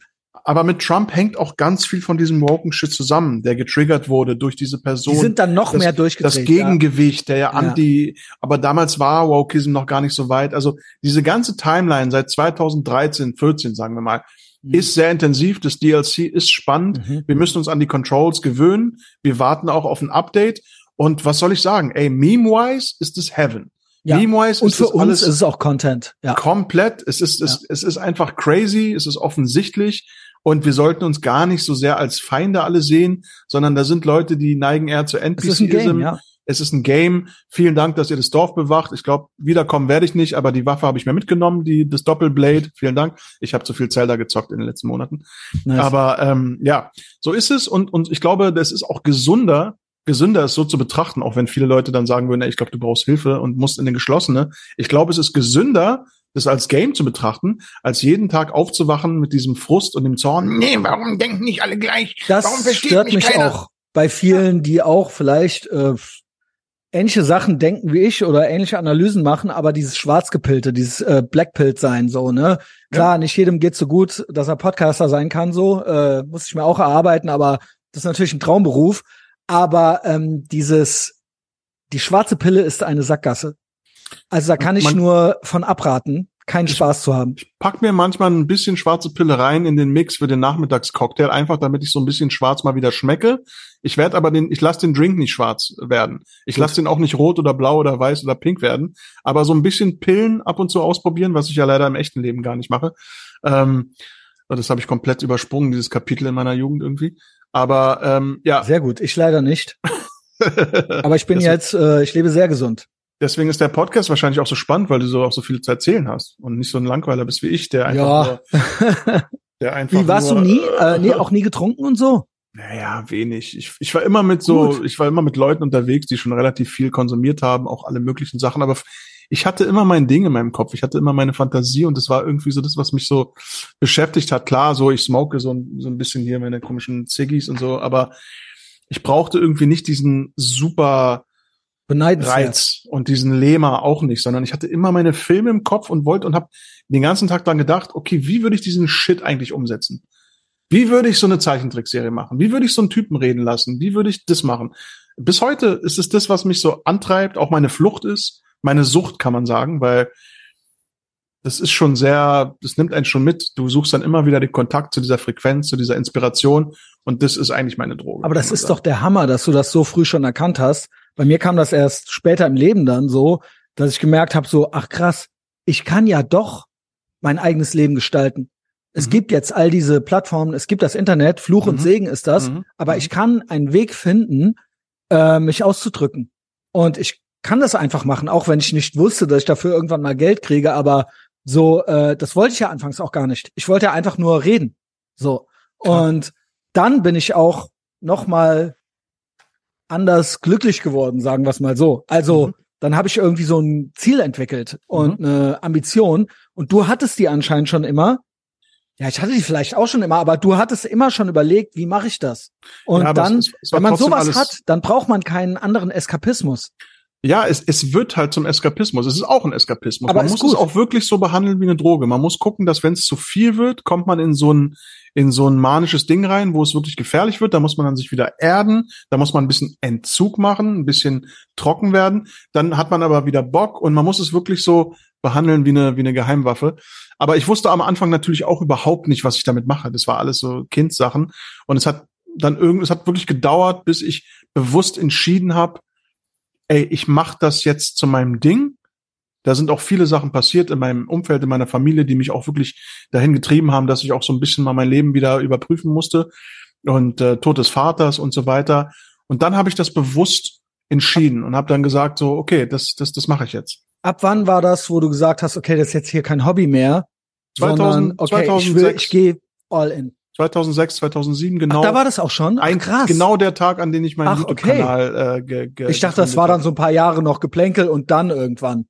Aber mit Trump hängt auch ganz viel von diesem woken Shit zusammen, der getriggert wurde durch diese Person. Die sind dann noch das, mehr durchgedreht. Das Gegengewicht, der ja, anti, aber damals war Wokeism noch gar nicht so weit. Also diese ganze Timeline seit 2013, 14, sagen wir mal, mhm. ist sehr intensiv. Das DLC ist spannend. Mhm. Wir müssen uns an die Controls gewöhnen. Wir warten auch auf ein Update. Und was soll ich sagen? Ey, meme-wise ist es Heaven. Ja. Meme-wise und für uns ist es auch Content. Ja. Komplett. Es ist, es, ja. es ist einfach crazy. Es ist offensichtlich. Und wir sollten uns gar nicht so sehr als Feinde alle sehen, sondern da sind Leute, die neigen eher zu NPCism. Ja. Es ist ein Game. Vielen Dank, dass ihr das Dorf bewacht. Ich glaube, wiederkommen werde ich nicht, aber die Waffe habe ich mir mitgenommen, die das Doppelblade. Vielen Dank. Ich habe zu viel Zelda gezockt in den letzten Monaten. Nice. Aber ähm, ja, so ist es und und ich glaube, das ist auch gesunder, gesünder ist so zu betrachten, auch wenn viele Leute dann sagen würden, ey, ich glaube, du brauchst Hilfe und musst in den geschlossene. Ich glaube, es ist gesünder, das als Game zu betrachten, als jeden Tag aufzuwachen mit diesem Frust und dem Zorn. Nee, warum denken nicht alle gleich? Das warum versteht stört mich, mich auch bei vielen, die auch vielleicht äh, ähnliche Sachen denken wie ich oder ähnliche Analysen machen, aber dieses Schwarzgepilte, dieses äh, Blackpilt sein, so, ne? Klar, ja. nicht jedem geht so gut, dass er Podcaster sein kann, so, äh, muss ich mir auch erarbeiten, aber das ist natürlich ein Traumberuf. Aber ähm, dieses, die schwarze Pille ist eine Sackgasse. Also da kann ich Man, nur von abraten, keinen Spaß zu haben. Ich pack mir manchmal ein bisschen schwarze Pille rein in den Mix für den Nachmittagscocktail, einfach damit ich so ein bisschen schwarz mal wieder schmecke. Ich werde aber den, ich lasse den Drink nicht schwarz werden. Ich lasse den auch nicht rot oder blau oder weiß oder pink werden. Aber so ein bisschen Pillen ab und zu ausprobieren, was ich ja leider im echten Leben gar nicht mache. Ähm, das habe ich komplett übersprungen, dieses Kapitel in meiner Jugend irgendwie. Aber ähm, ja. Sehr gut, ich leider nicht. Aber ich bin jetzt, äh, ich lebe sehr gesund. Deswegen ist der Podcast wahrscheinlich auch so spannend, weil du so auch so viel zu erzählen hast und nicht so ein Langweiler bist wie ich, der einfach ja. nur, der einfach Wie warst nur, du nie? Äh, nee, auch nie getrunken und so? Naja, wenig. Ich, ich war immer mit so, Gut. ich war immer mit Leuten unterwegs, die schon relativ viel konsumiert haben, auch alle möglichen Sachen, aber ich hatte immer mein Ding in meinem Kopf. Ich hatte immer meine Fantasie und das war irgendwie so das, was mich so beschäftigt hat. Klar, so ich smoke so, so ein bisschen hier meine komischen Ziggis und so, aber ich brauchte irgendwie nicht diesen super Reiz und diesen Lema auch nicht, sondern ich hatte immer meine Filme im Kopf und wollte und habe den ganzen Tag dann gedacht, okay, wie würde ich diesen Shit eigentlich umsetzen? Wie würde ich so eine Zeichentrickserie machen? Wie würde ich so einen Typen reden lassen? Wie würde ich das machen? Bis heute ist es das, was mich so antreibt, auch meine Flucht ist, meine Sucht, kann man sagen, weil das ist schon sehr, das nimmt einen schon mit. Du suchst dann immer wieder den Kontakt zu dieser Frequenz, zu dieser Inspiration und das ist eigentlich meine Droge. Aber das ist sagen. doch der Hammer, dass du das so früh schon erkannt hast. Bei mir kam das erst später im Leben dann so, dass ich gemerkt habe, so, ach krass, ich kann ja doch mein eigenes Leben gestalten. Es mhm. gibt jetzt all diese Plattformen, es gibt das Internet, Fluch mhm. und Segen ist das, mhm. aber mhm. ich kann einen Weg finden, äh, mich auszudrücken. Und ich kann das einfach machen, auch wenn ich nicht wusste, dass ich dafür irgendwann mal Geld kriege, aber so, äh, das wollte ich ja anfangs auch gar nicht. Ich wollte ja einfach nur reden. So. Und dann bin ich auch noch mal anders glücklich geworden, sagen wir es mal so. Also, mhm. dann habe ich irgendwie so ein Ziel entwickelt und mhm. eine Ambition. Und du hattest die anscheinend schon immer. Ja, ich hatte die vielleicht auch schon immer, aber du hattest immer schon überlegt, wie mache ich das? Und ja, dann, es, es wenn man sowas hat, dann braucht man keinen anderen Eskapismus. Ja, es, es wird halt zum Eskapismus. Es ist auch ein Eskapismus. Aber man muss gut. es auch wirklich so behandeln wie eine Droge. Man muss gucken, dass wenn es zu viel wird, kommt man in so ein in so ein manisches Ding rein, wo es wirklich gefährlich wird. Da muss man dann sich wieder erden. Da muss man ein bisschen Entzug machen, ein bisschen trocken werden. Dann hat man aber wieder Bock und man muss es wirklich so behandeln wie eine wie eine Geheimwaffe. Aber ich wusste am Anfang natürlich auch überhaupt nicht, was ich damit mache. Das war alles so Kindsachen und es hat dann irgendwie, es hat wirklich gedauert, bis ich bewusst entschieden habe, ey, ich mache das jetzt zu meinem Ding. Da sind auch viele Sachen passiert in meinem Umfeld, in meiner Familie, die mich auch wirklich dahin getrieben haben, dass ich auch so ein bisschen mal mein Leben wieder überprüfen musste und äh, Tod des Vaters und so weiter. Und dann habe ich das bewusst entschieden und habe dann gesagt so, okay, das das das mache ich jetzt. Ab wann war das, wo du gesagt hast, okay, das ist jetzt hier kein Hobby mehr, 2000, sondern okay, 2006. ich will, ich gehe all in. 2006, 2007, genau. Ach, da war das auch schon? Ach, ein, krass. Genau der Tag, an dem ich meinen YouTube-Kanal okay. äh, ge, ge, Ich dachte, das war dann so ein paar Jahre noch Geplänkel und dann irgendwann.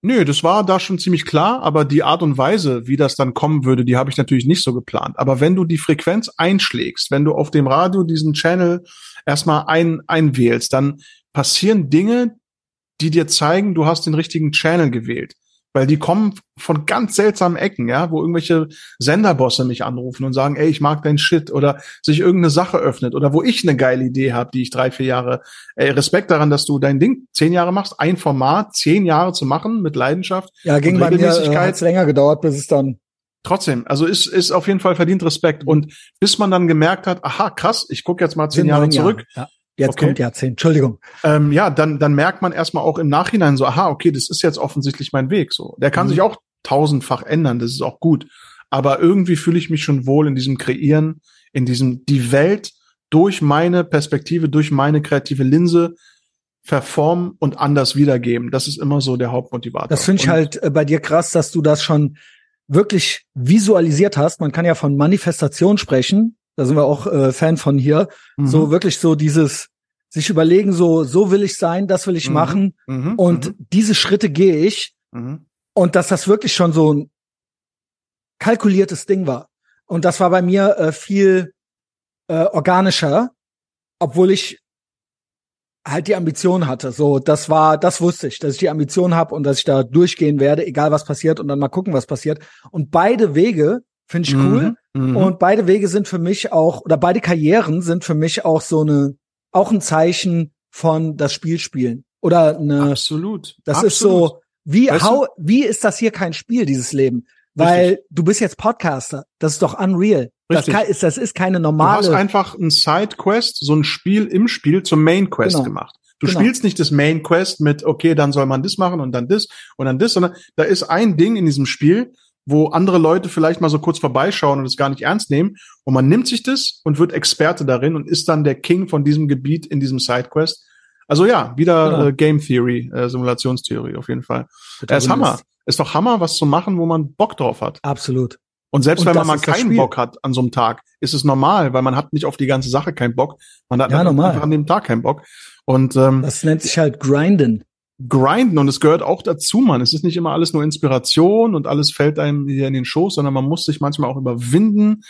Nö, das war da schon ziemlich klar, aber die Art und Weise, wie das dann kommen würde, die habe ich natürlich nicht so geplant. Aber wenn du die Frequenz einschlägst, wenn du auf dem Radio diesen Channel erstmal ein, einwählst, dann passieren Dinge, die dir zeigen, du hast den richtigen Channel gewählt weil die kommen von ganz seltsamen Ecken, ja, wo irgendwelche Senderbosse mich anrufen und sagen, ey, ich mag dein Shit oder sich irgendeine Sache öffnet oder wo ich eine geile Idee habe, die ich drei, vier Jahre, ey, Respekt daran, dass du dein Ding zehn Jahre machst, ein Format zehn Jahre zu machen mit Leidenschaft. Ja, ging bei mir, äh, hat's länger gedauert, bis es dann Trotzdem, also ist, ist auf jeden Fall verdient Respekt. Und bis man dann gemerkt hat, aha, krass, ich gucke jetzt mal zehn Jahre zurück. Jahre, ja. Jetzt okay. kommt Jahrzehnt, Entschuldigung. Ähm, ja, dann, dann merkt man erstmal auch im Nachhinein so, aha, okay, das ist jetzt offensichtlich mein Weg. So, Der kann mhm. sich auch tausendfach ändern, das ist auch gut. Aber irgendwie fühle ich mich schon wohl in diesem Kreieren, in diesem die Welt durch meine Perspektive, durch meine kreative Linse verformen und anders wiedergeben. Das ist immer so der Hauptmotivator. Das finde ich halt äh, bei dir krass, dass du das schon wirklich visualisiert hast. Man kann ja von Manifestation sprechen da sind wir auch äh, Fan von hier, mhm. so wirklich so dieses sich überlegen, so so will ich sein, das will ich mhm. machen mhm. und mhm. diese Schritte gehe ich mhm. und dass das wirklich schon so ein kalkuliertes Ding war und das war bei mir äh, viel äh, organischer, obwohl ich halt die Ambition hatte. So, das war, das wusste ich, dass ich die Ambition habe und dass ich da durchgehen werde, egal was passiert und dann mal gucken, was passiert. Und beide Wege Finde ich cool. Mhm, mhm. Und beide Wege sind für mich auch, oder beide Karrieren sind für mich auch so eine, auch ein Zeichen von das Spiel spielen. Oder eine. Absolut. Das Absolut. ist so, wie, weißt how, wie ist das hier kein Spiel, dieses Leben? Weil Richtig. du bist jetzt Podcaster. Das ist doch unreal. Das, kann, ist, das ist keine normale. Du hast einfach ein Side-Quest, so ein Spiel im Spiel zum Main-Quest genau. gemacht. Du genau. spielst nicht das Main Quest mit, okay, dann soll man das machen und dann das und dann das, sondern da ist ein Ding in diesem Spiel, wo andere Leute vielleicht mal so kurz vorbeischauen und es gar nicht ernst nehmen. Und man nimmt sich das und wird Experte darin und ist dann der King von diesem Gebiet in diesem Sidequest. Also ja, wieder genau. äh, Game Theory, äh, Simulationstheorie auf jeden Fall. Er ist Hammer. Ist doch Hammer, was zu machen, wo man Bock drauf hat. Absolut. Und selbst und wenn man mal keinen Bock hat an so einem Tag, ist es normal, weil man hat nicht auf die ganze Sache keinen Bock. Man hat ja, einfach an dem Tag keinen Bock. Und ähm, das nennt sich halt Grinden grinden und es gehört auch dazu, man. Es ist nicht immer alles nur Inspiration und alles fällt einem hier in den Schoß, sondern man muss sich manchmal auch überwinden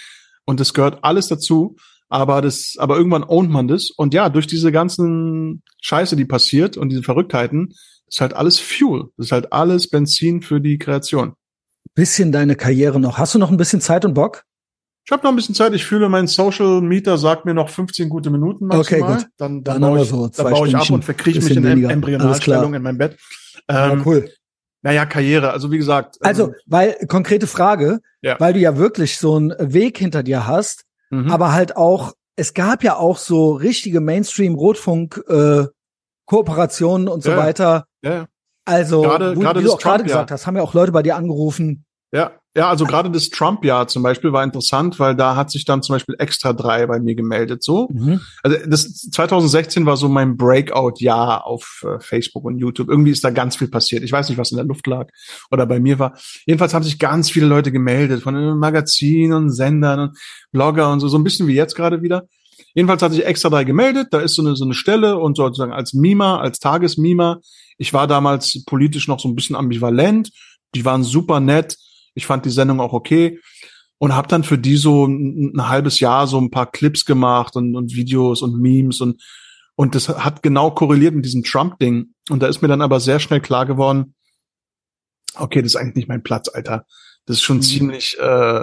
und es gehört alles dazu. aber das, aber irgendwann ownt man das. Und ja, durch diese ganzen Scheiße, die passiert und diese Verrücktheiten, ist halt alles Fuel. Das ist halt alles Benzin für die Kreation. Bisschen deine Karriere noch. Hast du noch ein bisschen Zeit und Bock? Ich habe noch ein bisschen Zeit. Ich fühle, mein Social Meter sagt mir noch 15 gute Minuten maximal. Okay, gut. Dann, Dann dann, baue ich, so dann baue ich ab und verkrieche mich in weniger. Embryonalstellung in meinem Bett. Ähm, ja, cool. Naja, Karriere. Also wie gesagt. Also, ähm, weil, konkrete Frage, Ja. weil du ja wirklich so einen Weg hinter dir hast, mhm. aber halt auch, es gab ja auch so richtige Mainstream-Rotfunk, äh, Kooperationen und so Ja, weiter. ja. Also, Gerade- wo, gerade wie du auch gerade gesagt hast, haben ja auch Leute bei dir angerufen. Ja, ja, also gerade das Trump-Jahr zum Beispiel war interessant, weil da hat sich dann zum Beispiel Extra 3 bei mir gemeldet. So, Mhm. also das 2016 war so mein Breakout-Jahr auf äh, Facebook und YouTube. Irgendwie ist da ganz viel passiert. Ich weiß nicht, was in der Luft lag oder bei mir war. Jedenfalls haben sich ganz viele Leute gemeldet von Magazinen und Sendern und Blogger und so, so ein bisschen wie jetzt gerade wieder. Jedenfalls hat sich Extra 3 gemeldet. Da ist so eine, so eine Stelle und sozusagen als Mima, als Tagesmima. Ich war damals politisch noch so ein bisschen ambivalent. Die waren super nett. Ich fand die Sendung auch okay und habe dann für die so ein, ein halbes Jahr so ein paar Clips gemacht und, und Videos und Memes und und das hat genau korreliert mit diesem Trump-Ding. Und da ist mir dann aber sehr schnell klar geworden, okay, das ist eigentlich nicht mein Platz, Alter. Das ist schon Mhm. ziemlich, äh,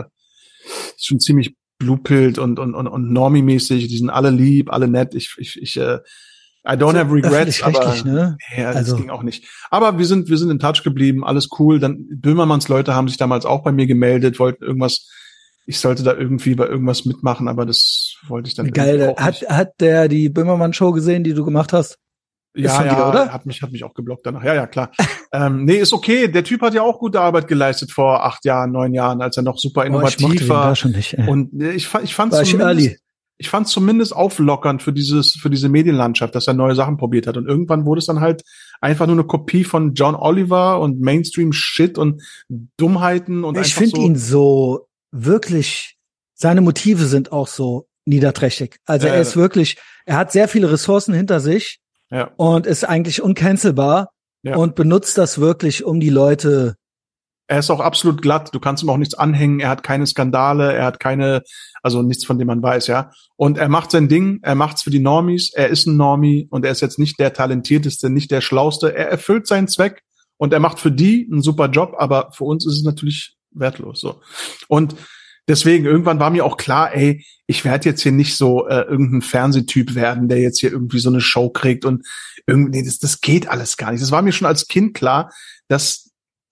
ist schon ziemlich Bluepilt und und und, und Normie-mäßig. Die sind alle lieb, alle nett. Ich ich ich äh, I don't have regrets, aber ne? ja, das Also- ging auch nicht. Aber wir sind, wir sind in Touch geblieben, alles cool. Dann Böhmermanns Leute haben sich damals auch bei mir gemeldet, wollten irgendwas, ich sollte da irgendwie bei irgendwas mitmachen, aber das wollte ich dann geil. auch Hat, nicht. hat der die Böhmermann-Show gesehen, die du gemacht hast? Ja, ja, dir, oder? hat mich, hat mich auch geblockt danach. Ja, ja, klar. ähm, nee, ist okay. Der Typ hat ja auch gute Arbeit geleistet vor acht Jahren, neun Jahren, als er noch super Oh, ich innovativ war. da schon nicht. Ey. Und äh, ich, ich fand War ich early. Ich fand zumindest auflockernd für dieses, für diese Medienlandschaft, dass er neue Sachen probiert hat. Und irgendwann wurde es dann halt einfach nur eine Kopie von John Oliver und Mainstream Shit und Dummheiten und ich finde so. ihn so wirklich, seine Motive sind auch so niederträchtig. Also Ja, er ist wirklich, er hat sehr viele Ressourcen hinter sich ja, und ist eigentlich uncancelbar Ja. und benutzt das wirklich, um die Leute. Er ist auch absolut glatt. Du kannst ihm auch nichts anhängen. Er hat keine Skandale. Er hat keine, also nichts, von dem man weiß, ja. Und er macht sein Ding. Er macht's für die Normies. Er ist ein Normie und er ist jetzt nicht der talentierteste, nicht der schlauste. Er erfüllt seinen Zweck und er macht für die einen super Job. Aber für uns ist es natürlich wertlos, so. Und deswegen irgendwann war mir auch klar, ey, ich werde jetzt hier nicht so äh, irgendein Fernsehtyp werden, der jetzt hier irgendwie so eine Show kriegt und irgendwie, nee, das, das geht alles gar nicht. Das war mir schon als Kind klar, dass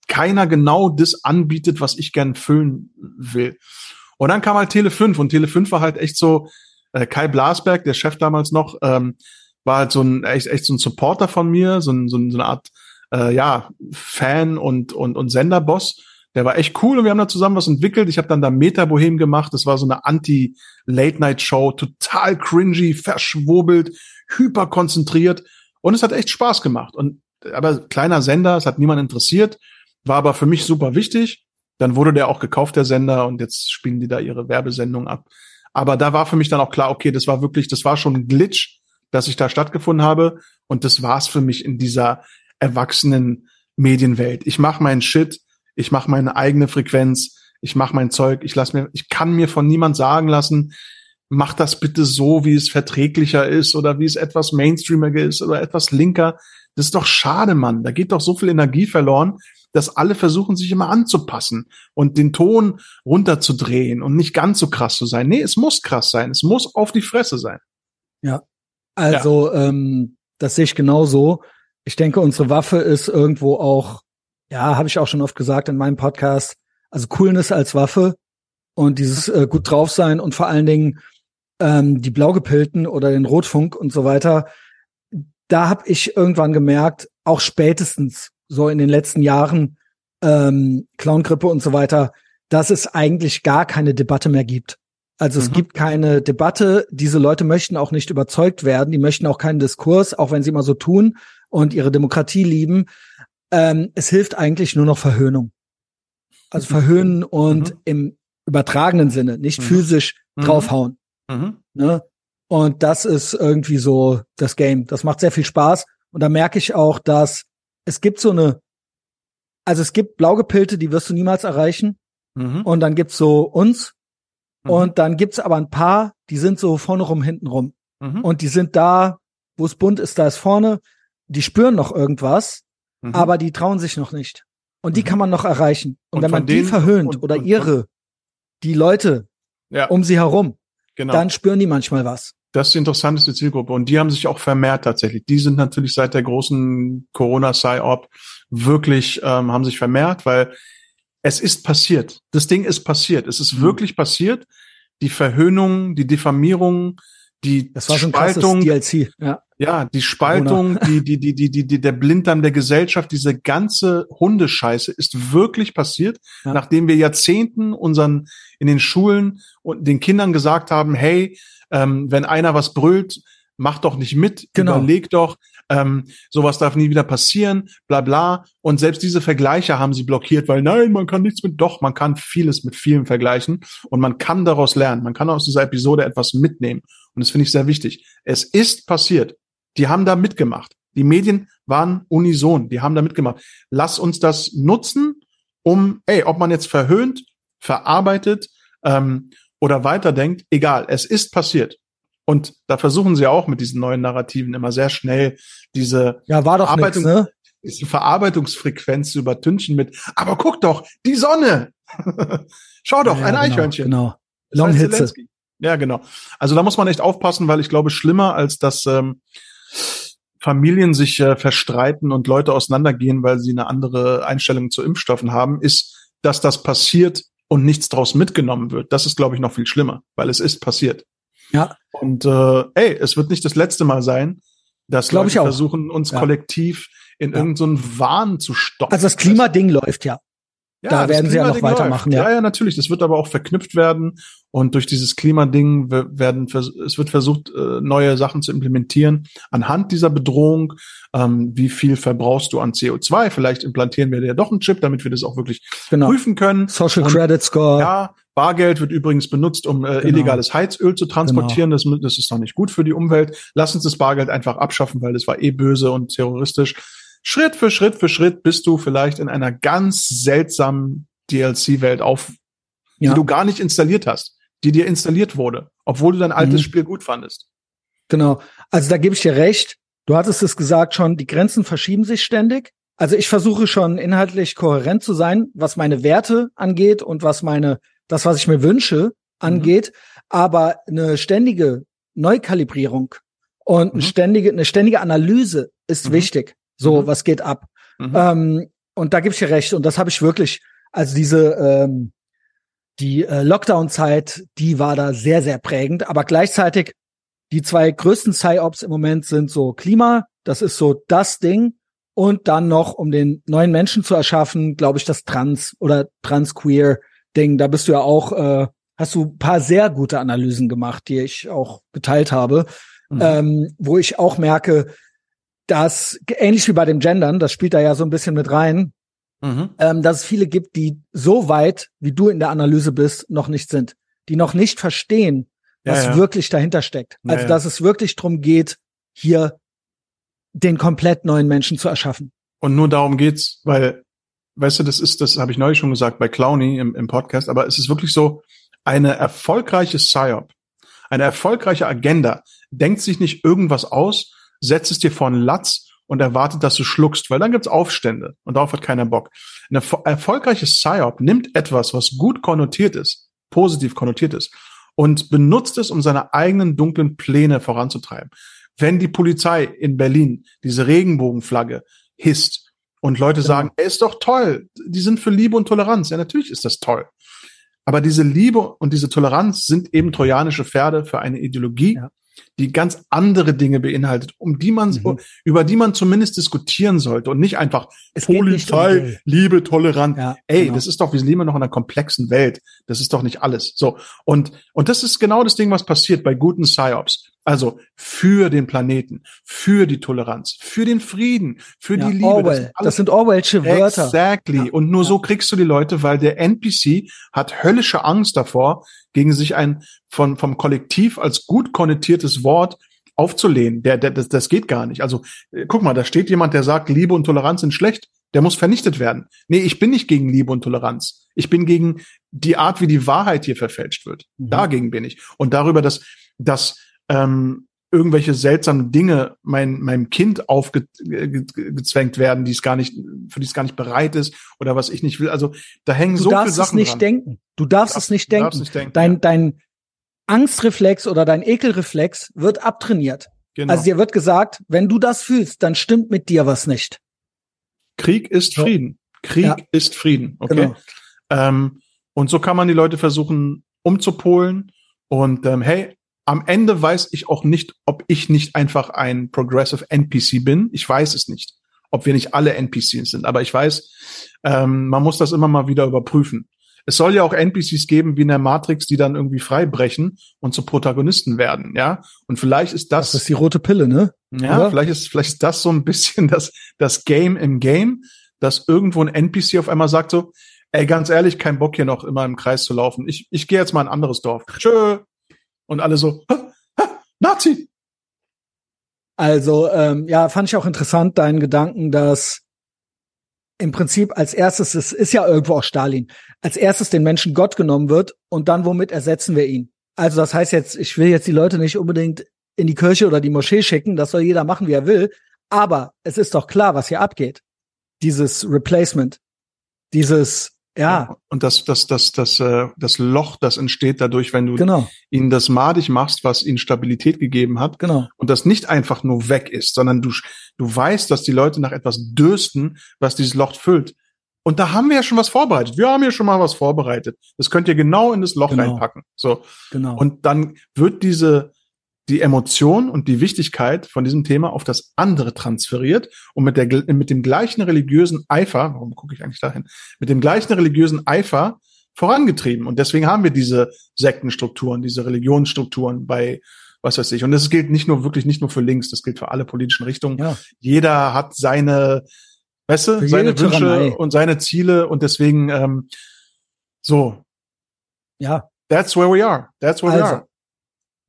keiner genau das anbietet, was ich gern füllen will. Und dann kam halt Tele 5 und Tele 5 war halt echt so, äh, Kai Blasberg, der Chef damals noch, ähm, war halt so ein echt, echt so ein Supporter von mir, so, ein, so, ein, so eine Art äh, ja, Fan und, und, und Senderboss. Der war echt cool und wir haben da zusammen was entwickelt. Ich habe dann da Meta Bohem gemacht. Das war so eine Anti-Late-Night-Show, total cringy, verschwurbelt, hyper konzentriert. Und es hat echt Spaß gemacht. Und aber kleiner Sender, es hat niemand interessiert, war aber für mich super wichtig. Dann wurde der auch gekauft, der Sender, und jetzt spielen die da ihre Werbesendung ab. Aber da war für mich dann auch klar, okay, das war wirklich, das war schon ein Glitch, dass ich da stattgefunden habe. Und das war's für mich in dieser erwachsenen Medienwelt. Ich mache meinen Shit, ich mache meine eigene Frequenz, ich mache mein Zeug, ich lass mir, ich kann mir von niemand sagen lassen, mach das bitte so, wie es verträglicher ist oder wie es etwas mainstreamiger ist oder etwas linker. Das ist doch schade, Mann. Da geht doch so viel Energie verloren, dass alle versuchen, sich immer anzupassen und den Ton runterzudrehen und nicht ganz so krass zu sein. Nee, es muss krass sein. Es muss auf die Fresse sein. Also ähm, das sehe ich genauso. Ich denke, unsere Waffe ist irgendwo auch, ja, habe ich auch schon oft gesagt in meinem Podcast, also Coolness als Waffe und dieses äh, gut drauf sein und vor allen Dingen ähm, die Blaugepilten oder den Rotfunk und so weiter. Da habe ich irgendwann gemerkt, auch spätestens so in den letzten Jahren ähm, Clowngrippe und so weiter, dass es eigentlich gar keine Debatte mehr gibt. Also es Mhm. gibt keine Debatte. Diese Leute möchten auch nicht überzeugt werden. Die möchten auch keinen Diskurs, auch wenn sie immer so tun und ihre Demokratie lieben. Ähm, es hilft eigentlich nur noch Verhöhnung. Also verhöhnen und Mhm. im übertragenen Sinne, nicht Mhm. physisch Mhm. draufhauen. Mhm. Ne? Und das ist irgendwie so das Game. Das macht sehr viel Spaß. Und da merke ich auch, dass es gibt so eine, also es gibt Blaugepilte, die wirst du niemals erreichen. Mhm. Und dann gibt's so uns, Mhm. Und dann gibt's aber ein paar, die sind so vorne rum, hinten rum. Mhm. Und die sind da, wo es bunt ist, da ist vorne. Die spüren noch irgendwas, mhm. aber die trauen sich noch nicht. Und die mhm. kann man noch erreichen. Und, und wenn man die verhöhnt und, oder und, ihre, die Leute ja. um sie herum, genau. dann spüren die manchmal was. Das ist die interessanteste Zielgruppe. Und die haben sich auch vermehrt tatsächlich. Die sind natürlich seit der großen Corona-Psy-Op wirklich, ähm, haben sich vermehrt, weil es ist passiert. Das Ding ist passiert. Es ist mhm. wirklich passiert. Die Verhöhnung, die Diffamierung, die das war Spaltung, DLC, ja. ja, die Spaltung, die, die, die, die, die, die, der Blinddarm der Gesellschaft, diese ganze Hundescheiße ist wirklich passiert, ja. nachdem wir Jahrzehnten unseren in den Schulen und den Kindern gesagt haben, hey, ähm, wenn einer was brüllt, mach doch nicht mit, genau. überleg doch, ähm, sowas darf nie wieder passieren, bla bla. Und selbst diese Vergleiche haben sie blockiert, weil nein, man kann nichts mit, doch, man kann vieles mit vielen vergleichen und man kann daraus lernen. Man kann aus dieser Episode etwas mitnehmen. Und das finde ich sehr wichtig. Es ist passiert. Die haben da mitgemacht. Die Medien waren unison. Die haben da mitgemacht. Lass uns das nutzen, um, ey, ob man jetzt verhöhnt, verarbeitet ähm, oder weiterdenkt, egal, es ist passiert. Und da versuchen sie auch mit diesen neuen Narrativen immer sehr schnell diese ja, war doch Verarbeitung, nix, ne? diese Verarbeitungsfrequenz zu übertünchen mit, aber guck doch, die Sonne! Schau doch, ja, ein genau, Eichhörnchen. Genau. Long Hitze. Ja, genau. Also da muss man echt aufpassen, weil ich glaube, schlimmer als dass ähm, Familien sich äh, verstreiten und Leute auseinandergehen, weil sie eine andere Einstellung zu Impfstoffen haben, ist, dass das passiert und nichts draus mitgenommen wird. Das ist, glaube ich, noch viel schlimmer, weil es ist passiert. Ja. Und äh, ey, es wird nicht das letzte Mal sein, dass Leute ich auch. versuchen, uns ja. kollektiv in ja. irgendeinen so Wahn zu stoppen. Also das Klimading läuft ja. Ja, da werden sie ja noch weitermachen. Ja. ja, ja, natürlich. Das wird aber auch verknüpft werden. Und durch dieses Klimading werden, es wird versucht, äh, neue Sachen zu implementieren. Anhand dieser Bedrohung, ähm, wie viel verbrauchst du an CO2? Vielleicht implantieren wir dir doch einen Chip, damit wir das auch wirklich genau. prüfen können. Social Und, Credit Score. Ja, Bargeld wird übrigens benutzt, um äh, genau. illegales Heizöl zu transportieren. Genau. Das, das ist doch nicht gut für die Umwelt. Lass uns das Bargeld einfach abschaffen, weil das war eh böse und terroristisch. Schritt für Schritt für Schritt bist du vielleicht in einer ganz seltsamen DLC-Welt auf, ja. die du gar nicht installiert hast, die dir installiert wurde, obwohl du dein altes mhm. Spiel gut fandest. Genau. Also da gebe ich dir recht. Du hattest es gesagt schon, die Grenzen verschieben sich ständig. Also ich versuche schon inhaltlich kohärent zu sein, was meine Werte angeht und was meine, das, was ich mir wünsche, angeht. Mhm. Aber eine ständige Neukalibrierung und mhm. eine ständige, eine ständige Analyse ist mhm. wichtig. So, mhm. was geht ab? Mhm. Ähm, und da ich dir recht. Und das habe ich wirklich, also diese ähm, die äh, Lockdown-Zeit, die war da sehr, sehr prägend. Aber gleichzeitig die zwei größten Psy-Ops im Moment sind so Klima, das ist so das Ding. Und dann noch, um den neuen Menschen zu erschaffen, glaube ich, das Trans- oder Trans-Queer-Ding. Da bist du ja auch, äh, hast du paar sehr gute Analysen gemacht, die ich auch geteilt habe, mhm. ähm, wo ich auch merke, dass ähnlich wie bei dem Gendern, das spielt da ja so ein bisschen mit rein, mhm. ähm, dass es viele gibt, die so weit, wie du in der Analyse bist, noch nicht sind, die noch nicht verstehen, was ja, ja. wirklich dahinter steckt. Also ja, dass es wirklich drum geht, hier den komplett neuen Menschen zu erschaffen. Und nur darum geht's, weil, weißt du, das ist, das habe ich neulich schon gesagt bei Clowny im, im Podcast, aber es ist wirklich so, eine erfolgreiche PsyOp, eine erfolgreiche Agenda denkt sich nicht irgendwas aus, setzt es dir vor einen Latz und erwartet, dass du schluckst, weil dann gibt's Aufstände und darauf hat keiner Bock. Ein erfolgreiches PsyOp nimmt etwas, was gut konnotiert ist, positiv konnotiert ist und benutzt es, um seine eigenen dunklen Pläne voranzutreiben. Wenn die Polizei in Berlin diese Regenbogenflagge hisst und Leute genau. sagen, ey, ist doch toll, die sind für Liebe und Toleranz. Ja, natürlich ist das toll. Aber diese Liebe und diese Toleranz sind eben trojanische Pferde für eine Ideologie, ja die ganz andere Dinge beinhaltet, um die man, mhm. über die man zumindest diskutieren sollte und nicht einfach es Polizei, um Liebe, Toleranz. Ja, Ey, genau. das ist doch, wir leben noch in einer komplexen Welt. Das ist doch nicht alles. So. Und, und das ist genau das Ding, was passiert bei guten PsyOps. Also für den Planeten, für die Toleranz, für den Frieden, für ja, die Liebe. Orwell. Das, das sind Orwellsche Wörter. Exactly. Ja, und nur ja. so kriegst du die Leute, weil der NPC hat höllische Angst davor, gegen sich ein von, vom Kollektiv als gut konnotiertes Wort aufzulehnen. Der, der, das, das geht gar nicht. Also äh, guck mal, da steht jemand, der sagt, Liebe und Toleranz sind schlecht. Der muss vernichtet werden. Nee, ich bin nicht gegen Liebe und Toleranz. Ich bin gegen die Art, wie die Wahrheit hier verfälscht wird. Mhm. Dagegen bin ich. Und darüber, dass, dass ähm, irgendwelche seltsamen Dinge mein, meinem Kind aufgezwängt werden, die es gar nicht, für die es gar nicht bereit ist oder was ich nicht will. Also da hängen Du so viele darfst Sachen es nicht dran. denken. Du darfst es nicht Du denken. darfst nicht denken. Dein, dein Angstreflex oder dein Ekelreflex wird abtrainiert. genau. Also dir wird gesagt, wenn du das fühlst, dann stimmt mit dir was nicht. Krieg ist So. Frieden. Krieg Ja. ist Frieden. Okay. Genau. Ähm, und so kann man die Leute versuchen umzupolen. Und ähm, hey, am Ende weiß ich auch nicht, ob ich nicht einfach ein Progressive NPC bin. Ich weiß es nicht, ob wir nicht alle NPCs sind. Aber ich weiß, ähm, man muss das immer mal wieder überprüfen. Es soll ja auch NPCs geben wie in der Matrix, die dann irgendwie freibrechen und zu Protagonisten werden, ja. Und vielleicht ist das, Das ist die rote Pille, ne? ja, oder? vielleicht ist, vielleicht ist das so ein bisschen das, das Game im Game, dass irgendwo ein NPC auf einmal sagt so, ey, ganz ehrlich, kein Bock hier noch immer im Kreis zu laufen. Ich, ich gehe jetzt mal in ein anderes Dorf. Tschö. Und alle so, ha, ha, Nazi. Also, ähm, ja, fand ich auch interessant, deinen Gedanken, dass im Prinzip als erstes, es ist ja irgendwo auch Stalin, als erstes den Menschen Gott genommen wird und dann womit ersetzen wir ihn? Also das heißt jetzt, ich will jetzt die Leute nicht unbedingt in die Kirche oder die Moschee schicken, das soll jeder machen, wie er will, aber es ist doch klar, was hier abgeht. Dieses Replacement, dieses, ja, Und das, das, das, das, äh, das Loch, das entsteht dadurch, wenn du genau, ihnen das madig machst, was ihnen Stabilität gegeben hat, genau. und das nicht einfach nur weg ist, sondern du, du weißt, dass die Leute nach etwas dürsten, was dieses Loch füllt. Und da haben wir ja schon was vorbereitet. Wir haben ja schon mal was vorbereitet. Das könnt ihr genau in das Loch Genau. reinpacken. So. Genau. Und dann wird diese, die Emotion und die Wichtigkeit von diesem Thema auf das andere transferiert und mit der, mit dem gleichen religiösen Eifer, warum gucke ich eigentlich dahin? Mit dem gleichen religiösen Eifer vorangetrieben. Und deswegen haben wir diese Sektenstrukturen, diese Religionsstrukturen bei, was weiß ich. Und das gilt nicht nur, wirklich nicht nur für links, das gilt für alle politischen Richtungen. ja, Jeder hat seine, weißt du, seine Wünsche Tyrannei. und seine Ziele und deswegen, ähm, so, ja. that's where we are. That's where we Also, are.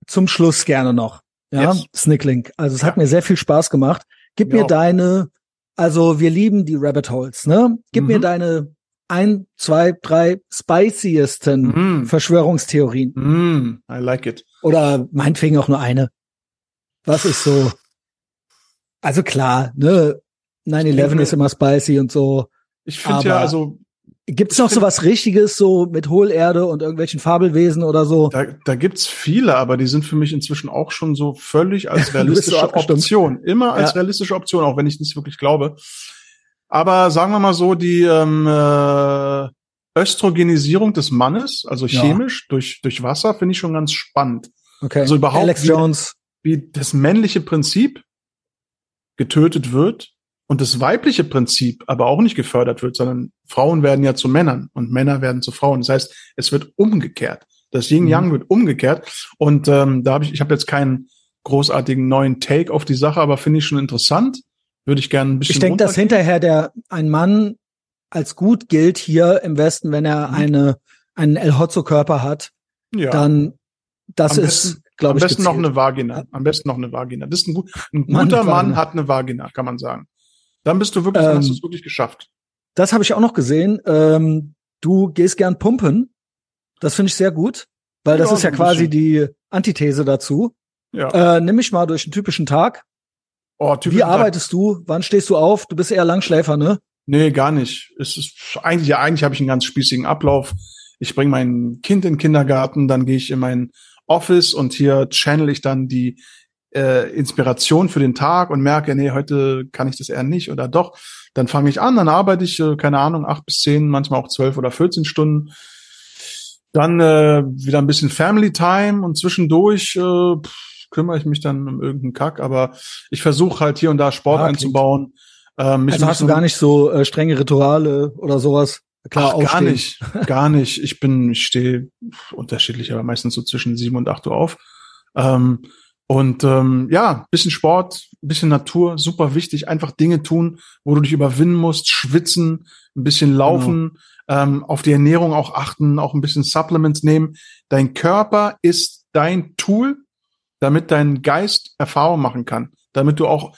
Zum Schluss gerne noch. Ja, Yes. Snicklink. Also es hat Ja. mir sehr viel Spaß gemacht. Gib Mir mir deine, also wir lieben die Rabbit Holes, ne? Gib Mhm. mir deine ein, zwei, drei spiciesten Mm. Verschwörungstheorien. Mm, I like it. Oder meinetwegen auch nur eine. Was ist so? Also klar, ne? 9-11 denke- ist immer spicy und so. Ich finde ja, also Gibt's noch so was Richtiges, so mit Hohlerde und irgendwelchen Fabelwesen oder so? da, da gibt's viele, aber die sind für mich inzwischen auch schon so völlig als so realistische abgestimmt. Option. Immer als Ja. realistische Option, auch wenn ich nicht wirklich glaube. Aber sagen wir mal so, die ähm, äh, Östrogenisierung des Mannes, also Ja. chemisch durch, durch Wasser, finde ich schon ganz spannend. Okay. Also überhaupt Alex wie- Jones. Wie das männliche Prinzip getötet wird und das weibliche Prinzip aber auch nicht gefördert wird, sondern Frauen werden ja zu Männern und Männer werden zu Frauen. Das heißt, es wird umgekehrt. Das Yin Yang Mhm. wird umgekehrt. Und ähm, da habe ich, ich habe jetzt keinen großartigen neuen Take auf die Sache, aber finde ich schon interessant. Würde ich gerne ein bisschen. Ich denke, dass hinterher der ein Mann als gut gilt hier im Westen, wenn er Mhm. eine einen El Hotzo Körper hat, ja. dann das Am ist, besten- glaube Am ich, besten noch gezielt. eine Vagina. Am besten noch eine Vagina. Das ist ein, gut, ein Mann guter Mann Vagina. hat eine Vagina, kann man sagen. Dann bist du wirklich, dann Ähm, hast du es wirklich geschafft. Das habe ich auch noch gesehen. Ähm, du gehst gern pumpen. Das finde ich sehr gut, weil das Ja, ist ja quasi bisschen. die Antithese dazu. Ja. Äh, nimm mich mal durch einen typischen Tag. oh, Wie typisch arbeitest du? Wann stehst du auf? Du bist eher Langschläfer, ne? Nee, gar nicht. Es ist eigentlich, ja, eigentlich habe ich einen ganz spießigen Ablauf. Ich bringe mein Kind in den Kindergarten, dann gehe ich in mein Office und hier channel ich dann die äh, Inspiration für den Tag und merke, nee, heute kann ich das eher nicht oder doch. Dann fange ich an, dann arbeite ich, äh, keine Ahnung, acht bis zehn, manchmal auch zwölf oder 14 Stunden. Dann äh, wieder ein bisschen Family Time und zwischendurch äh, pff, kümmere ich mich dann um irgendeinen Kack, aber ich versuche halt hier und da Sport Ja, einzubauen. Ähm, mich Also hast du gar nicht so äh, strenge Rituale oder sowas? Klar, Ach, gar nicht, gar nicht. Ich bin, ich stehe unterschiedlich, aber meistens so zwischen sieben und acht Uhr auf. Ähm, und ähm, ja, bisschen Sport, bisschen Natur, super wichtig. Einfach Dinge tun, wo du dich überwinden musst, schwitzen, ein bisschen laufen, ähm, auf die Ernährung auch achten, auch ein bisschen Supplements nehmen. Dein Körper ist dein Tool, damit dein Geist Erfahrung machen kann, damit du auch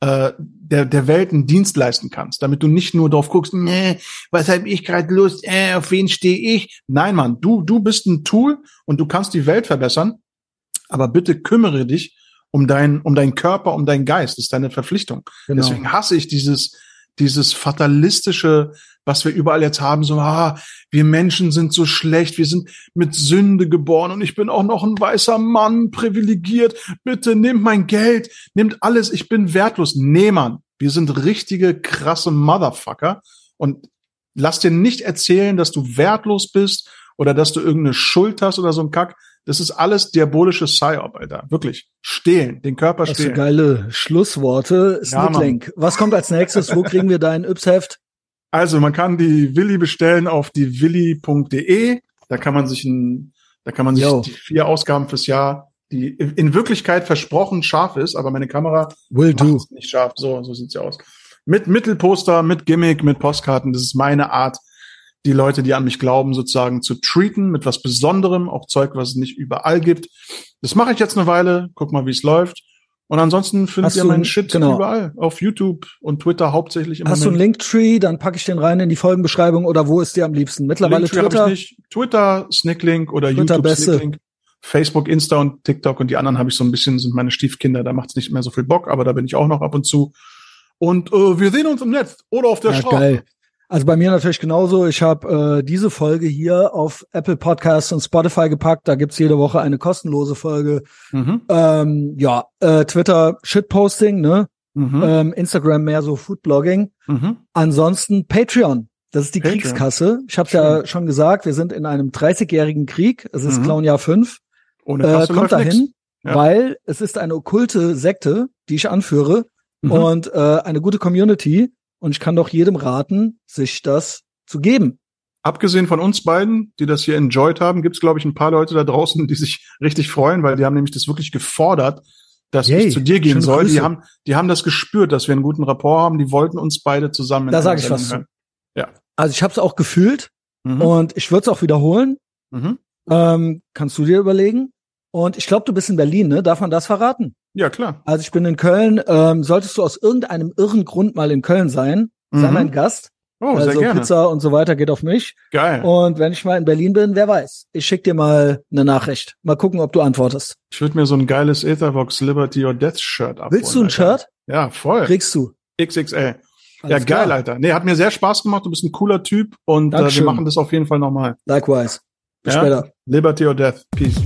äh, der, der Welt einen Dienst leisten kannst, damit du nicht nur drauf guckst, nee, was habe ich gerade Lust, äh, auf wen stehe ich? Nein, Mann, du, du bist ein Tool und du kannst die Welt verbessern, aber bitte kümmere dich um dein, um deinen Körper, um deinen Geist. Das ist deine Verpflichtung. Genau. Deswegen hasse ich dieses, dieses fatalistische, was wir überall jetzt haben, so, ah, wir Menschen sind so schlecht, wir sind mit Sünde geboren und ich bin auch noch ein weißer Mann, privilegiert. Bitte nehmt mein Geld, nehmt alles, ich bin wertlos. Nee, Mann, wir sind richtige krasse Motherfucker und lass dir nicht erzählen, dass du wertlos bist oder dass du irgendeine Schuld hast oder so ein Kack. Das ist alles diabolische Psyop, Alter. Wirklich. Stehlen, den Körper das stehlen. Das geile Schlussworte. Snicklink. Ja, Was kommt als nächstes? Wo kriegen wir dein Yps-Heft? Also, man kann die Willi bestellen auf die willi.de. Da kann man sich ein, da kann man sich Yo. die vier Ausgaben fürs Jahr, die in Wirklichkeit versprochen scharf ist, aber meine Kamera Will do. nicht scharf. So, so sieht's ja aus. Mit Mittelposter, mit Gimmick, mit Postkarten. Das ist meine Art, die Leute, die an mich glauben, sozusagen zu treaten mit was Besonderem, auch Zeug, was es nicht überall gibt. Das mache ich jetzt eine Weile, guck mal, wie es läuft. Und ansonsten findet ihr meinen Shit genau. überall. Auf YouTube und Twitter hauptsächlich im Hast Moment. du einen Linktree, dann packe ich den rein in die Folgenbeschreibung oder wo ist dir am liebsten? Mittlerweile Linktree Twitter. Ich nicht. Twitter, Snicklink oder Twitter YouTube Beste. Snicklink. Facebook, Insta und TikTok und die anderen habe ich so ein bisschen, sind meine Stiefkinder, da macht es nicht mehr so viel Bock, aber da bin ich auch noch ab und zu. Und äh, wir sehen uns im Netz oder auf der ja, Straße. Geil. Also bei mir natürlich genauso. Ich habe äh, diese Folge hier auf Apple Podcasts und Spotify gepackt. Da gibt's jede Woche eine kostenlose Folge. Mhm. Ähm, ja, äh, Twitter Shitposting, ne? Mhm. Ähm, Instagram mehr so Foodblogging. Mhm. Ansonsten Patreon. Das ist die Patreon. Kriegskasse. Ich habe ja schon gesagt, wir sind in einem 30-jährigen Krieg. Es ist mhm. Clownjahr 5. Ohne Kasse äh, kommt dahin, ja. weil es ist eine okkulte Sekte, die ich anführe mhm. und äh, eine gute Community und ich kann doch jedem raten, sich das zu geben. Abgesehen von uns beiden, die das hier enjoyed haben, gibt es, glaube ich, ein paar Leute da draußen, die sich richtig freuen, weil die haben nämlich das wirklich gefordert, dass Yay, ich zu dir gehen soll. Die haben, die haben das gespürt, dass wir einen guten Rapport haben. Die wollten uns beide zusammen. Da sage ich was zu. Ja. Also ich habe es auch gefühlt mhm. und ich würde es auch wiederholen. Mhm. Ähm, kannst du dir überlegen? Und ich glaube, du bist in Berlin, ne? Darf man das verraten? Ja, klar. Also ich bin in Köln. Ähm, solltest du aus irgendeinem irren Grund mal in Köln sein, mhm. sei mein Gast. Oh, also sehr gerne. Pizza und so weiter geht auf mich. Geil. Und wenn ich mal in Berlin bin, wer weiß. Ich schick dir mal eine Nachricht. Mal gucken, ob du antwortest. Ich würde mir so ein geiles Ethervox Liberty or Death Shirt abholen. Willst du ein Alter. Shirt? Ja, voll. Kriegst du. XXL. Alles ja, geil, klar. Alter. Nee, hat mir sehr Spaß gemacht. Du bist ein cooler Typ und äh, wir machen das auf jeden Fall nochmal. Likewise. Bis ja? später. Liberty or Death. Peace.